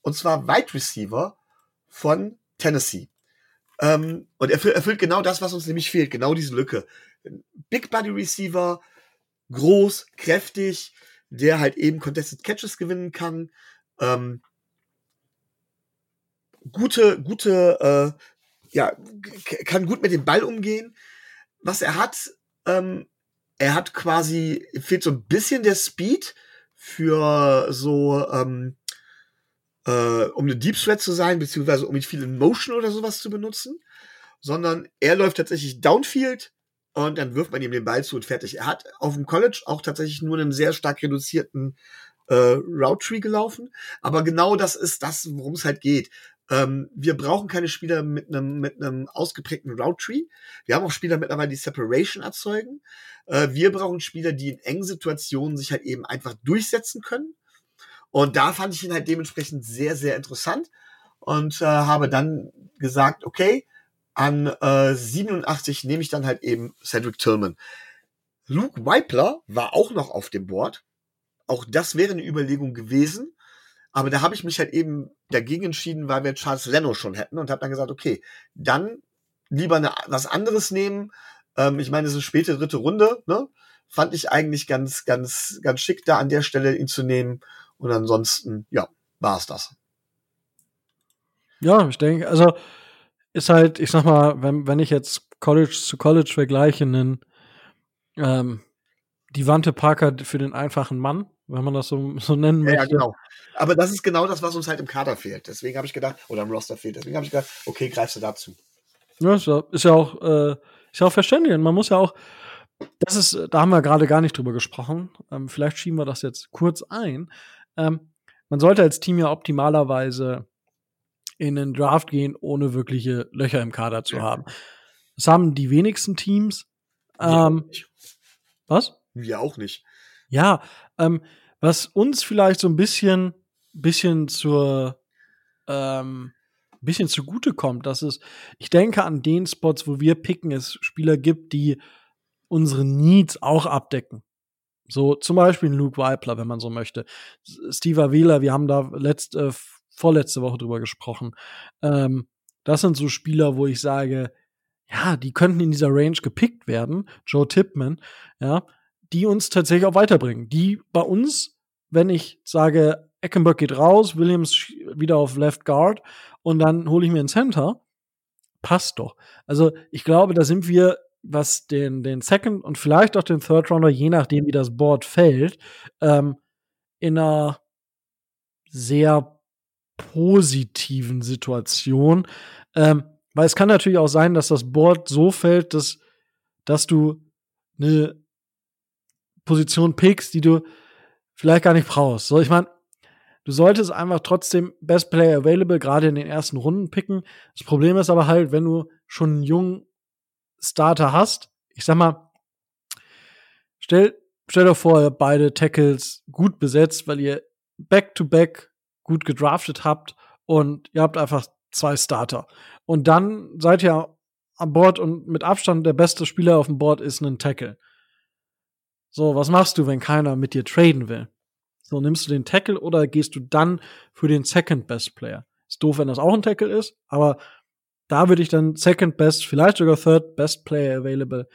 und zwar Wide Receiver von Tennessee. Ähm, und er erfüllt genau das, was uns nämlich fehlt, genau diese Lücke. Big Body Receiver, groß, kräftig, der halt eben Contested Catches gewinnen kann. Ähm, gute, gute, äh, ja, kann gut mit dem Ball umgehen. Was er hat, ähm, er hat quasi, fehlt so ein bisschen der Speed, für so, ähm, äh, um eine Deep Threat zu sein, beziehungsweise um nicht viel in Motion oder sowas zu benutzen, sondern er läuft tatsächlich Downfield und dann wirft man ihm den Ball zu und fertig. Er hat auf dem College auch tatsächlich nur einen sehr stark reduzierten äh, Route Tree gelaufen, aber genau das ist das, worum es halt geht. Ähm, wir brauchen keine Spieler mit einem mit einem ausgeprägten Route Tree. Wir haben auch Spieler mittlerweile, die Separation erzeugen. Äh, wir brauchen Spieler, die in engen Situationen sich halt eben einfach durchsetzen können. Und da fand ich ihn halt dementsprechend sehr, sehr interessant und äh, habe dann gesagt, okay, an äh, 87 nehme ich dann halt eben Cedric Tillman. Luke Weipler war auch noch auf dem Board. Auch das wäre eine Überlegung gewesen. Aber da habe ich mich halt eben dagegen entschieden, weil wir Charles Leno schon hätten und habe dann gesagt, okay, dann lieber eine, was anderes nehmen. Ähm, ich meine, es ist späte dritte Runde, ne? Fand ich eigentlich ganz, ganz, ganz schick, da an der Stelle ihn zu nehmen. Und ansonsten, ja, war es das. Ja, ich denke, also ist halt, ich sag mal, wenn, wenn ich jetzt College zu College vergleiche, einen ähm, die Wante Parker für den einfachen Mann, wenn man das so, so nennen möchte. Ja, genau. Aber das ist genau das, was uns halt im Kader fehlt. Deswegen habe ich gedacht, oder im Roster fehlt. Deswegen habe ich gedacht, okay, greifst du dazu. Ja, ist ja, ist ja auch, äh, ist ja auch verständlich. Man muss ja auch, das ist, da haben wir gerade gar nicht drüber gesprochen. Ähm, vielleicht schieben wir das jetzt kurz ein. Ähm, man sollte als Team ja optimalerweise in den Draft gehen, ohne wirkliche Löcher im Kader zu ja. haben. Das haben die wenigsten Teams. Ähm, was? Wir auch nicht. Ja, ähm, was uns vielleicht so ein bisschen, bisschen zur, ähm, bisschen zugute kommt, dass es, ich denke an den Spots, wo wir picken, es Spieler gibt, die unsere Needs auch abdecken. So zum Beispiel Luke Weipler, wenn man so möchte. Steve Avila, wir haben da letzte, äh, vorletzte Woche drüber gesprochen. Ähm, das sind so Spieler, wo ich sage, ja, die könnten in dieser Range gepickt werden. Joe Tipman, ja, die uns tatsächlich auch weiterbringen. Die bei uns, wenn ich sage, Eckenberg geht raus, Williams wieder auf Left Guard und dann hole ich mir einen Center, passt doch. Also ich glaube, da sind wir, was den, den Second und vielleicht auch den Third Rounder, je nachdem, wie das Board fällt, ähm, in einer sehr positiven Situation. Ähm, weil es kann natürlich auch sein, dass das Board so fällt, dass, dass du eine Position pickst, die du vielleicht gar nicht brauchst. So, ich meine, du solltest einfach trotzdem Best Player Available gerade in den ersten Runden picken. Das Problem ist aber halt, wenn du schon einen jungen Starter hast, ich sag mal, stell, stell dir vor, beide Tackles gut besetzt, weil ihr back-to-back -back gut gedraftet habt und ihr habt einfach zwei Starter. Und dann seid ihr an Bord und mit Abstand der beste Spieler auf dem Board ist ein Tackle. So, was machst du, wenn keiner mit dir traden will? So, nimmst du den Tackle oder gehst du dann für den Second Best Player? Ist doof, wenn das auch ein Tackle ist, aber da würde ich dann Second Best, vielleicht sogar Third Best Player Available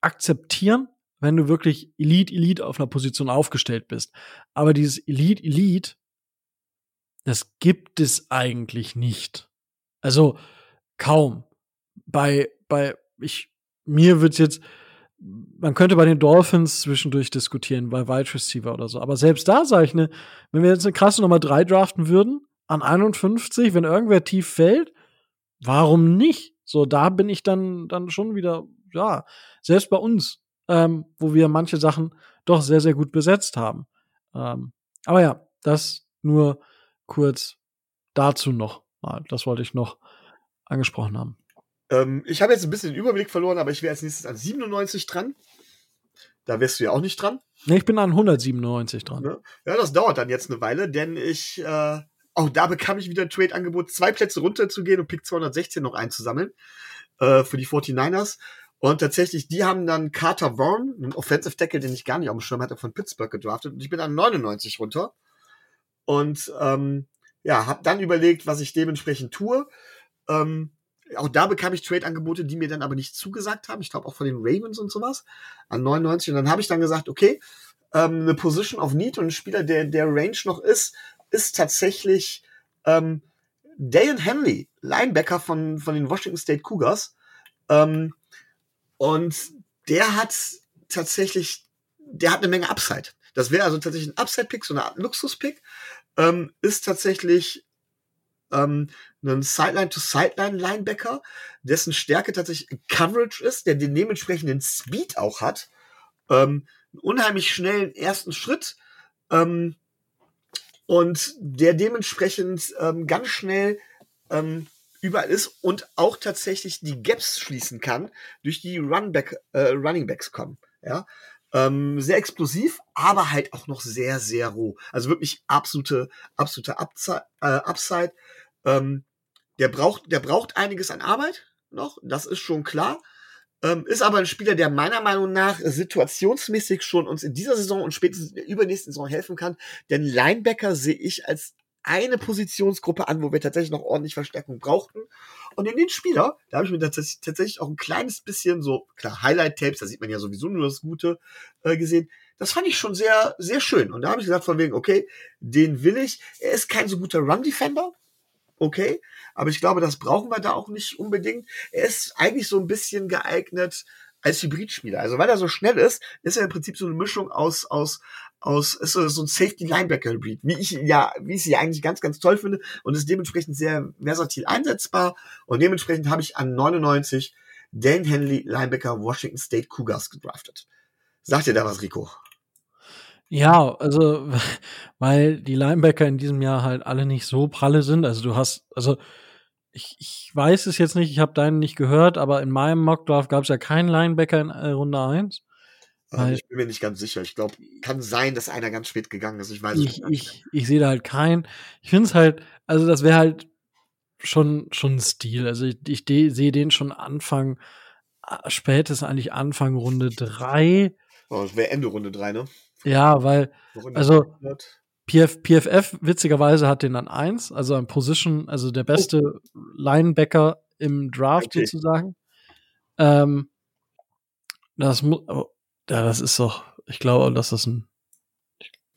akzeptieren, wenn du wirklich Elite, Elite auf einer Position aufgestellt bist. Aber dieses Elite, Elite, das gibt es eigentlich nicht. Also kaum. Bei, bei, ich, mir wird's jetzt, man könnte bei den Dolphins zwischendurch diskutieren, bei Wide Receiver oder so. Aber selbst da sage ich ne, wenn wir jetzt eine krasse Nummer 3 draften würden, an 51, wenn irgendwer tief fällt, warum nicht? So, da bin ich dann, dann schon wieder, ja, selbst bei uns, ähm, wo wir manche Sachen doch sehr, sehr gut besetzt haben. Ähm, aber ja, das nur kurz dazu noch mal. Das wollte ich noch angesprochen haben. Ähm, ich habe jetzt ein bisschen den Überblick verloren, aber ich wäre als nächstes an 97 dran. Da wärst du ja auch nicht dran. Nee, ich bin an 197 dran. Ne? Ja, das dauert dann jetzt eine Weile, denn ich, äh, auch da bekam ich wieder ein Trade-Angebot, zwei Plätze runterzugehen und Pick 216 noch einzusammeln äh, für die 49ers. Und tatsächlich, die haben dann Carter Vaughn, einen Offensive Tackle, den ich gar nicht auf dem Schirm hatte, von Pittsburgh gedraftet. Und ich bin an 99 runter. Und ähm, ja, habe dann überlegt, was ich dementsprechend tue. Ähm, auch da bekam ich Trade-Angebote, die mir dann aber nicht zugesagt haben. Ich glaube auch von den Ravens und sowas an 99. Und dann habe ich dann gesagt, okay, ähm, eine Position of Need und ein Spieler, der der Range noch ist, ist tatsächlich ähm, Dale Henley, Linebacker von, von den Washington State Cougars. Ähm, und der hat tatsächlich, der hat eine Menge Upside. Das wäre also tatsächlich ein Upside-Pick, so eine Art Luxus-Pick. Ähm, ist tatsächlich ähm, einen Sideline-to-Sideline-Linebacker, dessen Stärke tatsächlich Coverage ist, der den dementsprechenden Speed auch hat, ähm, einen unheimlich schnellen ersten Schritt ähm, und der dementsprechend ähm, ganz schnell ähm, überall ist und auch tatsächlich die Gaps schließen kann, durch die Runback, äh, Running Backs kommen. Ja, ähm, sehr explosiv, aber halt auch noch sehr, sehr roh. Also wirklich absolute, absolute Upside. Äh, Upside. Ähm, der braucht, der braucht einiges an Arbeit noch, das ist schon klar. Ähm, ist aber ein Spieler, der meiner Meinung nach situationsmäßig schon uns in dieser Saison und spätestens in der übernächsten Saison helfen kann. Denn Linebacker sehe ich als eine Positionsgruppe an, wo wir tatsächlich noch ordentlich Verstärkung brauchten. Und in den Spieler, da habe ich mir tatsächlich, auch ein kleines bisschen so, klar, Highlight-Tapes, da sieht man ja sowieso nur das Gute äh, gesehen. Das fand ich schon sehr, sehr schön. Und da habe ich gesagt von wegen, okay, den will ich. Er ist kein so guter Run-Defender, okay, aber ich glaube, das brauchen wir da auch nicht unbedingt. Er ist eigentlich so ein bisschen geeignet als Hybridspieler. Also weil er so schnell ist, ist er im Prinzip so eine Mischung aus, aus, aus, so ein Safety-Linebacker-Hybrid, wie ich ja, wie ich sie eigentlich ganz, ganz toll finde und ist dementsprechend sehr versatil einsetzbar und dementsprechend habe ich an 99 Dan Henley, Linebacker Washington State Cougars gedraftet. Sagt ihr da was, Rico? Ja, also, weil die Linebacker in diesem Jahr halt alle nicht so pralle sind. Also du hast, also ich, ich weiß es jetzt nicht, ich habe deinen nicht gehört, aber in meinem Mockdraft gab es ja keinen Linebacker in äh, Runde 1. Weil ich bin mir nicht ganz sicher. Ich glaube, kann sein, dass einer ganz spät gegangen ist. Ich weiß ich, nicht. Ich, ich sehe da halt keinen. Ich finde es halt, also das wäre halt schon, schon ein Stil. Also ich, ich sehe den schon Anfang, spätestens eigentlich Anfang Runde 3. Oh, das wäre Ende Runde 3, ne? Ja, weil, also PF, PFF witzigerweise hat den dann eins, also ein Position, also der beste oh. Linebacker im Draft okay. sozusagen. Ähm, das muss, oh, ja, das ist doch, ich glaube, das ist ein,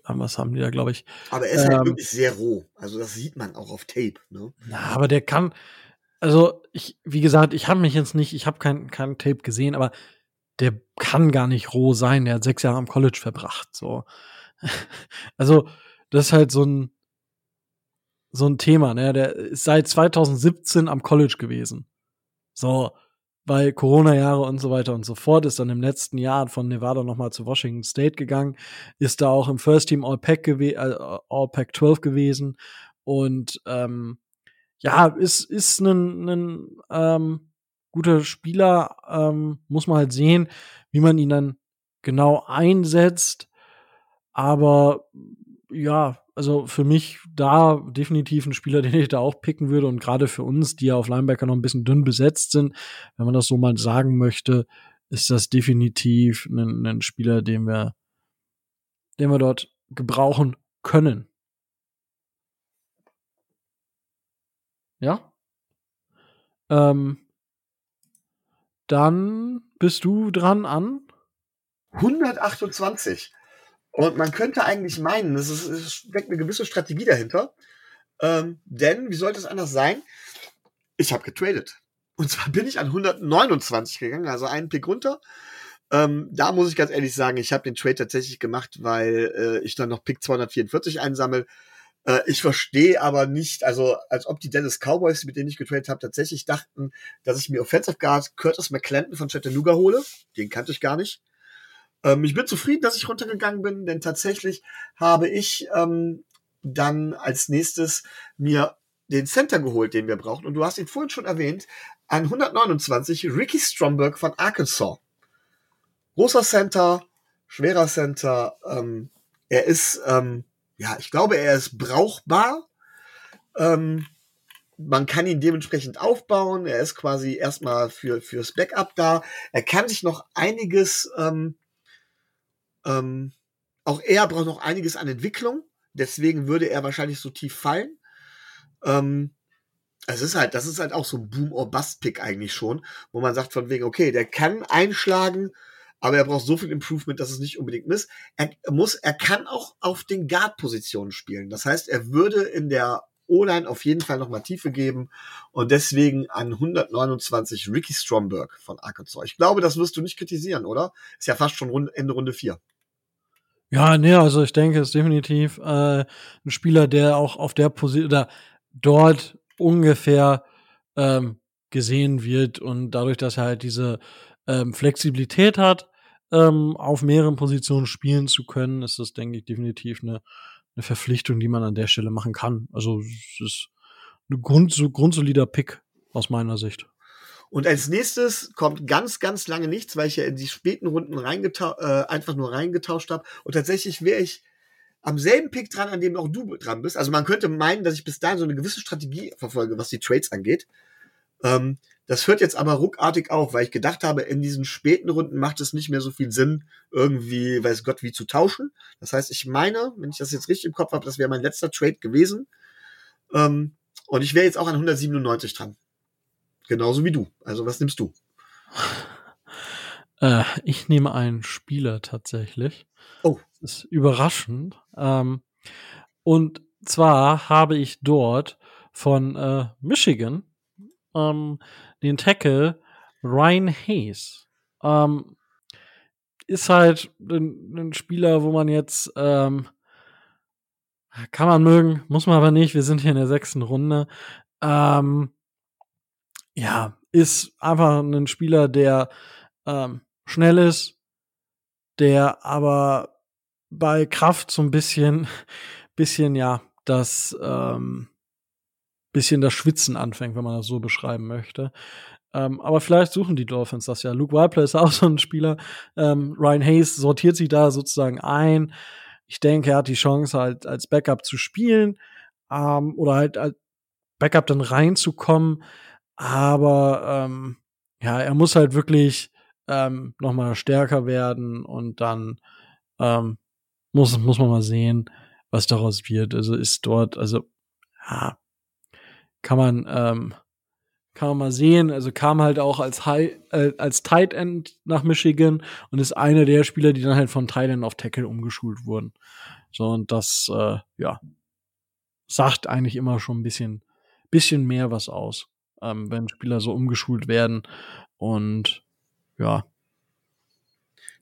was haben die da, glaube ich. Aber er ist halt ähm, halt wirklich sehr roh. Also das sieht man auch auf Tape. Ne? Na, aber der kann, also ich, wie gesagt, ich habe mich jetzt nicht, ich habe kein, kein Tape gesehen, aber der kann gar nicht roh sein. Der hat sechs Jahre am College verbracht. So, also das ist halt so ein so ein Thema. Ne, der ist seit 2017 am College gewesen. So, weil Corona-Jahre und so weiter und so fort, ist dann im letzten Jahr von Nevada nochmal zu Washington State gegangen, ist da auch im First Team All-Pac gew äh, All-Pac 12 gewesen und ähm, ja, ist, ist ein, ein ähm, guter Spieler, ähm, muss man halt sehen, wie man ihn dann genau einsetzt. Aber ja, also für mich da definitiv ein Spieler, den ich da auch picken würde und gerade für uns, die ja auf Linebacker noch ein bisschen dünn besetzt sind, wenn man das so mal sagen möchte, ist das definitiv ein, ein Spieler, den wir, den wir dort gebrauchen können. Ja? Ähm, dann bist du dran an 128. Und man könnte eigentlich meinen, es, ist, es steckt eine gewisse Strategie dahinter. Ähm, denn, wie sollte es anders sein? Ich habe getradet. Und zwar bin ich an 129 gegangen, also einen Pick runter. Ähm, da muss ich ganz ehrlich sagen, ich habe den Trade tatsächlich gemacht, weil äh, ich dann noch Pick 244 einsammel. Äh, ich verstehe aber nicht, also als ob die Dallas Cowboys, mit denen ich getradet habe, tatsächlich dachten, dass ich mir Offensive Guard Curtis McClendon von Chattanooga hole. Den kannte ich gar nicht. Ähm, ich bin zufrieden, dass ich runtergegangen bin, denn tatsächlich habe ich ähm, dann als nächstes mir den Center geholt, den wir brauchen. Und du hast ihn vorhin schon erwähnt, an 129 Ricky Stromberg von Arkansas. Großer Center, schwerer Center. Ähm, er ist, ähm, ja, ich glaube, er ist brauchbar. Ähm, man kann ihn dementsprechend aufbauen. Er ist quasi erstmal für fürs Backup da. Er kann sich noch einiges ähm, ähm, auch er braucht noch einiges an Entwicklung. Deswegen würde er wahrscheinlich so tief fallen. Ähm, es ist halt, das ist halt auch so ein Boom or Bust Pick eigentlich schon, wo man sagt von wegen, okay, der kann einschlagen, aber er braucht so viel Improvement, dass es nicht unbedingt ist. Er muss, er kann auch auf den Guard-Positionen spielen. Das heißt, er würde in der O-Line auf jeden Fall nochmal Tiefe geben und deswegen an 129 Ricky Stromberg von Arkansas. Ich glaube, das wirst du nicht kritisieren, oder? Ist ja fast schon Ende Runde 4. Ja, nee, also ich denke, es ist definitiv äh, ein Spieler, der auch auf der Position oder dort ungefähr ähm, gesehen wird und dadurch, dass er halt diese ähm, Flexibilität hat, ähm, auf mehreren Positionen spielen zu können, ist das, denke ich, definitiv eine, eine Verpflichtung, die man an der Stelle machen kann. Also es ist ein Grund, so grundsolider Pick aus meiner Sicht. Und als nächstes kommt ganz, ganz lange nichts, weil ich ja in die späten Runden äh, einfach nur reingetauscht habe. Und tatsächlich wäre ich am selben Pick dran, an dem auch du dran bist. Also man könnte meinen, dass ich bis dahin so eine gewisse Strategie verfolge, was die Trades angeht. Ähm, das hört jetzt aber ruckartig auf, weil ich gedacht habe, in diesen späten Runden macht es nicht mehr so viel Sinn, irgendwie, weiß Gott, wie zu tauschen. Das heißt, ich meine, wenn ich das jetzt richtig im Kopf habe, das wäre mein letzter Trade gewesen. Ähm, und ich wäre jetzt auch an 197 dran. Genauso wie du. Also was nimmst du? Äh, ich nehme einen Spieler tatsächlich. Oh. Das ist überraschend. Ähm, und zwar habe ich dort von äh, Michigan ähm, den Tackle Ryan Hayes. Ähm, ist halt ein, ein, Spieler, wo man jetzt ähm, kann man mögen, muss man aber nicht. Wir sind hier in der sechsten Runde. Ähm, ja, ist einfach ein Spieler, der ähm, schnell ist, der aber bei Kraft so ein bisschen, bisschen, ja, das, ähm, bisschen das Schwitzen anfängt, wenn man das so beschreiben möchte. Ähm, aber vielleicht suchen die Dolphins das ja. Luke Weiple ist auch so ein Spieler. Ähm, Ryan Hayes sortiert sich da sozusagen ein. Ich denke, er hat die Chance, halt als Backup zu spielen ähm, oder halt als Backup dann reinzukommen. Aber ähm, ja, er muss halt wirklich ähm, noch mal stärker werden und dann ähm, muss muss man mal sehen, was daraus wird. Also ist dort, also ja, kann man ähm, kann man mal sehen. Also kam halt auch als High, äh, als Tight End nach Michigan und ist einer der Spieler, die dann halt von Tight End auf Tackle umgeschult wurden. So und das äh, ja sagt eigentlich immer schon ein bisschen bisschen mehr was aus. Ähm, wenn Spieler so umgeschult werden. Und ja.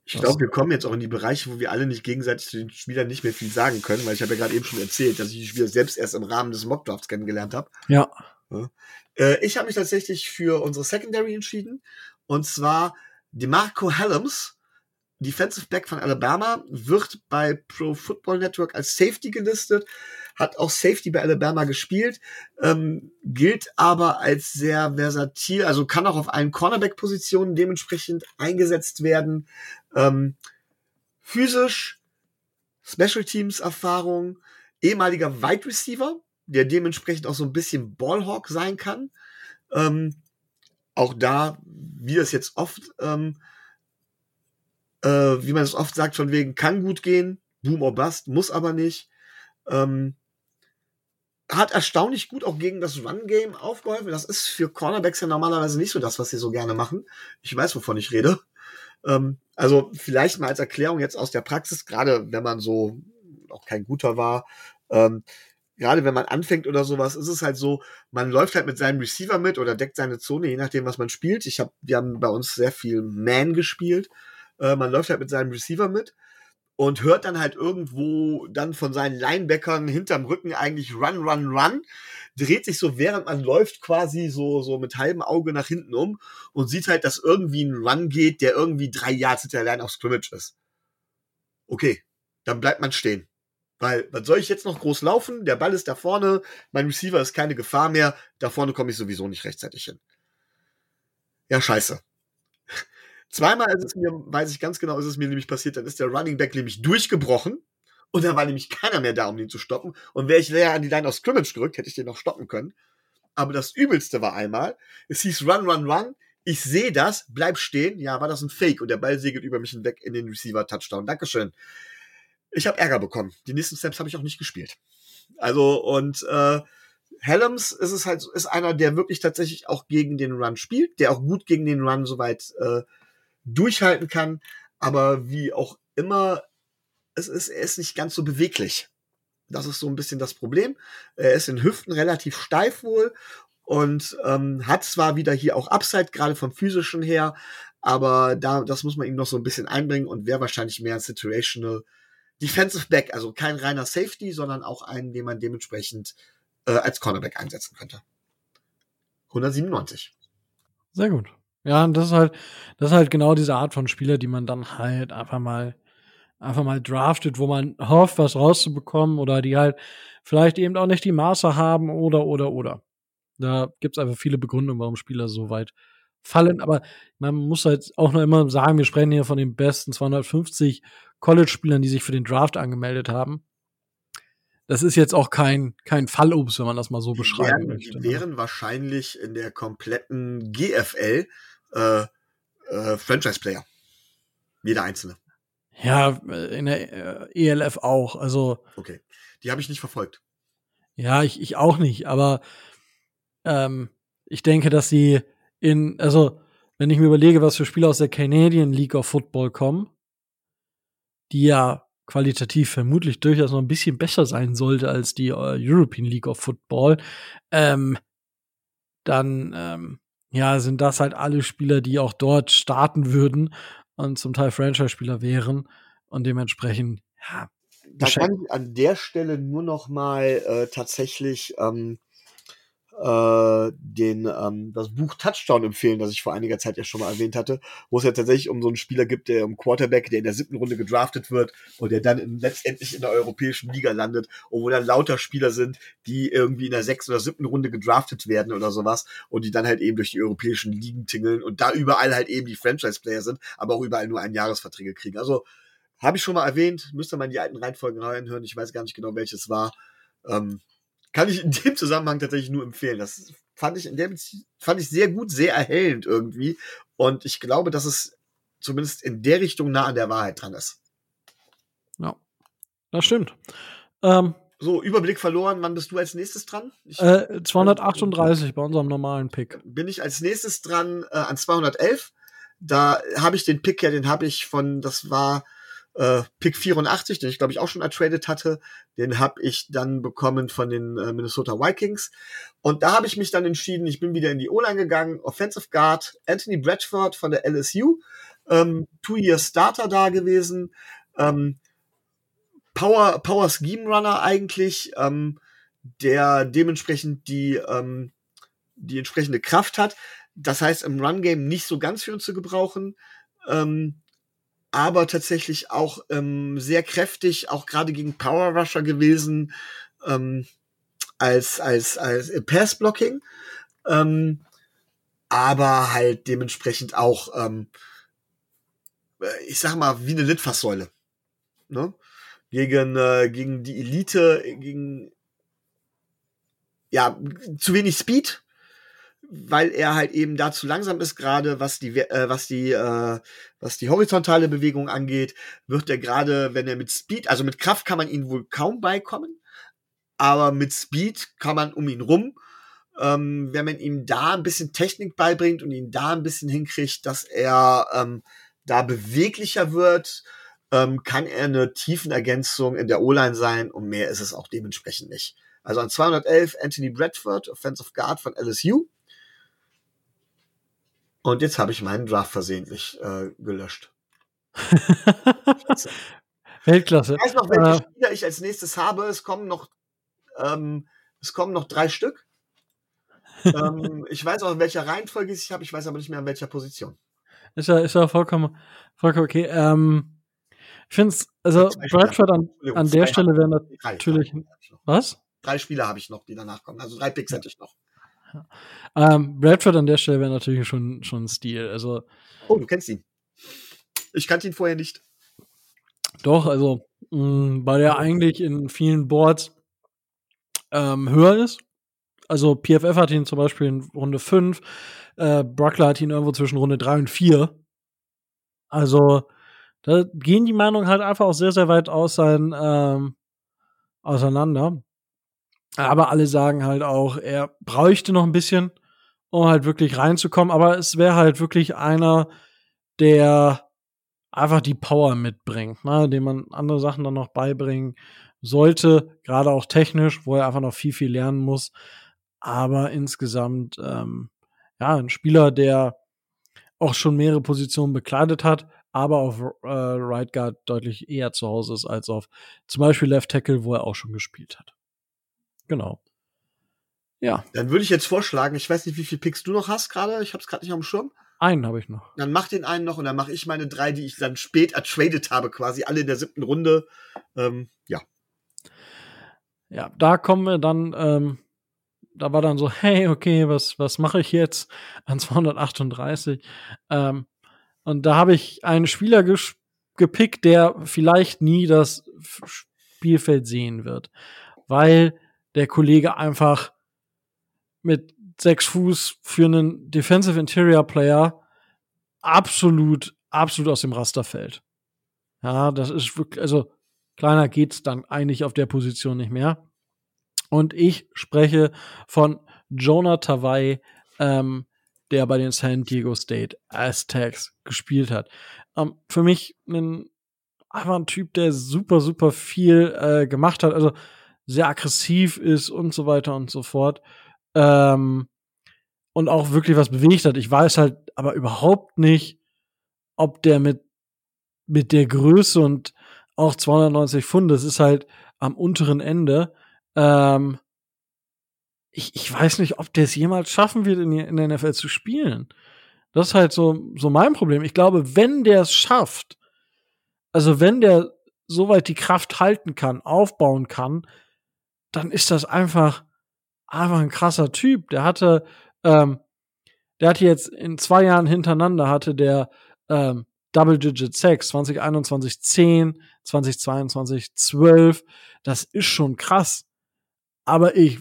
Ich glaube, wir kommen jetzt auch in die Bereiche, wo wir alle nicht gegenseitig zu den Spielern nicht mehr viel sagen können, weil ich habe ja gerade eben schon erzählt, dass ich die Spieler selbst erst im Rahmen des Mockdrafts kennengelernt habe. Ja. ja. Äh, ich habe mich tatsächlich für unsere Secondary entschieden. Und zwar DeMarco Hellams, Defensive Back von Alabama, wird bei Pro Football Network als Safety gelistet, hat auch Safety bei Alabama gespielt, ähm, gilt aber als sehr versatil, also kann auch auf allen Cornerback-Positionen dementsprechend eingesetzt werden. Ähm, physisch, Special Teams Erfahrung, ehemaliger Wide Receiver, der dementsprechend auch so ein bisschen Ballhawk sein kann. Ähm, auch da, wie das jetzt oft ähm, äh, wie man es oft sagt, von wegen kann gut gehen, boom or bust, muss aber nicht. Ähm, hat erstaunlich gut auch gegen das Run-Game aufgeholfen. Das ist für Cornerbacks ja normalerweise nicht so das, was sie so gerne machen. Ich weiß, wovon ich rede. Ähm, also vielleicht mal als Erklärung jetzt aus der Praxis, gerade wenn man so auch kein guter war, ähm, gerade wenn man anfängt oder sowas, ist es halt so, man läuft halt mit seinem Receiver mit oder deckt seine Zone, je nachdem, was man spielt. Ich habe, wir haben bei uns sehr viel Man gespielt. Äh, man läuft halt mit seinem Receiver mit und hört dann halt irgendwo dann von seinen Linebackern hinterm Rücken eigentlich Run, Run, Run, dreht sich so, während man läuft, quasi so, so mit halbem Auge nach hinten um und sieht halt, dass irgendwie ein Run geht, der irgendwie drei Yards hinter der Line auf Scrimmage ist. Okay, dann bleibt man stehen. Weil, was soll ich jetzt noch groß laufen? Der Ball ist da vorne, mein Receiver ist keine Gefahr mehr, da vorne komme ich sowieso nicht rechtzeitig hin. Ja, scheiße. Zweimal ist es mir, weiß ich ganz genau, ist es mir nämlich passiert, dann ist der Running Back nämlich durchgebrochen und da war nämlich keiner mehr da, um ihn zu stoppen. Und wäre ich leer an die Line of Scrimmage gerückt, hätte ich den noch stoppen können. Aber das Übelste war einmal, es hieß Run, Run, Run. Ich sehe das, bleib stehen. Ja, war das ein Fake und der Ball segelt über mich hinweg in den Receiver-Touchdown. Dankeschön. Ich habe Ärger bekommen. Die nächsten Steps habe ich auch nicht gespielt. Also, und äh, Helms ist es halt, ist einer, der wirklich tatsächlich auch gegen den Run spielt, der auch gut gegen den Run soweit äh, durchhalten kann. Aber wie auch immer, es ist, er ist nicht ganz so beweglich. Das ist so ein bisschen das Problem. Er ist in Hüften relativ steif wohl und ähm, hat zwar wieder hier auch Upside, gerade vom physischen her, aber da, das muss man ihm noch so ein bisschen einbringen und wäre wahrscheinlich mehr ein Situational Defensive Back, also kein reiner Safety, sondern auch einen, den man dementsprechend äh, als Cornerback einsetzen könnte. 197. Sehr gut. Ja, und das ist halt, das ist halt genau diese Art von Spieler, die man dann halt einfach mal, einfach mal draftet, wo man hofft, was rauszubekommen oder die halt vielleicht eben auch nicht die Maße haben oder, oder, oder. Da gibt's einfach viele Begründungen, warum Spieler so weit fallen. Aber man muss halt auch noch immer sagen, wir sprechen hier von den besten 250 College-Spielern, die sich für den Draft angemeldet haben. Das ist jetzt auch kein, kein Fallobst, wenn man das mal so beschreiben möchte. Die ne? wären wahrscheinlich in der kompletten GFL äh, äh, Franchise-Player. Jeder einzelne. Ja, in der äh, ELF auch. Also. Okay. Die habe ich nicht verfolgt. Ja, ich, ich auch nicht, aber ähm, ich denke, dass sie in, also, wenn ich mir überlege, was für Spieler aus der Canadian League of Football kommen, die ja qualitativ vermutlich durchaus noch ein bisschen besser sein sollte als die äh, European League of Football, ähm, dann ähm, ja, sind das halt alle Spieler, die auch dort starten würden und zum Teil Franchise-Spieler wären und dementsprechend, ja. Da kann ich an der Stelle nur noch mal äh, tatsächlich ähm, äh, den, ähm, das Buch Touchdown empfehlen, das ich vor einiger Zeit ja schon mal erwähnt hatte, wo es ja tatsächlich um so einen Spieler gibt, der um Quarterback, der in der siebten Runde gedraftet wird und der dann in, letztendlich in der europäischen Liga landet, und wo dann lauter Spieler sind, die irgendwie in der sechsten oder siebten Runde gedraftet werden oder sowas und die dann halt eben durch die europäischen Ligen tingeln und da überall halt eben die Franchise-Player sind, aber auch überall nur Einjahresverträge kriegen. Also habe ich schon mal erwähnt, müsste man die alten Reihenfolgen reinhören, ich weiß gar nicht genau, welches war. Ähm, kann ich in dem Zusammenhang tatsächlich nur empfehlen. Das fand ich in dem fand ich sehr gut, sehr erhellend irgendwie. Und ich glaube, dass es zumindest in der Richtung nah an der Wahrheit dran ist. Ja, das stimmt. Ähm, so, Überblick verloren. Wann bist du als nächstes dran? Ich, äh, 238 bei unserem normalen Pick. Bin ich als nächstes dran äh, an 211. Da habe ich den Pick ja, den habe ich von, das war äh, Pick 84, den ich glaube ich auch schon ertradet hatte, den habe ich dann bekommen von den äh, Minnesota Vikings. Und da habe ich mich dann entschieden, ich bin wieder in die O-Line gegangen, Offensive Guard, Anthony Bradford von der LSU, ähm, Two-Year Starter da gewesen, ähm, Power, Power Scheme Runner eigentlich, ähm, der dementsprechend die, ähm, die entsprechende Kraft hat. Das heißt, im Run-Game nicht so ganz für uns zu gebrauchen. Ähm, aber tatsächlich auch ähm, sehr kräftig, auch gerade gegen Power Rusher gewesen, ähm, als, als, als Pass-Blocking. Ähm, aber halt dementsprechend auch, ähm, äh, ich sag mal, wie eine Litfaßsäule. Ne? Gegen, äh, gegen die Elite, gegen ja, zu wenig Speed, weil er halt eben da zu langsam ist, gerade was die, äh, was die, äh, was die horizontale Bewegung angeht, wird er gerade, wenn er mit Speed, also mit Kraft kann man ihn wohl kaum beikommen, aber mit Speed kann man um ihn rum. Ähm, wenn man ihm da ein bisschen Technik beibringt und ihn da ein bisschen hinkriegt, dass er ähm, da beweglicher wird, ähm, kann er eine Tiefenergänzung in der O-Line sein und mehr ist es auch dementsprechend nicht. Also an 211 Anthony Bradford, Offensive Guard von LSU. Und jetzt habe ich meinen Draft versehentlich äh, gelöscht. Weltklasse. Ich weiß noch, welche äh, Spieler ich als nächstes habe. Es kommen noch, ähm, es kommen noch drei Stück. ähm, ich weiß auch, in welcher Reihenfolge ich habe. Ich weiß aber nicht mehr, in welcher Position. Ist ja, ist ja vollkommen, vollkommen okay. Ähm, ich finde es, also Bradford an, an der Stelle wäre natürlich. Was? Drei Spieler habe ich noch, die danach kommen. Also drei Picks hätte ich noch. Ähm, Bradford an der Stelle wäre natürlich schon, schon ein Stil. Also, oh, du kennst ihn. Ich kannte ihn vorher nicht. Doch, also, mh, mm, weil er eigentlich in vielen Boards ähm, höher ist. Also PFF hat ihn zum Beispiel in Runde 5, äh, Bruckler hat ihn irgendwo zwischen Runde 3 und 4. Also, da gehen die Meinungen halt einfach auch sehr, sehr weit aus sein, ähm, auseinander. Aber alle sagen halt auch, er bräuchte noch ein bisschen, um halt wirklich reinzukommen. Aber es wäre halt wirklich einer, der einfach die Power mitbringt, ne? dem man andere Sachen dann noch beibringen sollte, gerade auch technisch, wo er einfach noch viel, viel lernen muss. Aber insgesamt, ähm, ja, ein Spieler, der auch schon mehrere Positionen bekleidet hat, aber auf äh, Right Guard deutlich eher zu Hause ist als auf zum Beispiel Left Tackle, wo er auch schon gespielt hat. Genau. Ja. Dann würde ich jetzt vorschlagen, ich weiß nicht, wie viele Picks du noch hast gerade. Ich habe es gerade nicht auf dem Schirm. Einen habe ich noch. Dann mach den einen noch und dann mache ich meine drei, die ich dann spät ertradet habe, quasi alle in der siebten Runde. Ähm, ja. Ja, da kommen wir dann, ähm, da war dann so, hey, okay, was, was mache ich jetzt an 238? Ähm, und da habe ich einen Spieler gepickt, der vielleicht nie das Spielfeld sehen wird. Weil der Kollege einfach mit sechs Fuß für einen Defensive Interior Player absolut, absolut aus dem Raster fällt. Ja, das ist wirklich, also kleiner geht's dann eigentlich auf der Position nicht mehr. Und ich spreche von Jonah Tawai, ähm, der bei den San Diego State Aztecs gespielt hat. Ähm, für mich ein, einfach ein Typ, der super, super viel äh, gemacht hat. Also sehr aggressiv ist und so weiter und so fort. Ähm, und auch wirklich was bewegt hat. Ich weiß halt aber überhaupt nicht, ob der mit, mit der Größe und auch 290 Pfund, das ist halt am unteren Ende. Ähm, ich, ich weiß nicht, ob der es jemals schaffen wird, in, in der NFL zu spielen. Das ist halt so, so mein Problem. Ich glaube, wenn der es schafft, also wenn der soweit die Kraft halten kann, aufbauen kann, dann ist das einfach, einfach ein krasser Typ. Der hatte, ähm, der hatte jetzt in zwei Jahren hintereinander hatte der ähm, Double Digit Sex 2021 10, 2022 12. Das ist schon krass. Aber ich,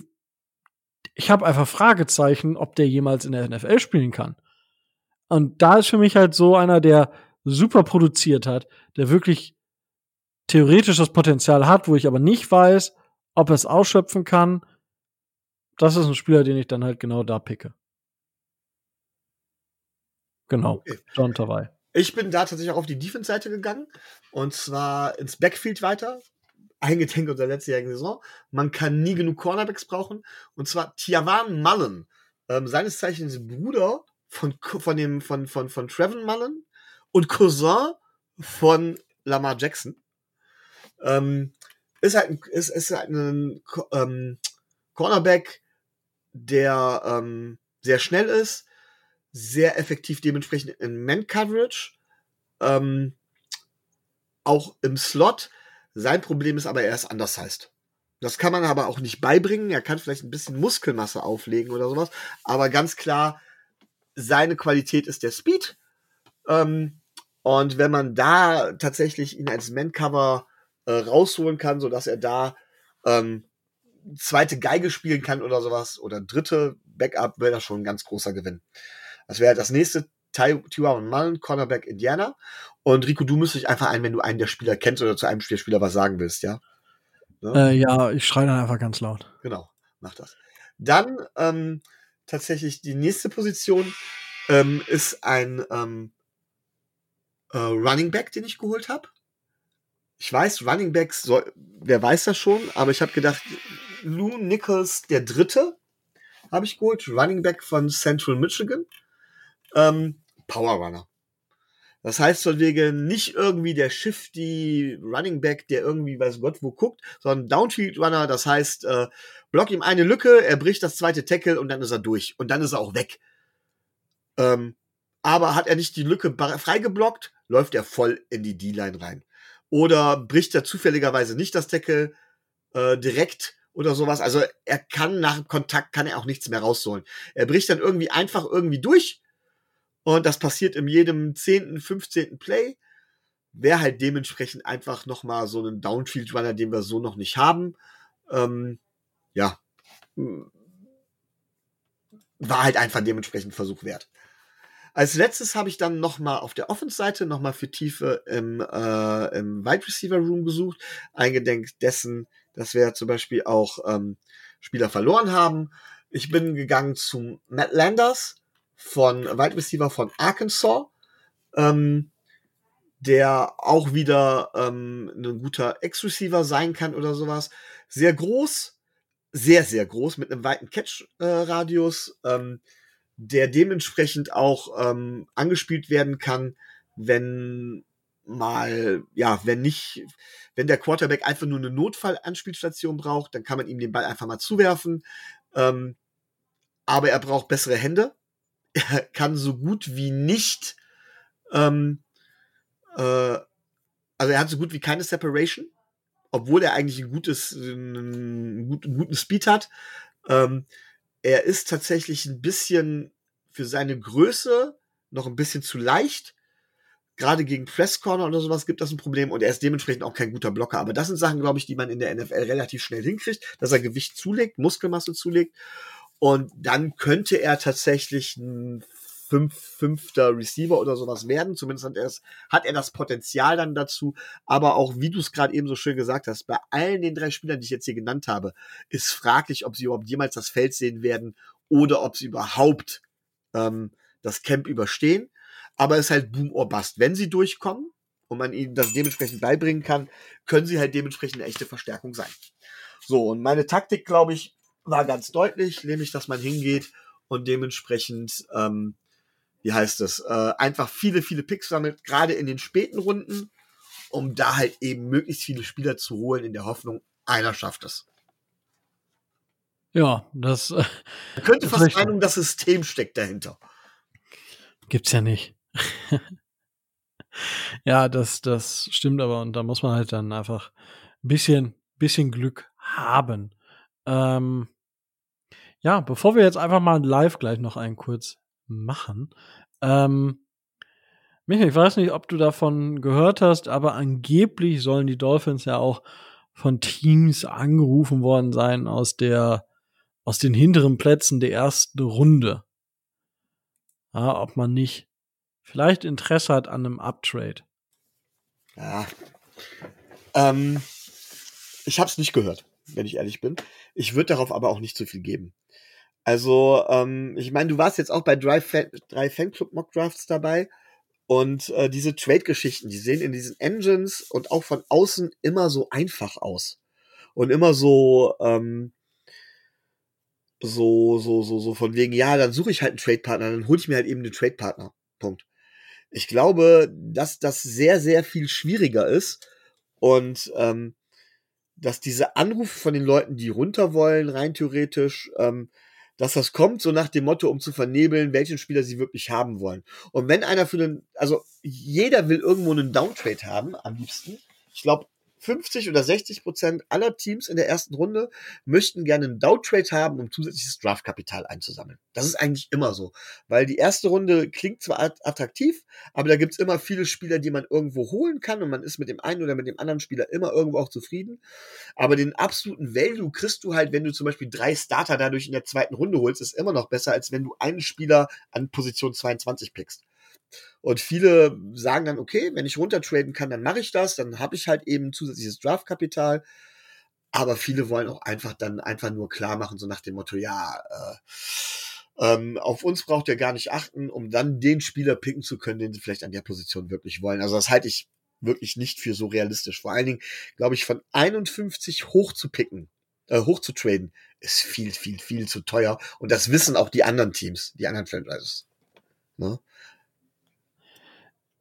ich habe einfach Fragezeichen, ob der jemals in der NFL spielen kann. Und da ist für mich halt so einer, der super produziert hat, der wirklich theoretisch das Potenzial hat, wo ich aber nicht weiß, ob er es ausschöpfen kann, das ist ein Spieler, den ich dann halt genau da picke. Genau, okay. John Tawai. Ich bin da tatsächlich auch auf die Defense-Seite gegangen und zwar ins Backfield weiter. Eingedenk unserer letztjährigen Saison. Man kann nie genug Cornerbacks brauchen. Und zwar Tiawan Mullen, ähm, seines Zeichens Bruder von, von dem, von, von, von Trevor Mullen und Cousin von Lamar Jackson. Ähm, ist halt ein, ist, ist halt ein ähm, Cornerback, der ähm, sehr schnell ist, sehr effektiv dementsprechend in Man-Coverage, ähm, auch im Slot. Sein Problem ist aber, er ist anders heißt. Das kann man aber auch nicht beibringen. Er kann vielleicht ein bisschen Muskelmasse auflegen oder sowas. Aber ganz klar, seine Qualität ist der Speed. Ähm, und wenn man da tatsächlich ihn als Man-Cover äh, rausholen kann, sodass er da ähm, zweite Geige spielen kann oder sowas, oder dritte Backup, wäre das schon ein ganz großer Gewinn. Das wäre das nächste Tiwa und Mullen, Cornerback Indiana. Und Rico, du müsstest dich einfach ein, wenn du einen der Spieler kennst oder zu einem Spieler was sagen willst, ja? Ne? Äh, ja, ich schreie dann einfach ganz laut. Genau, mach das. Dann ähm, tatsächlich die nächste Position ähm, ist ein ähm, äh, Running Back, den ich geholt habe. Ich weiß, Running Backs, soll, wer weiß das schon, aber ich habe gedacht, Lou Nichols der Dritte habe ich geholt, Running Back von Central Michigan. Ähm, Power Runner. Das heißt von wegen nicht irgendwie der Shifty Running Back, der irgendwie weiß Gott wo guckt, sondern Downfield Runner, das heißt, äh, block ihm eine Lücke, er bricht das zweite Tackle und dann ist er durch. Und dann ist er auch weg. Ähm, aber hat er nicht die Lücke freigeblockt, läuft er voll in die D-Line rein. Oder bricht er zufälligerweise nicht das Tackle äh, direkt oder sowas. Also er kann nach Kontakt, kann er auch nichts mehr rausholen. Er bricht dann irgendwie einfach irgendwie durch und das passiert in jedem 10., 15. Play. Wäre halt dementsprechend einfach nochmal so ein Downfield Runner, den wir so noch nicht haben. Ähm, ja. War halt einfach dementsprechend Versuch wert. Als letztes habe ich dann nochmal auf der Offense-Seite nochmal für Tiefe im, äh, im Wide Receiver Room gesucht. Eingedenk dessen, dass wir zum Beispiel auch ähm, Spieler verloren haben. Ich bin gegangen zu Matt Landers, von Wide Receiver von Arkansas, ähm, der auch wieder ähm, ein guter Ex-Receiver sein kann oder sowas. Sehr groß, sehr, sehr groß, mit einem weiten Catch-Radius, äh, ähm, der dementsprechend auch ähm, angespielt werden kann, wenn mal, ja, wenn nicht, wenn der Quarterback einfach nur eine Notfallanspielstation braucht, dann kann man ihm den Ball einfach mal zuwerfen. Ähm, aber er braucht bessere Hände er kann so gut wie nicht, ähm, äh, also er hat so gut wie keine Separation, obwohl er eigentlich ein gutes, einen, guten, guten Speed hat. Ähm, er ist tatsächlich ein bisschen für seine Größe noch ein bisschen zu leicht. Gerade gegen Press Corner oder sowas gibt das ein Problem und er ist dementsprechend auch kein guter Blocker. Aber das sind Sachen, glaube ich, die man in der NFL relativ schnell hinkriegt, dass er Gewicht zulegt, Muskelmasse zulegt und dann könnte er tatsächlich ein fünf, fünfter Receiver oder sowas werden. Zumindest hat er, es, hat er das Potenzial dann dazu. Aber auch, wie du es gerade eben so schön gesagt hast, bei allen den drei Spielern, die ich jetzt hier genannt habe, ist fraglich, ob sie überhaupt jemals das Feld sehen werden oder ob sie überhaupt ähm, das Camp überstehen. Aber es ist halt Boom or Bust. Wenn sie durchkommen und man ihnen das dementsprechend beibringen kann, können sie halt dementsprechend eine echte Verstärkung sein. So, und meine Taktik, glaube ich, war ganz deutlich, nämlich, dass man hingeht und dementsprechend, ähm, wie heißt es, äh, einfach viele, viele Picks sammelt, gerade in den späten Runden, um da halt eben möglichst viele Spieler zu holen, in der Hoffnung, einer schafft es. Ja, das. Äh, Man könnte fast meinen, das System steckt dahinter. Gibt's ja nicht. ja, das, das stimmt aber und da muss man halt dann einfach ein bisschen, bisschen Glück haben. Ähm, ja, bevor wir jetzt einfach mal live gleich noch einen kurz machen. Ähm, Michael, ich weiß nicht, ob du davon gehört hast, aber angeblich sollen die Dolphins ja auch von Teams angerufen worden sein aus der, aus den hinteren Plätzen der ersten Runde. Ja, ob man nicht vielleicht Interesse hat an einem Uptrade. Ja. Ähm, ich habe es nicht gehört, wenn ich ehrlich bin. Ich würde darauf aber auch nicht zu viel geben. Also, ähm, ich meine, du warst jetzt auch bei drei, Fan drei Fanclub Mock Drafts dabei. Und äh, diese Trade-Geschichten, die sehen in diesen Engines und auch von außen immer so einfach aus. Und immer so, ähm, so, so, so, so von wegen, ja, dann suche ich halt einen Trade-Partner, dann hole ich mir halt eben einen Trade-Partner. Punkt. Ich glaube, dass das sehr, sehr viel schwieriger ist und ähm, dass diese Anrufe von den Leuten, die runter wollen, rein theoretisch, ähm, dass das kommt so nach dem Motto, um zu vernebeln, welchen Spieler sie wirklich haben wollen. Und wenn einer für den, also jeder will irgendwo einen Downtrade haben, am liebsten. Ich glaube, 50 oder 60 Prozent aller Teams in der ersten Runde möchten gerne einen Downtrade haben, um zusätzliches Draftkapital einzusammeln. Das ist eigentlich immer so, weil die erste Runde klingt zwar attraktiv, aber da gibt's immer viele Spieler, die man irgendwo holen kann und man ist mit dem einen oder mit dem anderen Spieler immer irgendwo auch zufrieden. Aber den absoluten Value kriegst du halt, wenn du zum Beispiel drei Starter dadurch in der zweiten Runde holst, ist immer noch besser, als wenn du einen Spieler an Position 22 pickst. Und viele sagen dann, okay, wenn ich runtertraden kann, dann mache ich das, dann habe ich halt eben zusätzliches Draftkapital. Aber viele wollen auch einfach dann einfach nur klar machen, so nach dem Motto, ja, äh, ähm, auf uns braucht ihr gar nicht achten, um dann den Spieler picken zu können, den sie vielleicht an der Position wirklich wollen. Also das halte ich wirklich nicht für so realistisch. Vor allen Dingen, glaube ich, von 51 hoch zu picken, äh, hoch zu traden, ist viel, viel, viel zu teuer. Und das wissen auch die anderen Teams, die anderen Franchises. Ne?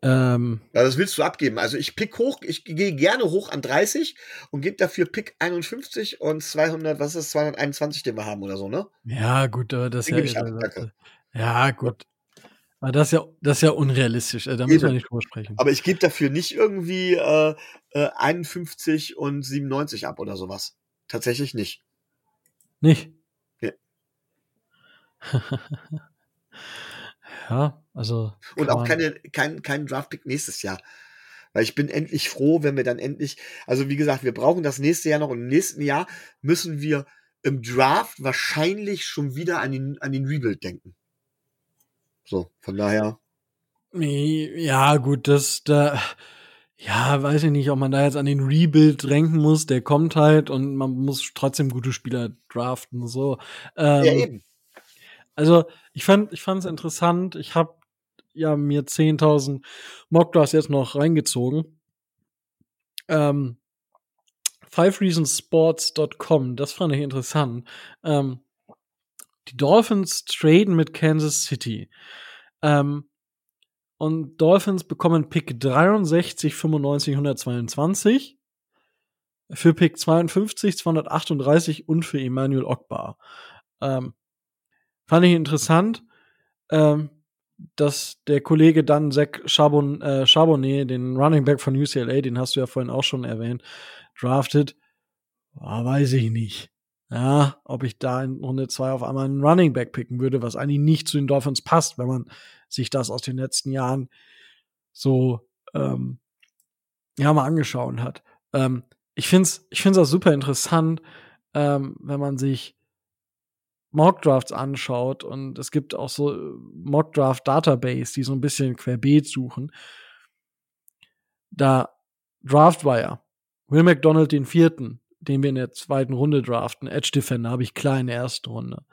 Ähm, ja, das willst du abgeben. Also ich pick hoch, ich gehe gerne hoch an 30 und gebe dafür Pick 51 und 200, was ist 221, den wir haben oder so, ne? Ja, gut, aber das ist ja, ab, ja, gut. Aber das ist ja, das ist ja unrealistisch, äh, da müssen wir nicht drüber sprechen. Aber ich gebe dafür nicht irgendwie äh, äh, 51 und 97 ab oder sowas. Tatsächlich nicht. Nicht? Nee. ja, also. Und auch keine, kein, kein Draftpick nächstes Jahr. Weil ich bin endlich froh, wenn wir dann endlich, also wie gesagt, wir brauchen das nächste Jahr noch und im nächsten Jahr müssen wir im Draft wahrscheinlich schon wieder an den, an den Rebuild denken. So, von daher. Ja, gut, das, da, ja, weiß ich nicht, ob man da jetzt an den Rebuild renken muss, der kommt halt und man muss trotzdem gute Spieler draften, so. Ähm, ja, eben. Also, ich fand, ich fand es interessant. Ich habe ja mir 10.000 Mockdrafts jetzt noch reingezogen. Ähm, fivereasonsports.com, das fand ich interessant. Ähm, die Dolphins traden mit Kansas City. Ähm, und Dolphins bekommen Pick 63, 95, 122 für Pick 52, 238 und für Emmanuel Ogbar. Ähm, fand ich interessant. Ähm, dass der Kollege dann Zach Charbon, äh, Charbonnet, den Running Back von UCLA, den hast du ja vorhin auch schon erwähnt, draftet, oh, weiß ich nicht. Ja, ob ich da in Runde 2 auf einmal einen Running Back picken würde, was eigentlich nicht zu den Dolphins passt, wenn man sich das aus den letzten Jahren so ähm, ja mal angeschaut hat. Ähm, ich find's, ich find's auch super interessant, ähm, wenn man sich Mockdrafts anschaut und es gibt auch so äh, Mockdraft Database, die so ein bisschen querbeet suchen. Da Draftwire, Will McDonald den vierten, den wir in der zweiten Runde draften, Edge Defender habe ich klar in der ersten Runde.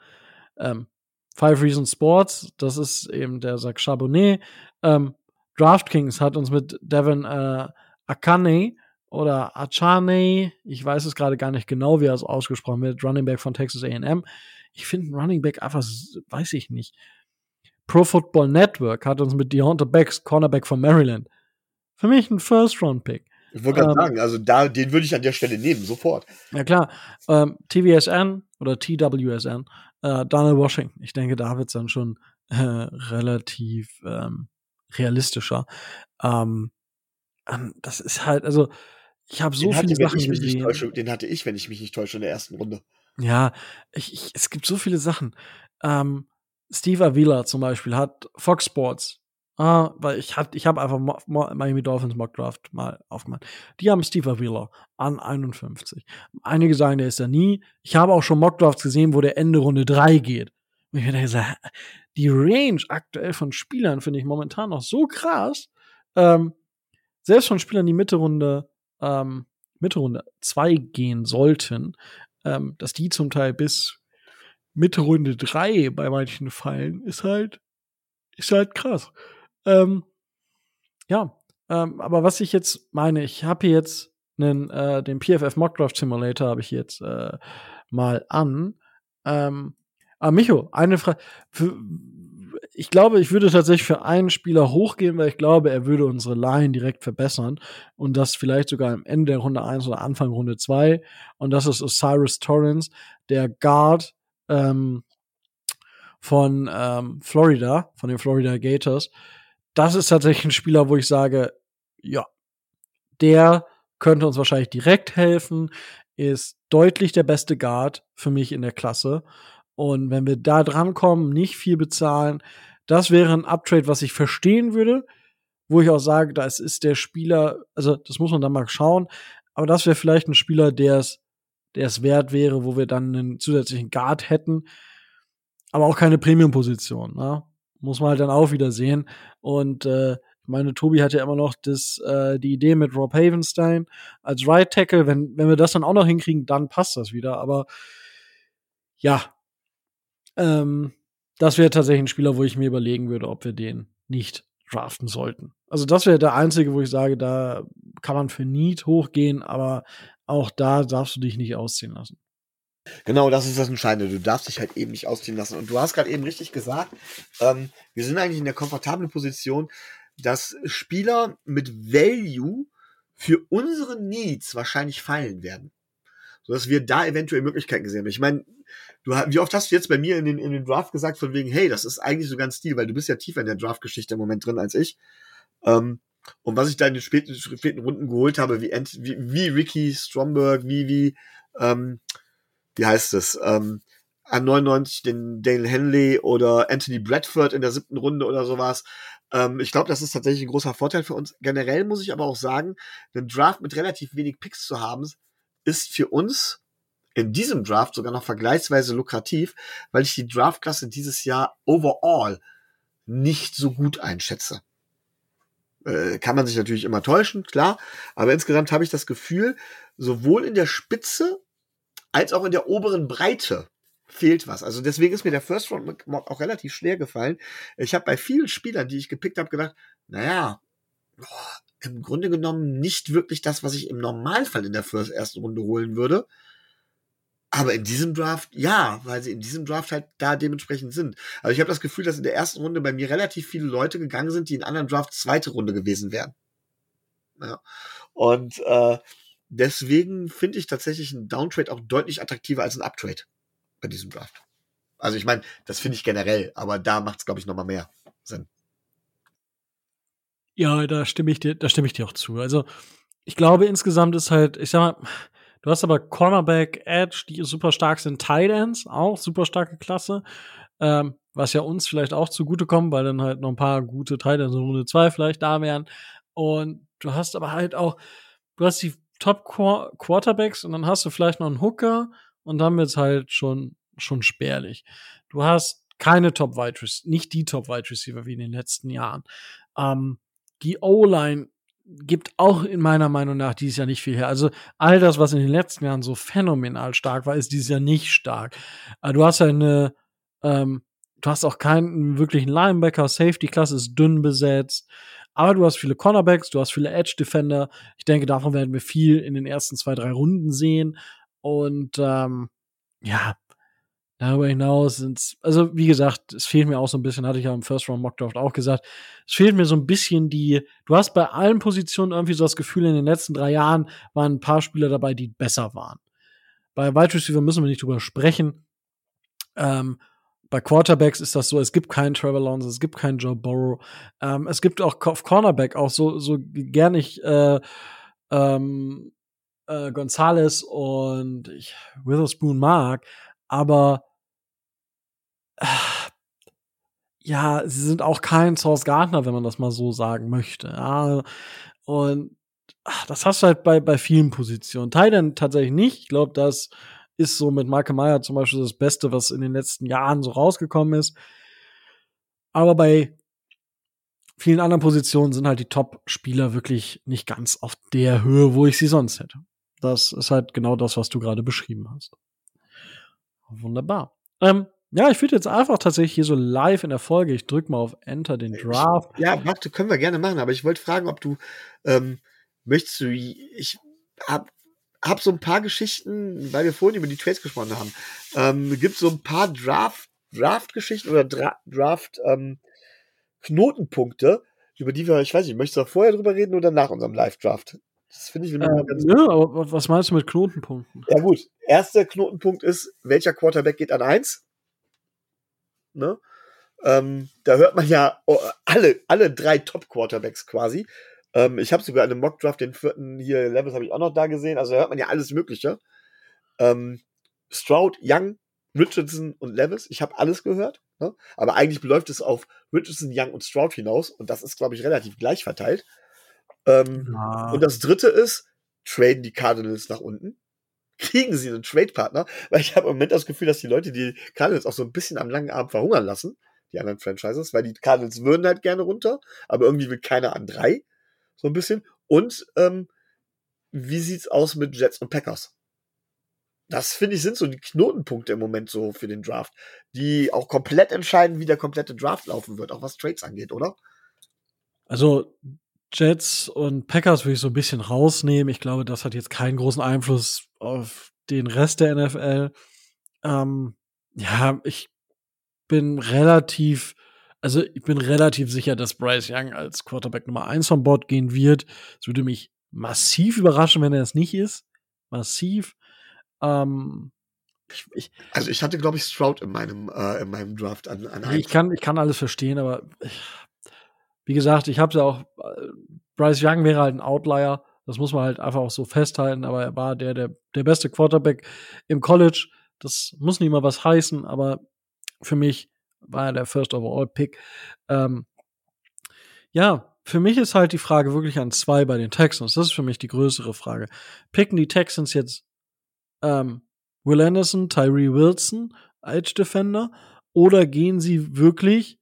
Ähm, Five Reasons Sports, das ist eben der Zach Charbonnet. Ähm, DraftKings hat uns mit Devin äh, Akane oder Achane, ich weiß es gerade gar nicht genau, wie er es ausgesprochen wird, Running Back von Texas A&M, ich finde einen Running Back einfach, weiß ich nicht. Pro Football Network hat uns mit Deontay Becks, Cornerback von Maryland. Für mich ein First-Round-Pick. Ich wollte gerade ähm, sagen, also da, den würde ich an der Stelle nehmen, sofort. Ja klar. Ähm, TWSN oder TWSN, äh, Donald Washington. Ich denke, da wird es dann schon äh, relativ ähm, realistischer. Ähm, ähm, das ist halt, also ich habe so den viele Sachen gesehen. Täusche, den hatte ich, wenn ich mich nicht täusche, in der ersten Runde. Ja, ich, ich, es gibt so viele Sachen. Ähm, Steve Avila zum Beispiel hat Fox Sports. Ah, weil ich hat, ich habe einfach Mo Mo Miami Dolphins Mock Draft mal aufgemacht. Die haben Steve Avila an 51. Einige sagen, der ist da nie. Ich habe auch schon Mock Drafts gesehen, wo der Ende Runde 3 geht. Und ich denke, die Range aktuell von Spielern finde ich momentan noch so krass. Ähm, selbst von Spielern, die Mitte Runde, ähm, Mitte Runde 2 gehen sollten, ähm, dass die zum Teil bis Mitte Runde 3 bei manchen fallen, ist halt, ist halt krass. Ähm, ja, ähm, aber was ich jetzt meine, ich habe hier jetzt einen, äh, den PFF Mockdraft Simulator habe ich jetzt äh, mal an. Ähm, aber Micho, eine Frage. Ich glaube, ich würde tatsächlich für einen Spieler hochgehen, weil ich glaube, er würde unsere Line direkt verbessern. Und das vielleicht sogar am Ende der Runde 1 oder Anfang Runde 2. Und das ist Osiris Torrance, der Guard ähm, von ähm, Florida, von den Florida Gators. Das ist tatsächlich ein Spieler, wo ich sage, ja, der könnte uns wahrscheinlich direkt helfen, ist deutlich der beste Guard für mich in der Klasse. Und wenn wir da drankommen, nicht viel bezahlen, das wäre ein Uptrade, was ich verstehen würde, wo ich auch sage, das ist der Spieler, also das muss man dann mal schauen, aber das wäre vielleicht ein Spieler, der es, der es wert wäre, wo wir dann einen zusätzlichen Guard hätten, aber auch keine Premium-Position. Ne? Muss man halt dann auch wieder sehen. Und äh, meine, Tobi hat ja immer noch das, äh, die Idee mit Rob Havenstein als Right Tackle. Wenn, wenn wir das dann auch noch hinkriegen, dann passt das wieder. Aber ja, ähm, das wäre tatsächlich ein Spieler, wo ich mir überlegen würde, ob wir den nicht draften sollten. Also das wäre der einzige, wo ich sage, da kann man für Need hochgehen, aber auch da darfst du dich nicht ausziehen lassen. Genau, das ist das Entscheidende. Du darfst dich halt eben nicht ausziehen lassen. Und du hast gerade eben richtig gesagt, ähm, wir sind eigentlich in der komfortablen Position, dass Spieler mit Value für unsere Needs wahrscheinlich fallen werden. Sodass wir da eventuell Möglichkeiten gesehen haben. Ich meine, du, wie oft hast du jetzt bei mir in den, in den Draft gesagt, von wegen, hey, das ist eigentlich so ganz Stil, weil du bist ja tiefer in der Draft-Geschichte im Moment drin als ich. Ähm, und was ich da in den späten, späten Runden geholt habe, wie, wie, wie Ricky Stromberg, wie, wie, ähm, wie heißt es, ähm, an 99 den Daniel Henley oder Anthony Bradford in der siebten Runde oder sowas. Ähm, ich glaube, das ist tatsächlich ein großer Vorteil für uns. Generell muss ich aber auch sagen, einen Draft mit relativ wenig Picks zu haben, ist für uns in diesem Draft sogar noch vergleichsweise lukrativ, weil ich die Draftklasse dieses Jahr overall nicht so gut einschätze. Äh, kann man sich natürlich immer täuschen, klar, aber insgesamt habe ich das Gefühl, sowohl in der Spitze als auch in der oberen Breite fehlt was. Also deswegen ist mir der First Round auch relativ schwer gefallen. Ich habe bei vielen Spielern, die ich gepickt habe, gedacht, naja, boah, im Grunde genommen nicht wirklich das, was ich im Normalfall in der First ersten Runde holen würde. Aber in diesem Draft, ja, weil sie in diesem Draft halt da dementsprechend sind. Also ich habe das Gefühl, dass in der ersten Runde bei mir relativ viele Leute gegangen sind, die in anderen Draft zweite Runde gewesen wären. Ja. Und äh, deswegen finde ich tatsächlich einen Downtrade auch deutlich attraktiver als ein Uptrade bei diesem Draft. Also ich meine, das finde ich generell, aber da macht es, glaube ich, nochmal mehr Sinn. Ja, da stimme ich dir, da stimme ich dir auch zu. Also ich glaube insgesamt ist halt, ich sag mal, du hast aber Cornerback, Edge, die super stark sind, Tight Ends, auch super starke Klasse. Ähm, was ja uns vielleicht auch zugutekommt, weil dann halt noch ein paar gute Tight Ends in Runde 2 vielleicht da wären. Und du hast aber halt auch, du hast die Top Quarterbacks und dann hast du vielleicht noch einen Hooker und dann wird's halt schon, schon spärlich. Du hast keine Top Wide Receiver, nicht die Top Wide Receiver wie in den letzten Jahren. Ähm, die O-Line gibt auch in meiner Meinung nach dieses Jahr nicht viel her. Also all das, was in den letzten Jahren so phänomenal stark war, ist dieses Jahr nicht stark. Äh, du hast ja eine, ähm, du hast auch keinen wirklichen Linebacker, Safety-Klasse ist dünn besetzt. Aber du hast viele Cornerbacks, du hast viele Edge-Defender. Ich denke, davon werden wir viel in den ersten zwei, drei Runden sehen. Und ähm, ja, darüber hinaus sind also wie gesagt, es fehlt mir auch so ein bisschen, hatte ich ja im First Round Mockdraft auch gesagt, es fehlt mir so ein bisschen die, du hast bei allen Positionen irgendwie so das Gefühl, in den letzten drei Jahren waren ein paar Spieler dabei, die besser waren. Bei Wide Receiver müssen wir nicht drüber sprechen. Ähm, bei Quarterbacks ist das so, es gibt keinen Trevor Lawrence, es gibt keinen Joe Burrow. Ähm, es gibt auch auf Cornerback auch so, so gern ich äh, ähm, äh, Gonzales und ich Witherspoon mag, aber äh, ja, sie sind auch kein Source Gardner, wenn man das mal so sagen möchte. Ja, und ach, das hast du halt bei, bei vielen Positionen. Titan tatsächlich nicht. Ich glaube, das ist so mit Marke Meyer zum Beispiel das Beste, was in den letzten Jahren so rausgekommen ist. Aber bei vielen anderen Positionen sind halt die Top-Spieler wirklich nicht ganz auf der Höhe, wo ich sie sonst hätte. Das ist halt genau das, was du gerade beschrieben hast. Wunderbar. Ähm, Ja, ich würde jetzt einfach tatsächlich hier so live in der Folge, ich drücke mal auf Enter den Draft. Ja, warte, können wir gerne machen, aber ich wollte fragen, ob du, ähm, möchtest du, ich hab, hab so ein paar Geschichten, weil wir vorhin über die Trades gesprochen haben, ähm, gibt so ein paar Draft, Draft-Geschichten oder Dra Draft, ähm, Knotenpunkte, über die wir, ich weiß nicht, möchtest du vorher drüber reden oder nach unserem Live-Draft? Das finde ich äh, ganz Ja, aber was meinst du mit Knotenpunkten? Ja, gut. Erster Knotenpunkt ist, welcher Quarterback geht an eins? Ne? Ähm, da hört man ja oh, alle, alle drei Top-Quarterbacks quasi. Ähm, ich habe sogar in einem Mock-Draft den vierten hier Levels habe ich auch noch da gesehen. Also da hört man ja alles Mögliche. Ähm, Stroud, Young, Richardson und Levis. Ich habe alles gehört. Ne? Aber eigentlich läuft es auf Richardson, Young und Stroud hinaus. Und das ist, glaube ich, relativ gleich verteilt. Ähm, ja. Und das dritte ist, traden die Cardinals nach unten kriegen sie einen Trade-Partner, weil ich habe im Moment das Gefühl, dass die Leute die Cardinals auch so ein bisschen am langen Abend verhungern lassen, die anderen Franchises, weil die Cardinals würden halt gerne runter, aber irgendwie will keiner an drei, so ein bisschen. Und ähm, wie sieht's aus mit Jets und Packers? Das finde ich sind so die Knotenpunkte im Moment so für den Draft, die auch komplett entscheiden, wie der komplette Draft laufen wird, auch was Trades angeht, oder? Also Jets und Packers würde ich so ein bisschen rausnehmen. Ich glaube, das hat jetzt keinen großen Einfluss auf den Rest der NFL. Ähm, ja, ich bin relativ, also ich bin relativ sicher, dass Bryce Young als Quarterback Nummer 1 vom Bord gehen wird. Es würde mich massiv überraschen, wenn er es nicht ist. Massiv. Ähm, ich, ich, also ich hatte, glaube ich, Stroud in meinem, äh, in meinem Draft an, an ich kann, ich kann alles verstehen, aber ich, wie gesagt, ich habe ja auch, äh, Bryce Young wäre halt ein Outlier. Das muss man halt einfach auch so festhalten, aber er war der, der, der beste Quarterback im College. Das muss nicht mal was heißen, aber für mich war er der First Overall Pick. Ähm, ja, für mich ist halt die Frage wirklich an zwei bei den Texans. Das ist für mich die größere Frage. Picken die Texans jetzt ähm, Will Anderson, Tyree Wilson, Edge Defender, oder gehen sie wirklich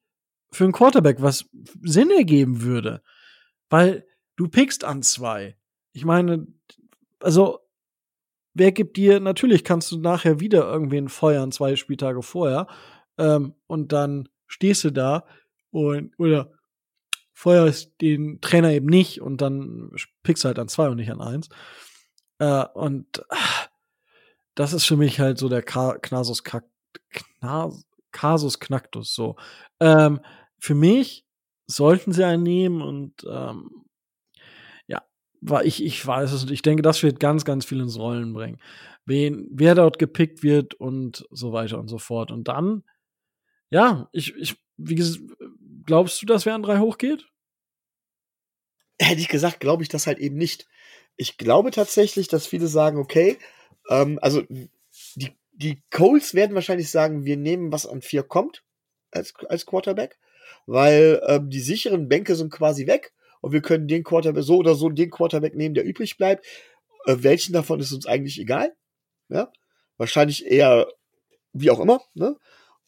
für einen Quarterback, was Sinn ergeben würde? Weil du pickst an zwei. Ich meine, also, wer gibt dir, natürlich kannst du nachher wieder irgendwen feuern, zwei Spieltage vorher, ähm, und dann stehst du da und, oder feuerst den Trainer eben nicht und dann pickst du halt an zwei und nicht an eins. Äh, und ach, das ist für mich halt so der Ka Knasus Knas Kasus Knacktus, so. Ähm, für mich sollten sie einen nehmen und ähm, war ich, ich weiß es und ich denke, das wird ganz, ganz viel ins Rollen bringen. Wen, wer dort gepickt wird und so weiter und so fort. Und dann, ja, ich, ich, wie gesagt, glaubst du, dass wer an drei hochgeht? Hätte ich gesagt, glaube ich das halt eben nicht. Ich glaube tatsächlich, dass viele sagen, okay, ähm, also die, die Coles werden wahrscheinlich sagen, wir nehmen, was an vier kommt als, als Quarterback, weil ähm, die sicheren Bänke sind quasi weg und wir können den Quarterback so oder so den Quarterback nehmen, der übrig bleibt. Äh, welchen davon ist uns eigentlich egal? Ja, wahrscheinlich eher wie auch immer. Ne?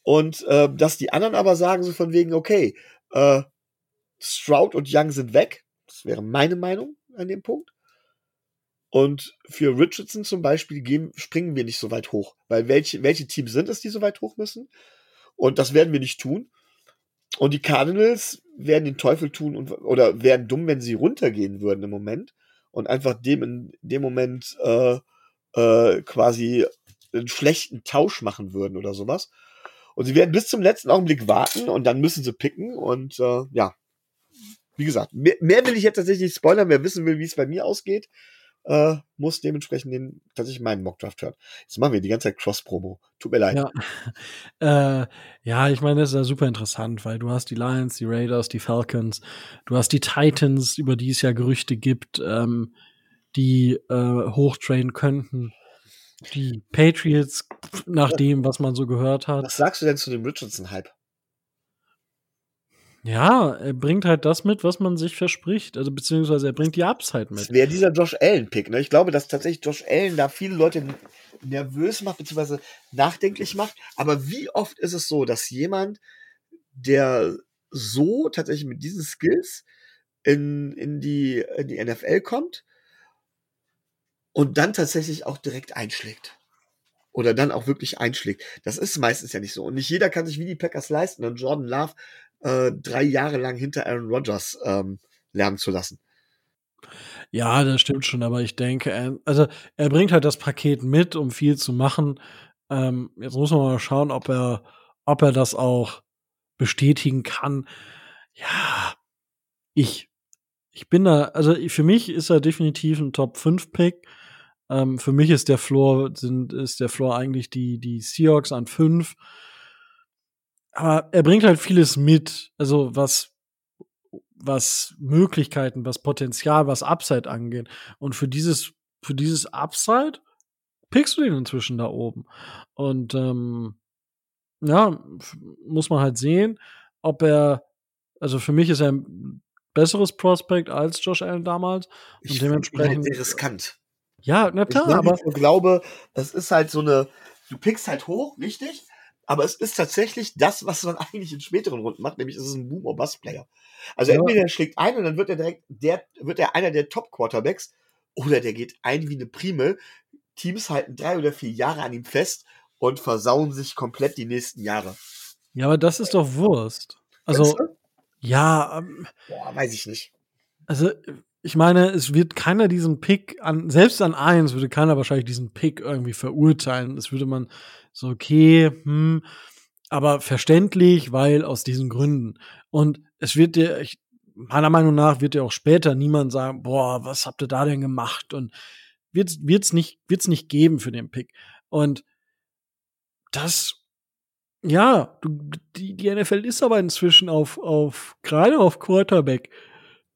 Und äh, dass die anderen aber sagen so von wegen, okay, äh, Stroud und Young sind weg. Das wäre meine Meinung an dem Punkt. Und für Richardson zum Beispiel gehen, springen wir nicht so weit hoch. Weil welche, welche Teams sind es, die so weit hoch müssen? Und das werden wir nicht tun. Und die Cardinals werden den Teufel tun und, oder wären dumm, wenn sie runtergehen würden im Moment und einfach dem in dem Moment äh, äh, quasi einen schlechten Tausch machen würden oder sowas. Und sie werden bis zum letzten Augenblick warten und dann müssen sie picken und äh, ja, wie gesagt, mehr, mehr will ich jetzt tatsächlich nicht spoilern. Wer wissen will, wie es bei mir ausgeht, äh, muss dementsprechend den tatsächlich meinen Mockdraft hören. Jetzt machen wir die ganze Zeit Cross-Promo. Tut mir leid. Ja. äh, ja, ich meine, das ist ja super interessant, weil du hast die Lions, die Raiders, die Falcons, du hast die Titans, über die es ja Gerüchte gibt, ähm, die äh, hochtrainen könnten. Die Patriots, nach dem, was man so gehört hat. Was sagst du denn zu dem Richardson-Hype? Ja, er bringt halt das mit, was man sich verspricht. Also beziehungsweise er bringt die Upside mit. Das wäre dieser Josh Allen-Pick. Ne? Ich glaube, dass tatsächlich Josh Allen da viele Leute nervös macht, beziehungsweise nachdenklich macht. Aber wie oft ist es so, dass jemand, der so tatsächlich mit diesen Skills in, in, die, in die NFL kommt und dann tatsächlich auch direkt einschlägt? oder dann auch wirklich einschlägt. Das ist meistens ja nicht so. Und nicht jeder kann sich wie die Packers leisten, dann Jordan Love äh, drei Jahre lang hinter Aaron Rodgers ähm, lernen zu lassen. Ja, das stimmt schon, aber ich denke, also er bringt halt das Paket mit, um viel zu machen. Ähm, jetzt muss man mal schauen, ob er, ob er das auch bestätigen kann. Ja, ich, ich bin da, also für mich ist er definitiv ein Top 5 Pick. Ähm, für mich ist der Floor, sind, ist der Floor eigentlich die, die Seahawks an 5. Aber er bringt halt vieles mit, also was, was Möglichkeiten, was Potenzial, was Upside angeht. Und für dieses, für dieses Upside pickst du den inzwischen da oben. Und ähm, ja, muss man halt sehen, ob er, also für mich ist er ein besseres Prospect als Josh Allen damals. Und ich dementsprechend. Halt riskant. Ja, na klar, ich aber. Ich glaube, das ist halt so eine, du pickst halt hoch, richtig? Aber es ist tatsächlich das, was man eigentlich in späteren Runden macht, nämlich es ist ein Boom- or Bust-Player. Also ja. entweder der schlägt ein und dann wird er direkt, der, wird er einer der Top-Quarterbacks, oder der geht ein wie eine Prime. Teams halten drei oder vier Jahre an ihm fest und versauen sich komplett die nächsten Jahre. Ja, aber das ist doch Wurst. Also, ja. Ähm, Boah, weiß ich nicht. Also, ich meine, es wird keiner diesen Pick an, selbst an eins würde keiner wahrscheinlich diesen Pick irgendwie verurteilen. Das würde man so, okay, hm, aber verständlich, weil aus diesen Gründen. Und es wird dir, ich, meiner Meinung nach wird dir auch später niemand sagen, boah, was habt ihr da denn gemacht? Und wird's, wird's nicht, wird's nicht geben für den Pick. Und das, ja, du, die, die NFL ist aber inzwischen auf, auf, gerade auf Quarterback,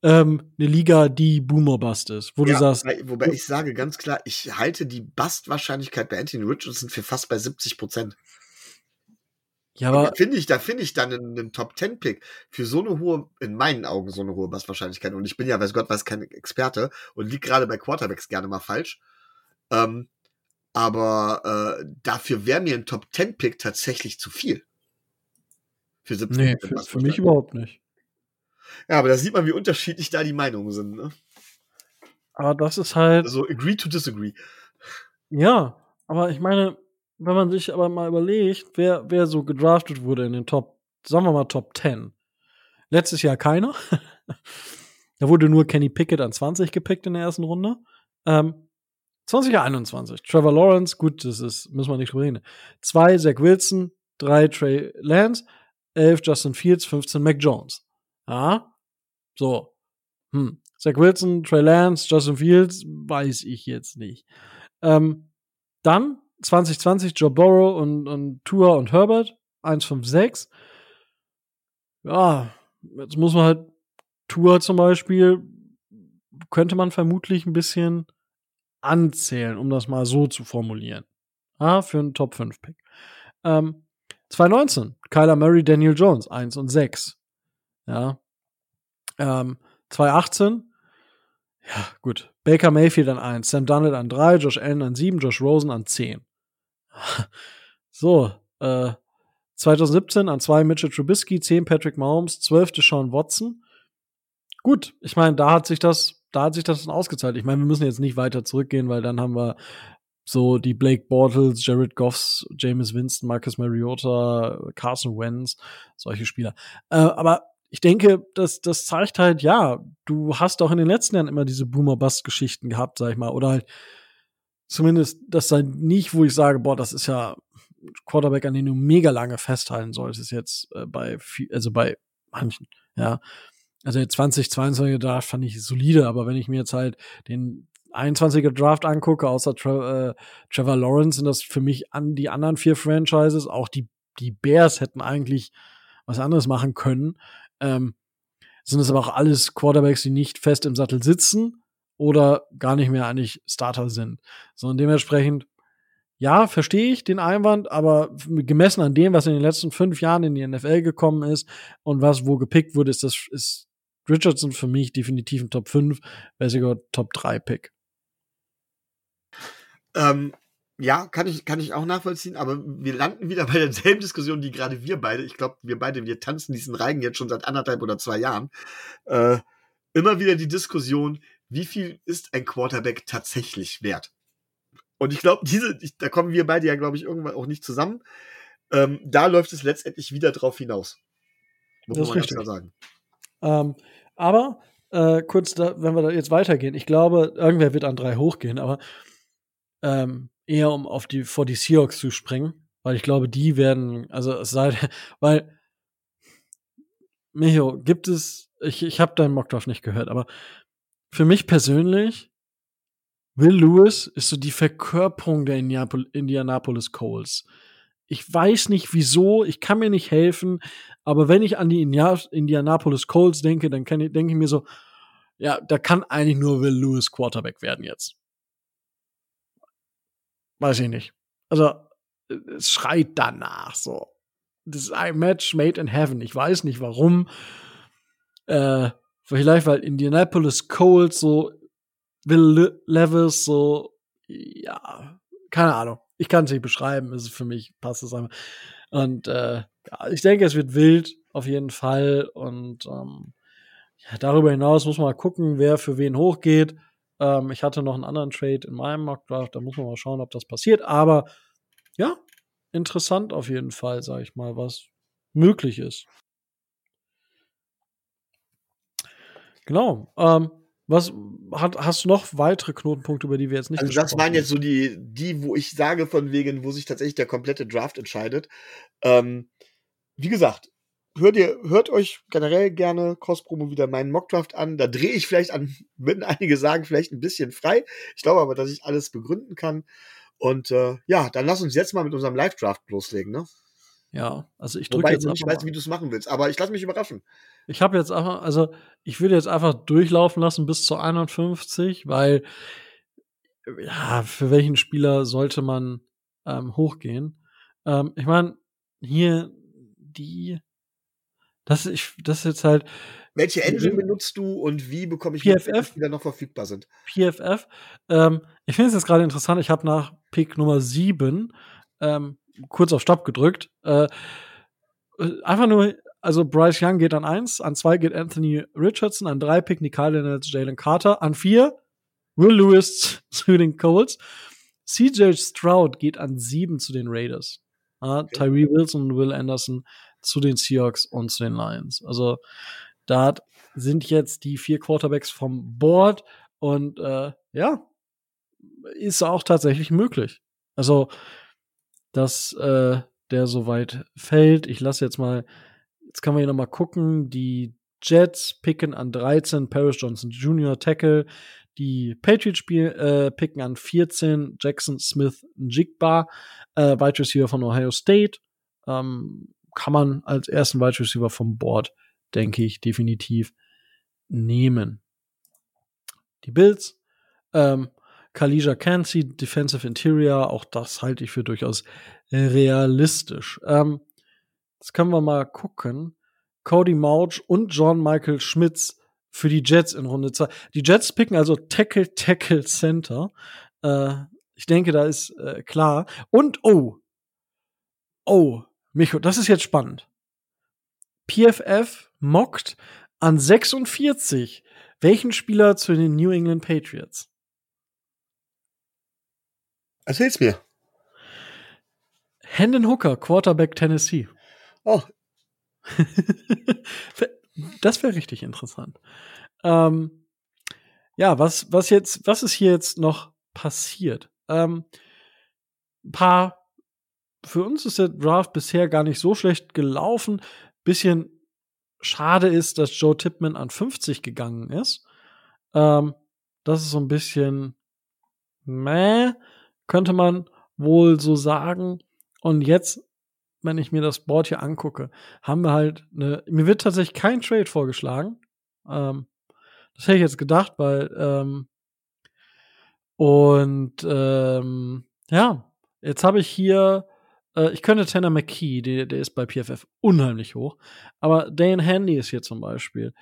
ähm, eine Liga, die Boomer Bust ist, wo ja, du sagst. Wobei, wobei ich sage ganz klar, ich halte die Bust-Wahrscheinlichkeit bei Anthony Richardson für fast bei 70 Prozent. Ja, aber. Finde ich, da finde ich dann einen, einen Top Ten Pick für so eine hohe, in meinen Augen so eine hohe Bust-Wahrscheinlichkeit. Und ich bin ja, weiß Gott, weiß kein Experte und liegt gerade bei Quarterbacks gerne mal falsch. Ähm, aber äh, dafür wäre mir ein Top Ten Pick tatsächlich zu viel. Für 70 Nee, für, für mich überhaupt nicht. Ja, aber da sieht man, wie unterschiedlich da die Meinungen sind. Ne? Aber das ist halt. Also agree to disagree. Ja, aber ich meine, wenn man sich aber mal überlegt, wer, wer so gedraftet wurde in den Top, sagen wir mal Top 10. Letztes Jahr keiner. da wurde nur Kenny Pickett an 20 gepickt in der ersten Runde. Ähm, 2021. Trevor Lawrence, gut, das ist, müssen wir nicht drüber reden. Zwei, Zach Wilson, drei, Trey Lance, elf, Justin Fields, 15, Mac Jones. Ja, so. Hm. Zach Wilson, Trey Lance, Justin Fields, weiß ich jetzt nicht. Ähm, dann 2020 Joe Burrow und, und Tua und Herbert, 156. Ja, jetzt muss man halt Tua zum Beispiel, könnte man vermutlich ein bisschen anzählen, um das mal so zu formulieren. Ja, für einen Top 5 Pick. Ähm, 2019, Kyler Murray, Daniel Jones, 1 und 6. Ja. Ähm, 2018, ja, gut. Baker Mayfield an 1, Sam Donald an 3, Josh Allen an 7, Josh Rosen an 10. so, äh, 2017 an 2 Mitchell Trubisky, 10 Patrick Mahomes, 12 Deshaun Watson. Gut, ich meine, da hat sich das, da hat sich das dann ausgezahlt. Ich meine, wir müssen jetzt nicht weiter zurückgehen, weil dann haben wir so die Blake Bortles, Jared Goffs, James Winston, Marcus Mariota, Carson Wentz, solche Spieler. Äh, aber ich denke, das, das zeigt halt, ja, du hast auch in den letzten Jahren immer diese Boomer-Bust-Geschichten gehabt, sag ich mal, oder halt zumindest das sei nicht, wo ich sage, boah, das ist ja Quarterback, an den du mega lange festhalten solltest, jetzt äh, bei, also bei manchen, ja. Also der 2022er Draft fand ich solide, aber wenn ich mir jetzt halt den 21er Draft angucke, außer Tra äh, Trevor Lawrence, sind das für mich an die anderen vier Franchises, auch die, die Bears hätten eigentlich was anderes machen können. Ähm, sind es aber auch alles Quarterbacks, die nicht fest im Sattel sitzen oder gar nicht mehr eigentlich Starter sind. Sondern dementsprechend, ja, verstehe ich den Einwand, aber gemessen an dem, was in den letzten fünf Jahren in die NFL gekommen ist und was wo gepickt wurde, ist das, ist Richardson für mich definitiv ein Top 5, wäre sogar Top 3 Pick. Ähm, ja, kann ich, kann ich auch nachvollziehen, aber wir landen wieder bei derselben Diskussion, die gerade wir beide, ich glaube, wir beide, wir tanzen diesen Reigen jetzt schon seit anderthalb oder zwei Jahren. Äh, immer wieder die Diskussion, wie viel ist ein Quarterback tatsächlich wert? Und ich glaube, diese, ich, da kommen wir beide ja, glaube ich, irgendwann auch nicht zusammen. Ähm, da läuft es letztendlich wieder drauf hinaus. Muss das man klar sagen. Ähm, aber äh, kurz, da, wenn wir da jetzt weitergehen, ich glaube, irgendwer wird an drei hochgehen, aber ähm, eher um auf die vor die Seahawks zu springen, weil ich glaube, die werden, also es sei, weil Micho, gibt es, ich, ich habe deinen Mockdraft nicht gehört, aber für mich persönlich, Will Lewis ist so die Verkörperung der Indianapolis Colts. Ich weiß nicht wieso, ich kann mir nicht helfen, aber wenn ich an die Indianapolis Colts denke, dann denke ich mir so, ja, da kann eigentlich nur Will Lewis Quarterback werden jetzt. Weiß ich nicht. Also, es schreit danach so das ist ein Match made in heaven. Ich weiß nicht warum. Äh, vielleicht weil Indianapolis Colts so Will Levis so ja, keine Ahnung. Ich kann es nicht beschreiben. Es ist für mich passt es einfach. Und äh, ja, ich denke, es wird wild auf jeden Fall. Und ähm, ja, darüber hinaus muss man mal gucken, wer für wen hochgeht. Ähm, ich hatte noch einen anderen Trade in meinem Mock Draft. Da muss man mal schauen, ob das passiert. Aber ja, interessant auf jeden Fall, sag ich mal, was möglich ist. Genau. Ähm, was hat, hast du noch weitere Knotenpunkte, über die wir jetzt nicht Also das waren jetzt so die, die, wo ich sage, von wegen, wo sich tatsächlich der komplette Draft entscheidet. Ähm, wie gesagt, hört ihr, hört euch generell gerne Cross-Promo wieder meinen Mockdraft an. Da drehe ich vielleicht an, würden einige sagen, vielleicht ein bisschen frei. Ich glaube aber, dass ich alles begründen kann. Und äh, ja, dann lass uns jetzt mal mit unserem Live-Draft loslegen, ne? Ja, also ich drücke jetzt ich nicht weiß, wie du es machen willst, aber ich lasse mich überraschen. Ich habe jetzt einfach, also ich würde jetzt einfach durchlaufen lassen bis zu 51, weil ja, für welchen Spieler sollte man ähm, hochgehen? Ähm, ich meine, hier die, das ich, das ist jetzt halt. Welche Engine benutzt du und wie bekomme ich PFF, die da noch verfügbar sind? PFF. Ähm, ich finde es jetzt gerade interessant. Ich habe nach Pick Nummer 7 ähm, kurz auf Stopp gedrückt. Äh, einfach nur, also Bryce Young geht an 1, an 2 geht Anthony Richardson, an 3 Pick Nicole Daniels, Jalen Carter, an 4 Will Lewis zu den Colts. CJ Stroud geht an 7 zu den Raiders. Uh, Tyree Wilson und Will Anderson zu den Seahawks und zu den Lions. Also da sind jetzt die vier Quarterbacks vom Board und äh, ja, ist auch tatsächlich möglich. Also, dass äh, der so weit fällt. Ich lasse jetzt mal, jetzt kann man hier noch mal gucken. Die Jets picken an 13 Paris Johnson Jr. Tackle. Die Patriots spiel, äh, picken an 14 Jackson Smith Jigba, äh, Wide Receiver von Ohio State. Ähm, kann man als ersten Wide Receiver vom Board, denke ich, definitiv nehmen. Die Bills ähm, Kalija Kansi, Defensive Interior, auch das halte ich für durchaus realistisch. Ähm, jetzt können wir mal gucken. Cody Mauch und John Michael Schmitz für die Jets in Runde 2. Die Jets picken also Tackle, Tackle, Center. Äh, ich denke, da ist äh, klar. Und, oh, oh, Micho, das ist jetzt spannend. PFF mockt an 46 welchen Spieler zu den New England Patriots? Erzähl's mir. Hendon Hooker, Quarterback Tennessee. Oh. das wäre richtig interessant. Ähm, ja, was, was jetzt, was ist hier jetzt noch passiert? Ähm, paar, für uns ist der Draft bisher gar nicht so schlecht gelaufen. Bisschen schade ist, dass Joe Tippman an 50 gegangen ist. Ähm, das ist so ein bisschen meh könnte man wohl so sagen. Und jetzt, wenn ich mir das Board hier angucke, haben wir halt eine. Mir wird tatsächlich kein Trade vorgeschlagen. Ähm, das hätte ich jetzt gedacht, weil ähm, und ähm, ja, jetzt habe ich hier, äh, ich könnte Tanner McKee, der, der ist bei PFF unheimlich hoch, aber Dane Handy ist hier zum Beispiel.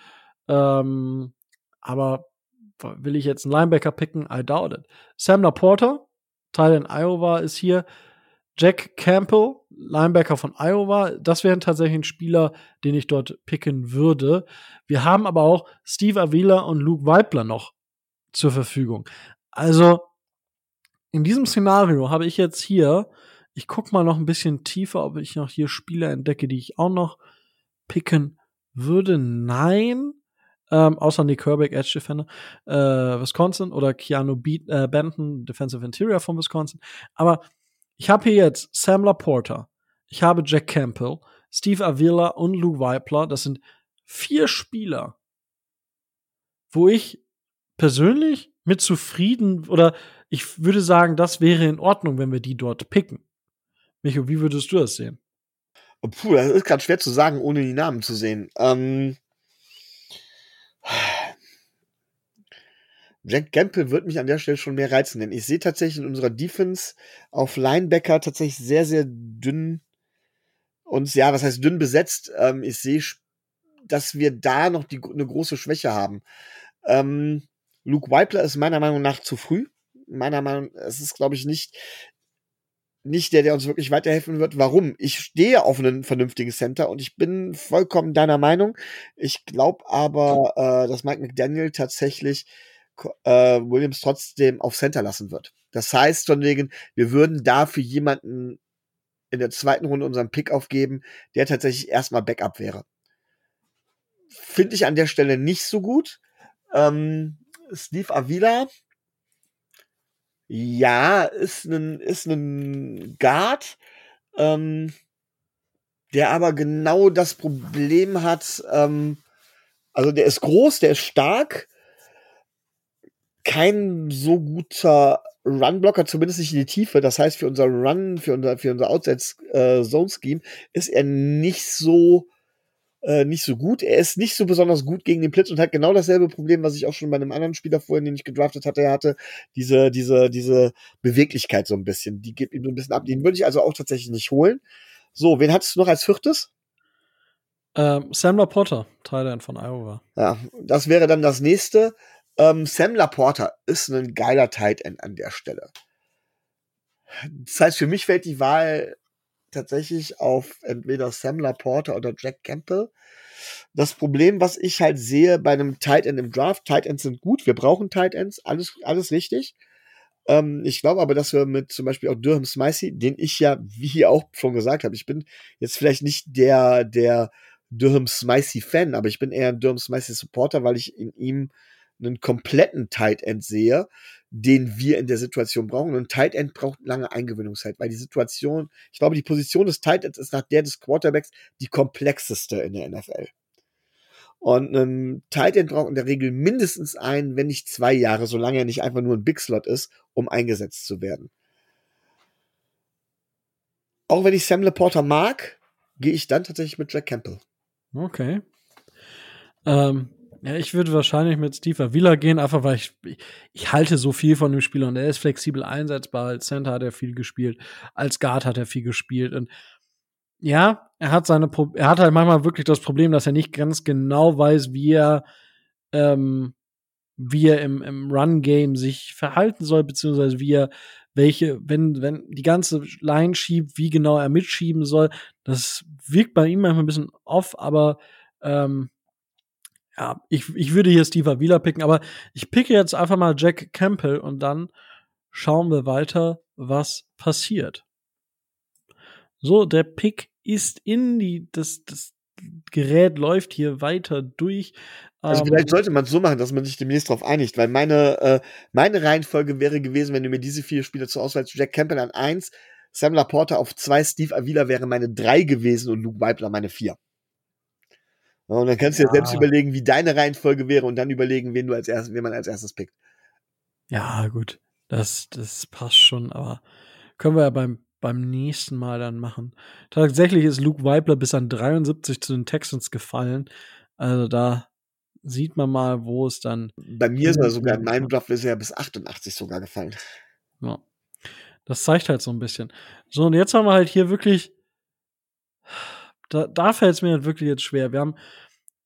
Ähm, aber will ich jetzt einen Linebacker picken? I doubt it. Sam Porter Teil in Iowa ist hier. Jack Campbell, Linebacker von Iowa, das wären tatsächlich ein Spieler, den ich dort picken würde. Wir haben aber auch Steve Avila und Luke Weibler noch zur Verfügung. Also, in diesem Szenario habe ich jetzt hier, ich guck mal noch ein bisschen tiefer, ob ich noch hier Spieler entdecke, die ich auch noch picken würde. Nein. Ähm, außer Nick Herbeck, Edge Defender, äh, Wisconsin oder Keanu Be äh, Benton, Defensive Interior von Wisconsin. Aber ich habe hier jetzt Sam Laporta, ich habe Jack Campbell, Steve Avila und Luke Weipler. Das sind vier Spieler, wo ich persönlich mit zufrieden oder ich würde sagen, das wäre in Ordnung, wenn wir die dort picken. Micho, wie würdest du das sehen? Puh, das ist gerade schwer zu sagen, ohne die Namen zu sehen. Ähm Jack Gamble wird mich an der Stelle schon mehr reizen, denn ich sehe tatsächlich in unserer Defense auf Linebacker tatsächlich sehr, sehr dünn und ja, was heißt dünn besetzt. Ähm, ich sehe, dass wir da noch die, eine große Schwäche haben. Ähm, Luke Weipler ist meiner Meinung nach zu früh. Meiner Meinung, nach, es ist, glaube ich, nicht nicht der, der uns wirklich weiterhelfen wird. Warum? Ich stehe auf einen vernünftigen Center und ich bin vollkommen deiner Meinung. Ich glaube aber, äh, dass Mike McDaniel tatsächlich äh, Williams trotzdem auf Center lassen wird. Das heißt von wegen, wir würden dafür jemanden in der zweiten Runde unseren Pick aufgeben, der tatsächlich erstmal Backup wäre. Finde ich an der Stelle nicht so gut. Ähm, Steve Avila, ja, ist ein, ist ein Guard, ähm, der aber genau das Problem hat, ähm, also der ist groß, der ist stark, kein so guter Runblocker, zumindest nicht in die Tiefe. Das heißt, für unser Run, für unser, für unser Outside-Zone-Scheme äh, ist er nicht so äh, nicht so gut. Er ist nicht so besonders gut gegen den Blitz und hat genau dasselbe Problem, was ich auch schon bei einem anderen Spieler vorhin, den ich gedraftet hatte, er hatte diese, diese, diese Beweglichkeit so ein bisschen. Die gibt ihm so ein bisschen ab. Den würde ich also auch tatsächlich nicht holen. So, wen hattest du noch als viertes? Ähm, Sam Laporta, Thailand von Iowa. Ja, das wäre dann das nächste. Ähm, Sam Laporta ist ein geiler Tight End an der Stelle. Das heißt, für mich fällt die Wahl tatsächlich auf entweder Sam Laporta oder Jack Campbell. Das Problem, was ich halt sehe bei einem Tight End im Draft, Tight Ends sind gut, wir brauchen Tight Ends, alles, alles richtig. Ähm, ich glaube aber, dass wir mit zum Beispiel auch Durham Smicey, den ich ja, wie hier auch schon gesagt habe, ich bin jetzt vielleicht nicht der, der Durham Smicey Fan, aber ich bin eher ein Durham Smicey Supporter, weil ich in ihm einen kompletten Tight End sehe, den wir in der Situation brauchen. Und ein Tight End braucht lange Eingewöhnungszeit, weil die Situation, ich glaube, die Position des Tight Ends ist nach der des Quarterbacks die komplexeste in der NFL. Und ein Tight End braucht in der Regel mindestens ein, wenn nicht zwei Jahre, solange er nicht einfach nur ein Big Slot ist, um eingesetzt zu werden. Auch wenn ich Sam Laporta mag, gehe ich dann tatsächlich mit Jack Campbell. Okay. Ähm, ja, ich würde wahrscheinlich mit Steve Avila gehen, einfach weil ich, ich halte so viel von dem Spieler und er ist flexibel einsetzbar. Als Center hat er viel gespielt, als Guard hat er viel gespielt und ja, er hat seine, Pro er hat halt manchmal wirklich das Problem, dass er nicht ganz genau weiß, wie er, ähm, wie er im, im Run-Game sich verhalten soll, beziehungsweise wie er welche, wenn, wenn die ganze Line schiebt, wie genau er mitschieben soll. Das wirkt bei ihm manchmal ein bisschen off, aber ähm, ja, ich, ich würde hier Steve Avila picken, aber ich picke jetzt einfach mal Jack Campbell und dann schauen wir weiter, was passiert. So, der Pick ist in die, das, das Gerät läuft hier weiter durch. Also ähm, vielleicht sollte man es so machen, dass man sich demnächst darauf einigt, weil meine, äh, meine Reihenfolge wäre gewesen, wenn du mir diese vier Spieler zur Auswahl Jack Campbell an eins, Sam Laporta auf zwei, Steve Avila wäre meine drei gewesen und Luke Weibler meine vier. Und dann kannst du ja. dir selbst überlegen, wie deine Reihenfolge wäre und dann überlegen, wen du als erstes, wen man als erstes pickt. Ja, gut. Das, das passt schon, aber können wir ja beim, beim nächsten Mal dann machen. Tatsächlich ist Luke Weibler bis an 73 zu den Texans gefallen. Also da sieht man mal, wo es dann. Bei mir ist er sogar, in meinem Draft ist er ja bis 88 sogar gefallen. Ja. Das zeigt halt so ein bisschen. So, und jetzt haben wir halt hier wirklich da, da fällt es mir wirklich jetzt schwer. Wir haben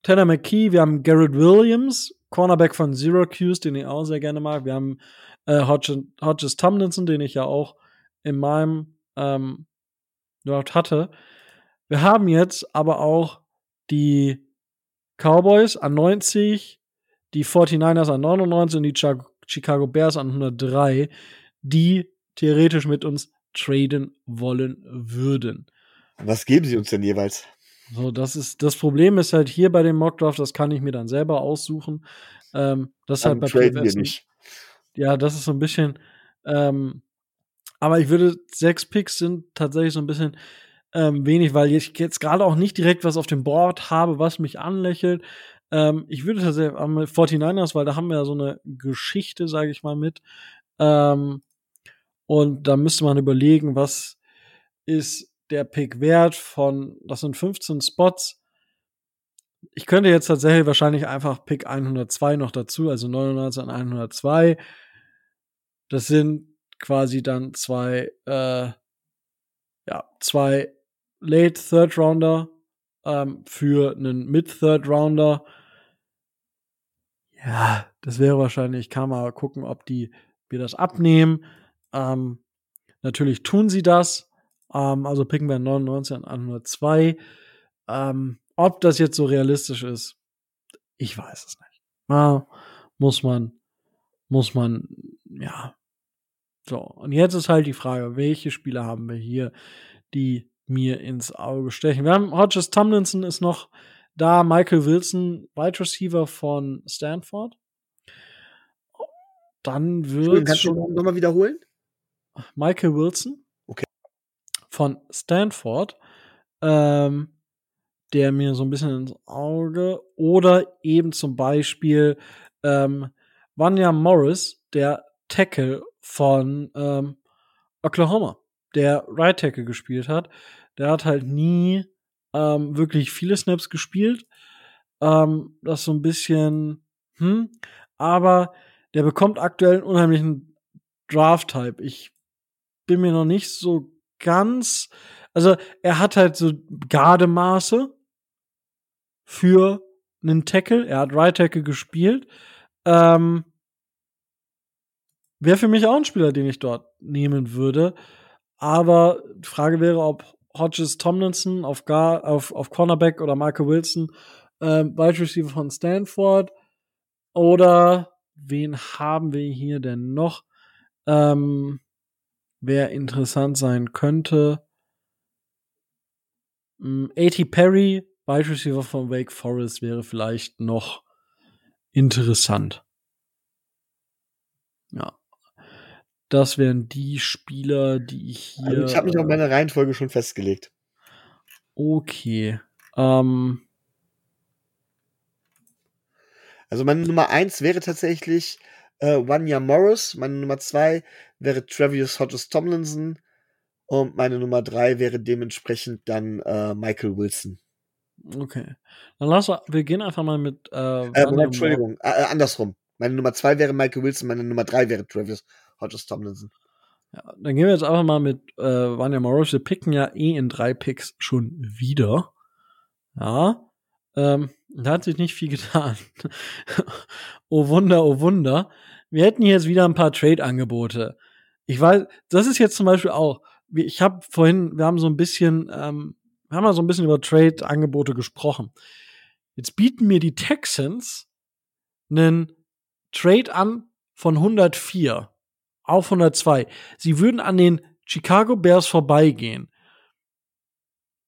Tanner McKee, wir haben Garrett Williams, Cornerback von Syracuse, den ich auch sehr gerne mag. Wir haben äh, Hodges, Hodges Tomlinson, den ich ja auch in meinem ähm, dort hatte. Wir haben jetzt aber auch die Cowboys an 90, die 49ers an 99 und die Chicago Bears an 103, die theoretisch mit uns traden wollen würden. Was geben sie uns denn jeweils? So, das ist das Problem ist halt hier bei dem Mockdraft, das kann ich mir dann selber aussuchen. Ähm, das ist halt bei traden wir nicht. Ja, das ist so ein bisschen. Ähm, aber ich würde sechs Picks sind tatsächlich so ein bisschen ähm, wenig, weil ich jetzt gerade auch nicht direkt was auf dem Board habe, was mich anlächelt. Ähm, ich würde tatsächlich am 49ers, weil da haben wir ja so eine Geschichte, sage ich mal, mit. Ähm, und da müsste man überlegen, was ist der Pick wert von, das sind 15 Spots. Ich könnte jetzt tatsächlich wahrscheinlich einfach Pick 102 noch dazu, also 99 an 102. Das sind quasi dann zwei, äh, ja, zwei Late Third Rounder ähm, für einen Mid Third Rounder. Ja, das wäre wahrscheinlich, ich kann mal gucken, ob die wir das abnehmen. Ähm, natürlich tun sie das. Ähm, also picken wir 99 an 102. Ähm, ob das jetzt so realistisch ist, ich weiß es nicht. Ja, muss man, muss man, ja. So, und jetzt ist halt die Frage, welche Spieler haben wir hier, die mir ins Auge stechen? Wir haben Hodges Tomlinson ist noch da, Michael Wilson, Wide Receiver von Stanford. Dann wird. Kannst du nochmal wiederholen? Michael Wilson. Von Stanford. Ähm, der mir so ein bisschen ins Auge. Oder eben zum Beispiel ähm, Vanya Morris, der Tackle von ähm, Oklahoma, der Right Tackle gespielt hat. Der hat halt nie ähm, wirklich viele Snaps gespielt. Ähm, das so ein bisschen, hm, aber der bekommt aktuell einen unheimlichen Draft-Type. Ich bin mir noch nicht so ganz, also er hat halt so Gardemaße für einen Tackle. Er hat Right Tackle gespielt. Ähm, Wäre für mich auch ein Spieler, den ich dort nehmen würde. Aber die Frage wäre, ob Hodges Tomlinson auf, Gar, auf, auf Cornerback oder Michael Wilson, ähm, Wide Receiver von Stanford oder wen haben wir hier denn noch? Ähm, wer interessant sein könnte. Ähm, A.T. Perry, Wide Receiver von Wake Forest, wäre vielleicht noch interessant. Ja. Das wären die Spieler, die ich hier. Also ich habe mich auf meine Reihenfolge schon festgelegt. Okay. Ähm, also meine Nummer eins wäre tatsächlich äh, Wanya Morris, meine Nummer zwei wäre Travis Hodges Tomlinson und meine Nummer drei wäre dementsprechend dann äh, Michael Wilson. Okay. Dann lass wir gehen einfach mal mit. Äh, äh, Entschuldigung, äh, äh, andersrum. Meine Nummer zwei wäre Michael Wilson, meine Nummer drei wäre Travis Hodges Tomlinson. Ja, dann gehen wir jetzt einfach mal mit äh, Vanya Morris. Wir picken ja eh in drei Picks schon wieder. Ja. Ähm, da hat sich nicht viel getan. oh Wunder, oh Wunder. Wir hätten hier jetzt wieder ein paar Trade-Angebote. Ich weiß, das ist jetzt zum Beispiel auch, ich habe vorhin, wir haben so ein bisschen, ähm, wir haben mal so ein bisschen über Trade-Angebote gesprochen. Jetzt bieten mir die Texans einen Trade an von 104 auf 102. Sie würden an den Chicago Bears vorbeigehen.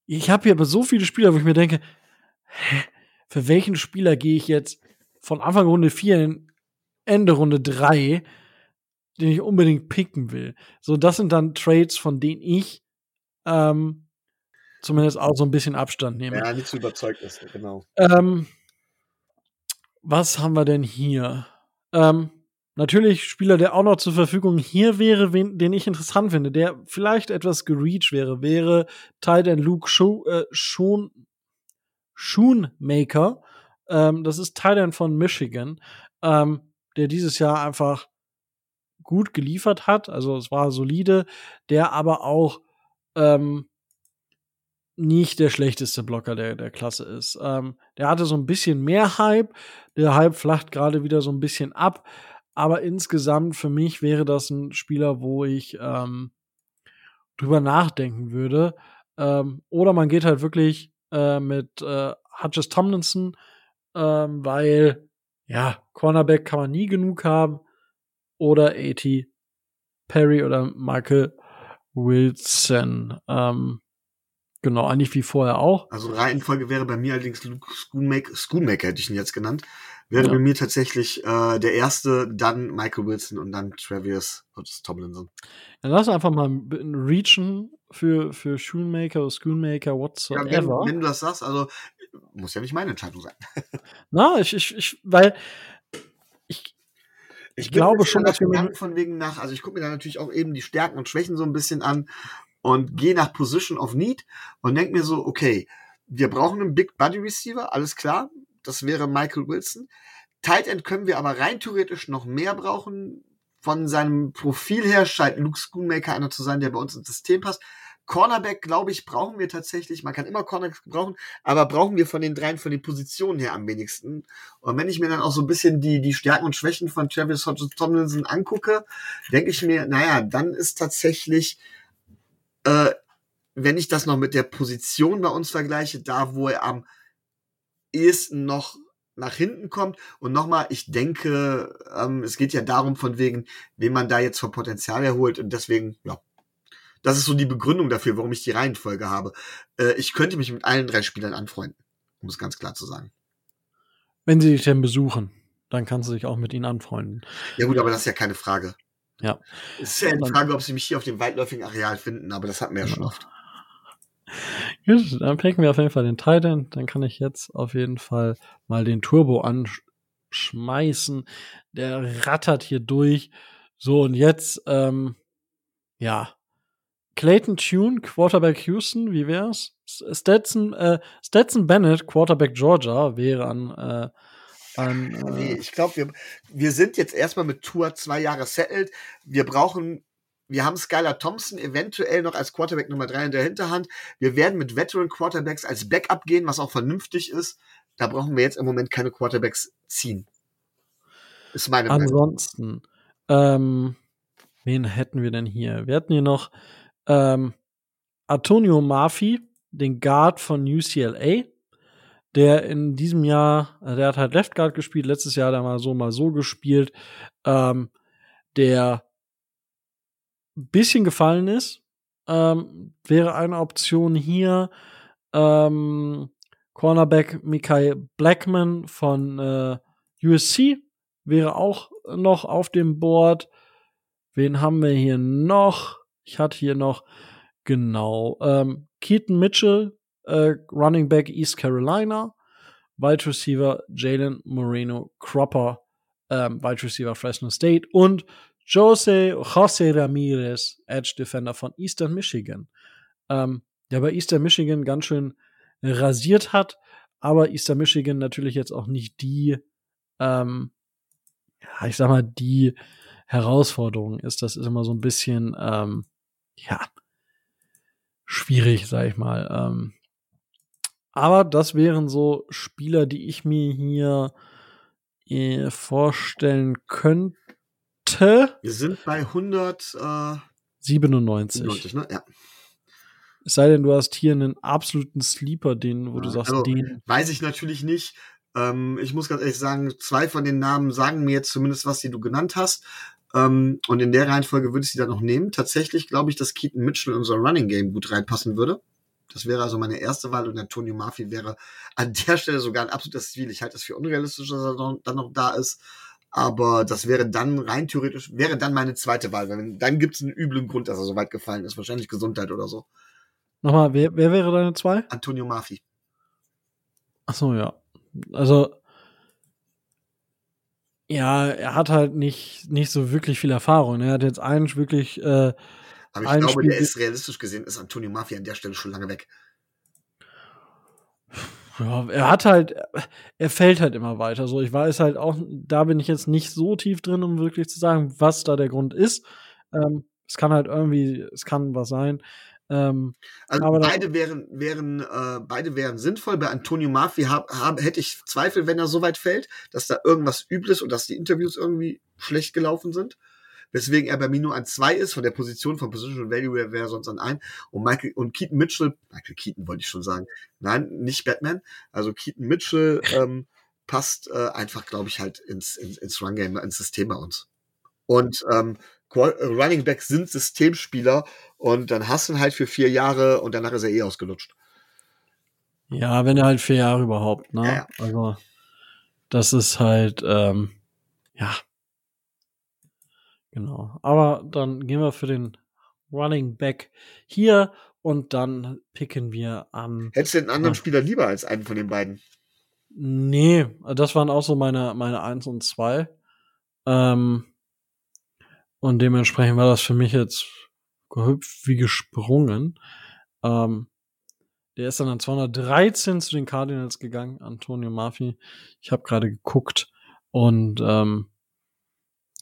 Ich habe hier aber so viele Spieler, wo ich mir denke, hä, für welchen Spieler gehe ich jetzt von Anfang Runde 4 in Ende Runde 3, den ich unbedingt picken will. So, das sind dann Trades, von denen ich ähm, zumindest auch so ein bisschen Abstand nehme. Ja, nicht zu überzeugt ist, genau. Ähm, was haben wir denn hier? Ähm, Natürlich Spieler, der auch noch zur Verfügung hier wäre, wen, den ich interessant finde, der vielleicht etwas gereach wäre, wäre Tight Luke Scho äh, Schon Schoonmaker. Ähm, das ist Tight von Michigan, ähm, der dieses Jahr einfach gut geliefert hat. Also es war solide, der aber auch ähm, nicht der schlechteste Blocker der, der Klasse ist. Ähm, der hatte so ein bisschen mehr Hype. Der Hype flacht gerade wieder so ein bisschen ab. Aber insgesamt für mich wäre das ein Spieler, wo ich ähm, drüber nachdenken würde. Ähm, oder man geht halt wirklich äh, mit äh, Hutches Tomlinson, ähm, weil ja, Cornerback kann man nie genug haben. Oder AT Perry oder Michael Wilson. Ähm, genau, eigentlich wie vorher auch. Also Reihenfolge wäre bei mir allerdings Luke Schoonmaker, Schoonmaker hätte ich ihn jetzt genannt. Wäre Ja. bei mir tatsächlich äh, der erste, dann Michael Wilson und dann Travis Tomlinson. Dann lass einfach mal reachen für, für Shoemaker oder Schoonmaker, Ja, whatsoever. wenn, wenn du das sagst, also muss ja nicht meine Entscheidung sein. Na, ich, ich, ich, weil Ich glaube schon, dass wir mit- von wegen nach, also ich gucke mir da natürlich auch eben die Stärken und Schwächen so ein bisschen an und gehe nach Position of Need und denke mir so, okay, wir brauchen einen Big Body Receiver, alles klar, das wäre Michael Wilson. Tight End können wir aber rein theoretisch noch mehr brauchen. Von seinem Profil her scheint Luke Schoonmaker einer zu sein, der bei uns ins System passt. Cornerback, glaube ich, brauchen wir tatsächlich. Man kann immer Cornerbacks brauchen, aber brauchen wir von den dreien, von den Positionen her am wenigsten. Und wenn ich mir dann auch so ein bisschen die, die Stärken und Schwächen von Travis Tomlinson angucke, denke ich mir, naja, dann ist tatsächlich, äh, wenn ich das noch mit der Position bei uns vergleiche, da, wo er am ehesten noch nach hinten kommt. Und nochmal, ich denke, ähm, es geht ja darum, von wegen, wen man da jetzt vom Potenzial erholt. Und deswegen, ja, das ist so die Begründung dafür, warum ich die Reihenfolge habe. Äh, ich könnte mich mit allen drei Spielern anfreunden, um es ganz klar zu sagen. wenn sie dich denn besuchen, dann kannst du dich auch mit ihnen anfreunden. Ja gut, aber das ist ja keine Frage. Ja. Es ist ja eine Frage, ob sie mich hier auf dem weitläufigen Areal finden, aber das hatten wir ja schon oft. Gut, dann picken wir auf jeden Fall den Titan. Dann kann ich jetzt auf jeden Fall mal den Turbo anschmeißen. Der rattert hier durch. So, und jetzt, ähm, ja. Clayton Tune, Quarterback Houston, wie wär's? Stetson, äh, Stetson Bennett, Quarterback Georgia, wäre an, äh, an Nee, äh, ich glaube, wir, wir sind jetzt erstmal mit Tour zwei Jahre settled. Wir brauchen, wir haben Skylar Thompson eventuell noch als Quarterback Nummer drei in der Hinterhand. Wir werden mit Veteran Quarterbacks als Backup gehen, was auch vernünftig ist. Da brauchen wir jetzt im Moment keine Quarterbacks ziehen. Ist meine Meinung. Ansonsten, ähm, wen hätten wir denn hier? Wir hätten hier noch ähm, Antonio Murphy, den Guard von UCLA, der in diesem Jahr, äh, der hat halt Left Guard gespielt, letztes Jahr hat er mal so, mal so gespielt, ähm, der ein bisschen gefallen ist, ähm, wäre eine Option hier. Ähm, Cornerback Mikai Blackman von äh, USC wäre auch noch auf dem Board. Wen haben wir hier noch? Ich hatte hier noch genau ähm, Keaton Mitchell, äh, Running Back East Carolina, Wide Receiver Jalen Moreno Cropper, ähm, Wide Receiver Fresno State und Jose Jose Ramirez, Edge Defender von Eastern Michigan, ähm, der bei Eastern Michigan ganz schön rasiert hat, aber Eastern Michigan natürlich jetzt auch nicht die, ähm, ja, ich sag mal, die Herausforderung ist. Das ist immer so ein bisschen, ähm, ja, schwierig, sag ich mal. Ähm, aber das wären so Spieler, die ich mir hier äh, vorstellen könnte. Wir sind bei 100, äh, 97. 90, ne? Ja. Es sei denn, du hast hier einen absoluten Sleeper, den, wo du Ja, sagst, also, den. Weiß ich natürlich nicht. Ähm, ich muss ganz ehrlich sagen, zwei von den Namen sagen mir jetzt zumindest, was die du genannt hast. Ähm, und in der Reihenfolge würde ich sie dann noch nehmen. Tatsächlich glaube ich, dass Keaton Mitchell in unser Running Game gut reinpassen würde. Das wäre also meine erste Wahl und Antonio Murphy wäre an der Stelle sogar ein absolutes Ziel. Ich halte das für unrealistisch, dass er noch, dann noch da ist. Aber das wäre dann rein theoretisch, wäre dann meine zweite Wahl. Weil dann gibt es einen üblen Grund, dass er so weit gefallen ist. Wahrscheinlich Gesundheit oder so. Nochmal, wer, wer wäre deine zwei? Antonio Murphy. Ach so, ja. Also, ja, er hat halt nicht, nicht so wirklich viel Erfahrung. Er hat jetzt einen wirklich, äh, Aber ich glaube, Spiel- der ist realistisch gesehen, ist Antonio Murphy an der Stelle schon lange weg. ja, er hat halt, er fällt halt immer weiter. So, ich weiß halt auch, da bin ich jetzt nicht so tief drin, um wirklich zu sagen, was da der Grund ist. Ähm, es kann halt irgendwie, es kann was sein. Ähm, Also beide wären, wären, äh, beide wären sinnvoll. Bei Antonio Murphy hab, hab, hätte ich Zweifel, wenn er so weit fällt, dass da irgendwas Übles und dass die Interviews irgendwie schlecht gelaufen sind. Weswegen er bei mir nur an zwei ist, von der Position von Position Value wäre wäre sonst an ein. Und Michael und Keaton Mitchell, Michael Keaton wollte ich schon sagen. Nein, nicht Batman. Also Keaton Mitchell ähm, passt äh, einfach, glaube ich, halt ins, ins, ins Run-Game, ins System bei uns. Und ähm, Running Backs sind Systemspieler und dann hast du ihn halt für vier Jahre und danach ist er eh ausgelutscht. Ja, wenn er halt vier Jahre überhaupt, ne? Ja, ja. Also, das ist halt, ähm, ja. Genau. Aber dann gehen wir für den Running Back hier und dann picken wir an. Hättest du den anderen Spieler lieber als einen von den beiden? Nee, das waren auch so meine, meine eins und zwei. Ähm, und dementsprechend war das für mich jetzt gehüpft wie gesprungen. Ähm, der ist dann an 213 zu den Cardinals gegangen, Antonio Murphy. Ich habe gerade geguckt und ähm,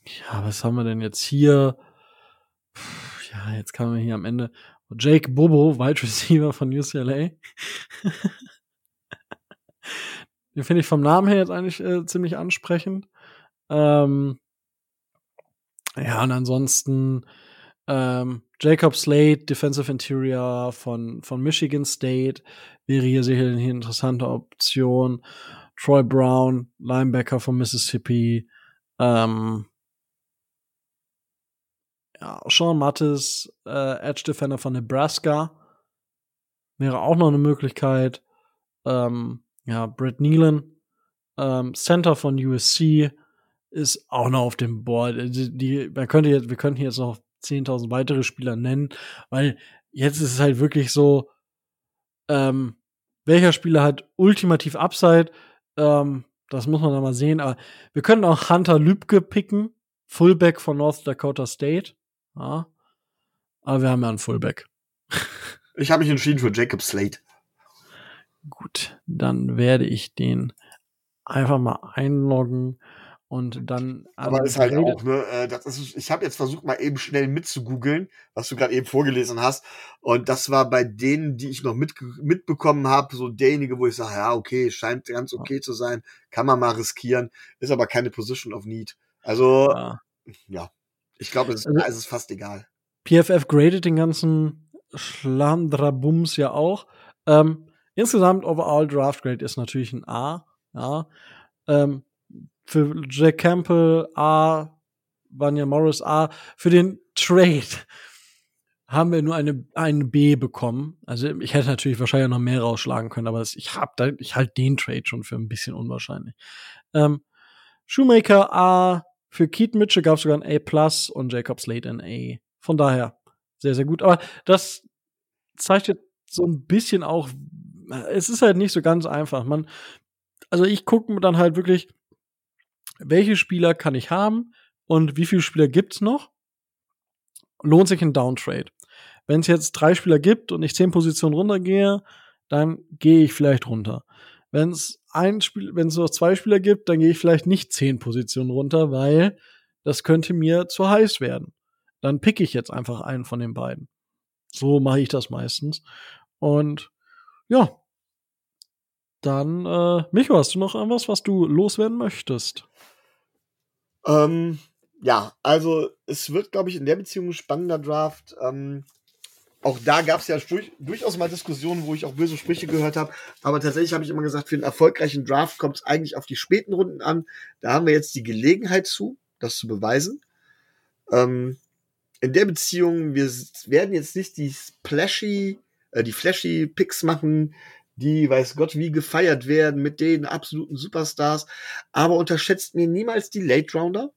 ja, was haben wir denn jetzt hier? Puh, ja, jetzt kamen wir hier am Ende. Jake Bobo, Wide Receiver von UCLA. Den finde ich vom Namen her jetzt eigentlich äh, ziemlich ansprechend. Ähm, ja, und ansonsten ähm, Jacob Slade, Defensive Interior von, von Michigan State, wäre hier sicherlich eine interessante Option. Troy Brown, Linebacker von Mississippi. Ähm, ja, Sean Mattis, äh, Edge Defender von Nebraska. Wäre auch noch eine Möglichkeit. Ähm, ja, Brett Nealon, ähm, Center von USC, ist auch noch auf dem Board. Äh, die, die, man könnte jetzt, wir könnten jetzt noch 10.000 weitere Spieler nennen, weil jetzt ist es halt wirklich so, ähm, welcher Spieler hat ultimativ Upside, ähm, das muss man dann mal sehen, aber wir können auch Hunter Lübke picken, Fullback von North Dakota State, ja, aber wir haben ja einen Fullback. Ich habe mich entschieden für Jacob Slate. Gut, dann werde ich den einfach mal einloggen und dann. Aber ist halt auch, ne, äh, das ist, ich habe jetzt versucht, mal eben schnell mitzugoogeln, was du gerade eben vorgelesen hast. Und das war bei denen, die ich noch mit, mitbekommen habe, so derjenige, wo ich sage, ja, okay, scheint ganz okay zu sein, kann man mal riskieren, ist aber keine Position of Need. Also, ja, ja. ich glaube, es, also, es ist fast egal. PFF gradet den ganzen Schlandrabums ja auch. Ähm, insgesamt Overall Draft Grade ist natürlich ein A. Ja. Ähm, für Jack Campbell A, Vanya Morris A. Für den Trade haben wir nur eine, eine B bekommen. Also ich hätte natürlich wahrscheinlich noch mehr rausschlagen können, aber ich hab da, ich halte den Trade schon für ein bisschen unwahrscheinlich. Ähm, Shoemaker A, für Keaton Mitchell gab es sogar ein A plus und Jacob Slade ein A. Von daher sehr, sehr gut. Aber das zeigt jetzt so ein bisschen auch, es ist halt nicht so ganz einfach. Man, also ich gucke mir dann halt wirklich, welche Spieler kann ich haben und wie viele Spieler gibt's noch? Lohnt sich ein Downtrade. Wenn es jetzt drei Spieler gibt und ich zehn Positionen runtergehe, dann gehe ich vielleicht runter. Wenn es ein Spiel, wenn es nur zwei Spieler gibt, dann gehe ich vielleicht nicht zehn Positionen runter, weil das könnte mir zu heiß werden. Dann pick ich jetzt einfach einen von den beiden. So mache ich das meistens. Und ja, dann, äh, Micho, hast du noch irgendwas, was du loswerden möchtest? Ähm, ja, also es wird, glaube ich, in der Beziehung ein spannender Draft. Ähm, auch da gab es ja durchaus mal Diskussionen, wo ich auch böse Sprüche gehört habe. Aber tatsächlich habe ich immer gesagt, für einen erfolgreichen Draft kommt es eigentlich auf die späten Runden an. Da haben wir jetzt die Gelegenheit zu, das zu beweisen. Ähm, in der Beziehung, wir werden jetzt nicht die splashy, äh, die flashy Picks machen, die weiß Gott wie gefeiert werden mit den absoluten Superstars. Aber unterschätzt mir niemals die Late Rounder.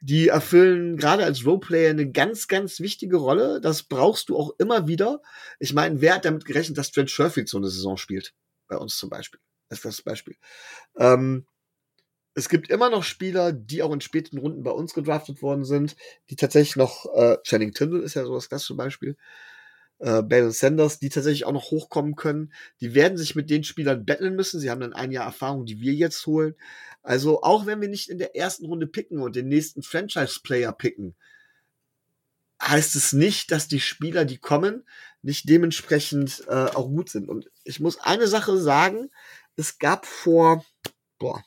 Die erfüllen gerade als Roleplayer eine ganz, ganz wichtige Rolle. Das brauchst du auch immer wieder. Ich meine, wer hat damit gerechnet, dass Trent Sherfield so eine Saison spielt? Bei uns zum Beispiel. Das ist das Beispiel. Ähm, es gibt immer noch Spieler, die auch in späten Runden bei uns gedraftet worden sind, die tatsächlich noch, äh, Channing Tindall ist ja so das klassische Beispiel, äh, Bale Sanders, die tatsächlich auch noch hochkommen können. Die werden sich mit den Spielern betteln müssen. Sie haben dann ein Jahr Erfahrung, die wir jetzt holen. Also auch wenn wir nicht in der ersten Runde picken und den nächsten Franchise-Player picken, heißt es nicht, dass die Spieler, die kommen, nicht dementsprechend äh, auch gut sind. Und ich muss eine Sache sagen, es gab vor, boah,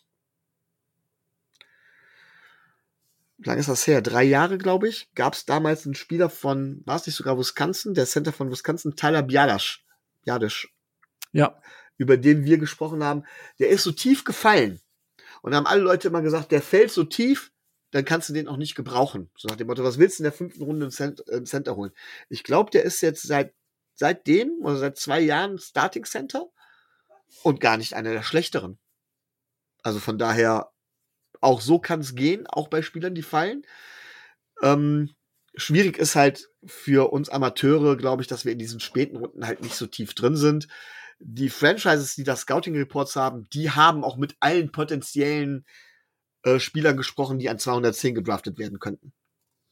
wie lange ist das her? Drei Jahre, glaube ich, gab es damals einen Spieler von, war es nicht sogar Wisconsin, der Center von Wisconsin, Tyler Biadasch. Biadasch. Ja. Über den wir gesprochen haben. Der ist so tief gefallen. Und haben alle Leute immer gesagt, der fällt so tief, dann kannst du den auch nicht gebrauchen. So nach dem Motto, was willst du in der fünften Runde im, im Center holen? Ich glaube, der ist jetzt seit seitdem oder seit zwei Jahren Starting Center und gar nicht einer der schlechteren. Also von daher, auch so kann es gehen, auch bei Spielern, die fallen. Ähm, schwierig ist halt für uns Amateure, glaube ich, dass wir in diesen späten Runden halt nicht so tief drin sind. Die Franchises, die da Scouting Reports haben, die haben auch mit allen potenziellen äh, Spielern gesprochen, die an 210 gedraftet werden könnten.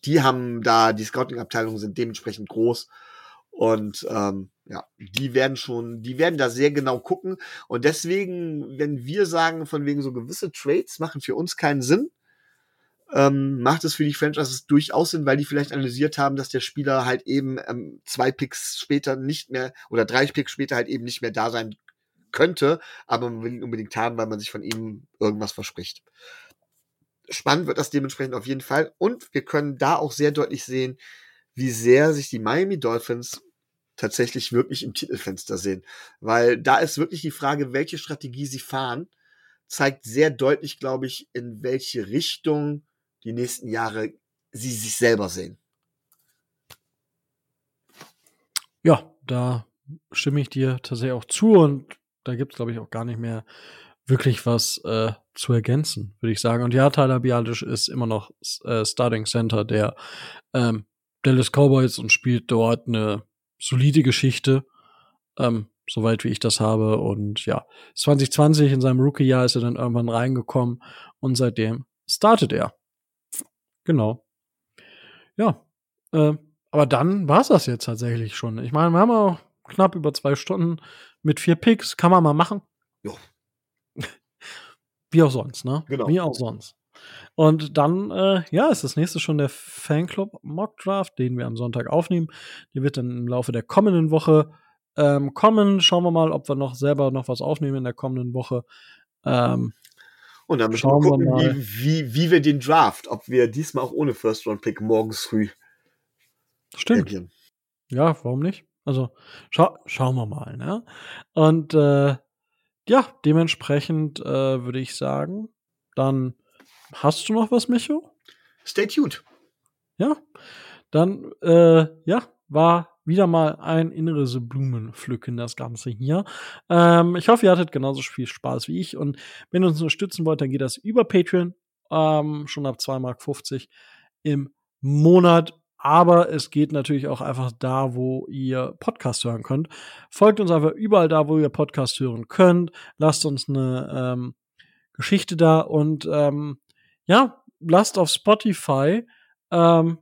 Die haben da, die Scouting-Abteilungen sind dementsprechend groß und ähm, ja, die werden schon, die werden da sehr genau gucken. Und deswegen, wenn wir sagen, von wegen so gewisse Trades machen für uns keinen Sinn, ähm, macht es für die Franchises durchaus Sinn, weil die vielleicht analysiert haben, dass der Spieler halt eben ähm, zwei Picks später nicht mehr oder drei Picks später halt eben nicht mehr da sein könnte, aber man will ihn unbedingt haben, weil man sich von ihm irgendwas verspricht. Spannend wird das dementsprechend auf jeden Fall. Und wir können da auch sehr deutlich sehen, wie sehr sich die Miami Dolphins tatsächlich wirklich im Titelfenster sehen. Weil da ist wirklich die Frage, welche Strategie sie fahren, zeigt sehr deutlich, glaube ich, in welche Richtung die nächsten Jahre sie sich selber sehen. Ja, da stimme ich dir tatsächlich auch zu und da gibt es, glaube ich, auch gar nicht mehr wirklich was äh, zu ergänzen, würde ich sagen. Und ja, Tyler Bialisch ist immer noch äh, Starting Center der ähm, Dallas Cowboys und spielt dort eine solide Geschichte, ähm, soweit wie ich das habe. Und ja, 2020 in seinem Rookie-Jahr ist er dann irgendwann reingekommen und seitdem startet er. Genau. Ja, äh, aber dann war es das jetzt tatsächlich schon. Ich meine, wir haben auch knapp über zwei Stunden mit vier Picks. Kann man mal machen. Ja. Wie auch sonst, ne? Genau. Wie auch sonst. Und dann, äh, ja, ist das nächste schon der Fanclub Mock Draft, den wir am Sonntag aufnehmen. Der wird dann im Laufe der kommenden Woche ähm, kommen. Schauen wir mal, ob wir noch selber noch was aufnehmen in der kommenden Woche. Ähm, und dann müssen wir gucken, wir wie, wie, wie wir den Draft, ob wir diesmal auch ohne First-Round-Pick morgens früh. Stimmt. Reagieren. Ja, warum nicht? Also schau, schauen wir mal. Ne? Und äh, ja, dementsprechend äh, würde ich sagen, dann hast du noch was, Micho? Stay tuned. Ja, dann äh, ja, war wieder mal ein inneres Blumenpflücken, das Ganze hier. Ähm, ich hoffe, ihr hattet genauso viel Spaß wie ich. Und wenn ihr uns unterstützen wollt, dann geht das über Patreon. Ähm, schon ab 2,50 Mark im Monat aber es geht natürlich auch einfach da, wo ihr Podcast hören könnt. Folgt uns einfach überall da, wo ihr Podcast hören könnt. Lasst uns eine ähm, Geschichte da und ähm, ja, lasst auf Spotify ähm,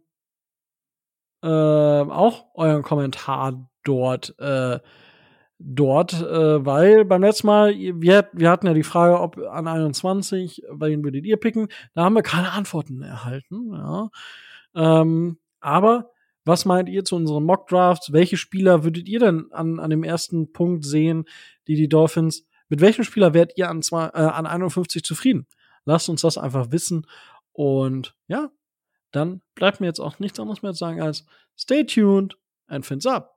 äh, auch euren Kommentar dort äh, dort, äh, weil beim letzten Mal, wir, wir hatten ja die Frage, ob an 21, wen würdet ihr picken? Da haben wir keine Antworten erhalten. Ja. Ähm, aber was meint ihr zu unseren Mock Drafts? Welche Spieler würdet ihr denn an, an dem ersten Punkt sehen, die die Dolphins? Mit welchem Spieler wärt ihr an, zwei, äh, an 51 zufrieden? Lasst uns das einfach wissen. Und ja, dann bleibt mir jetzt auch nichts anderes mehr zu sagen als stay tuned and fins up.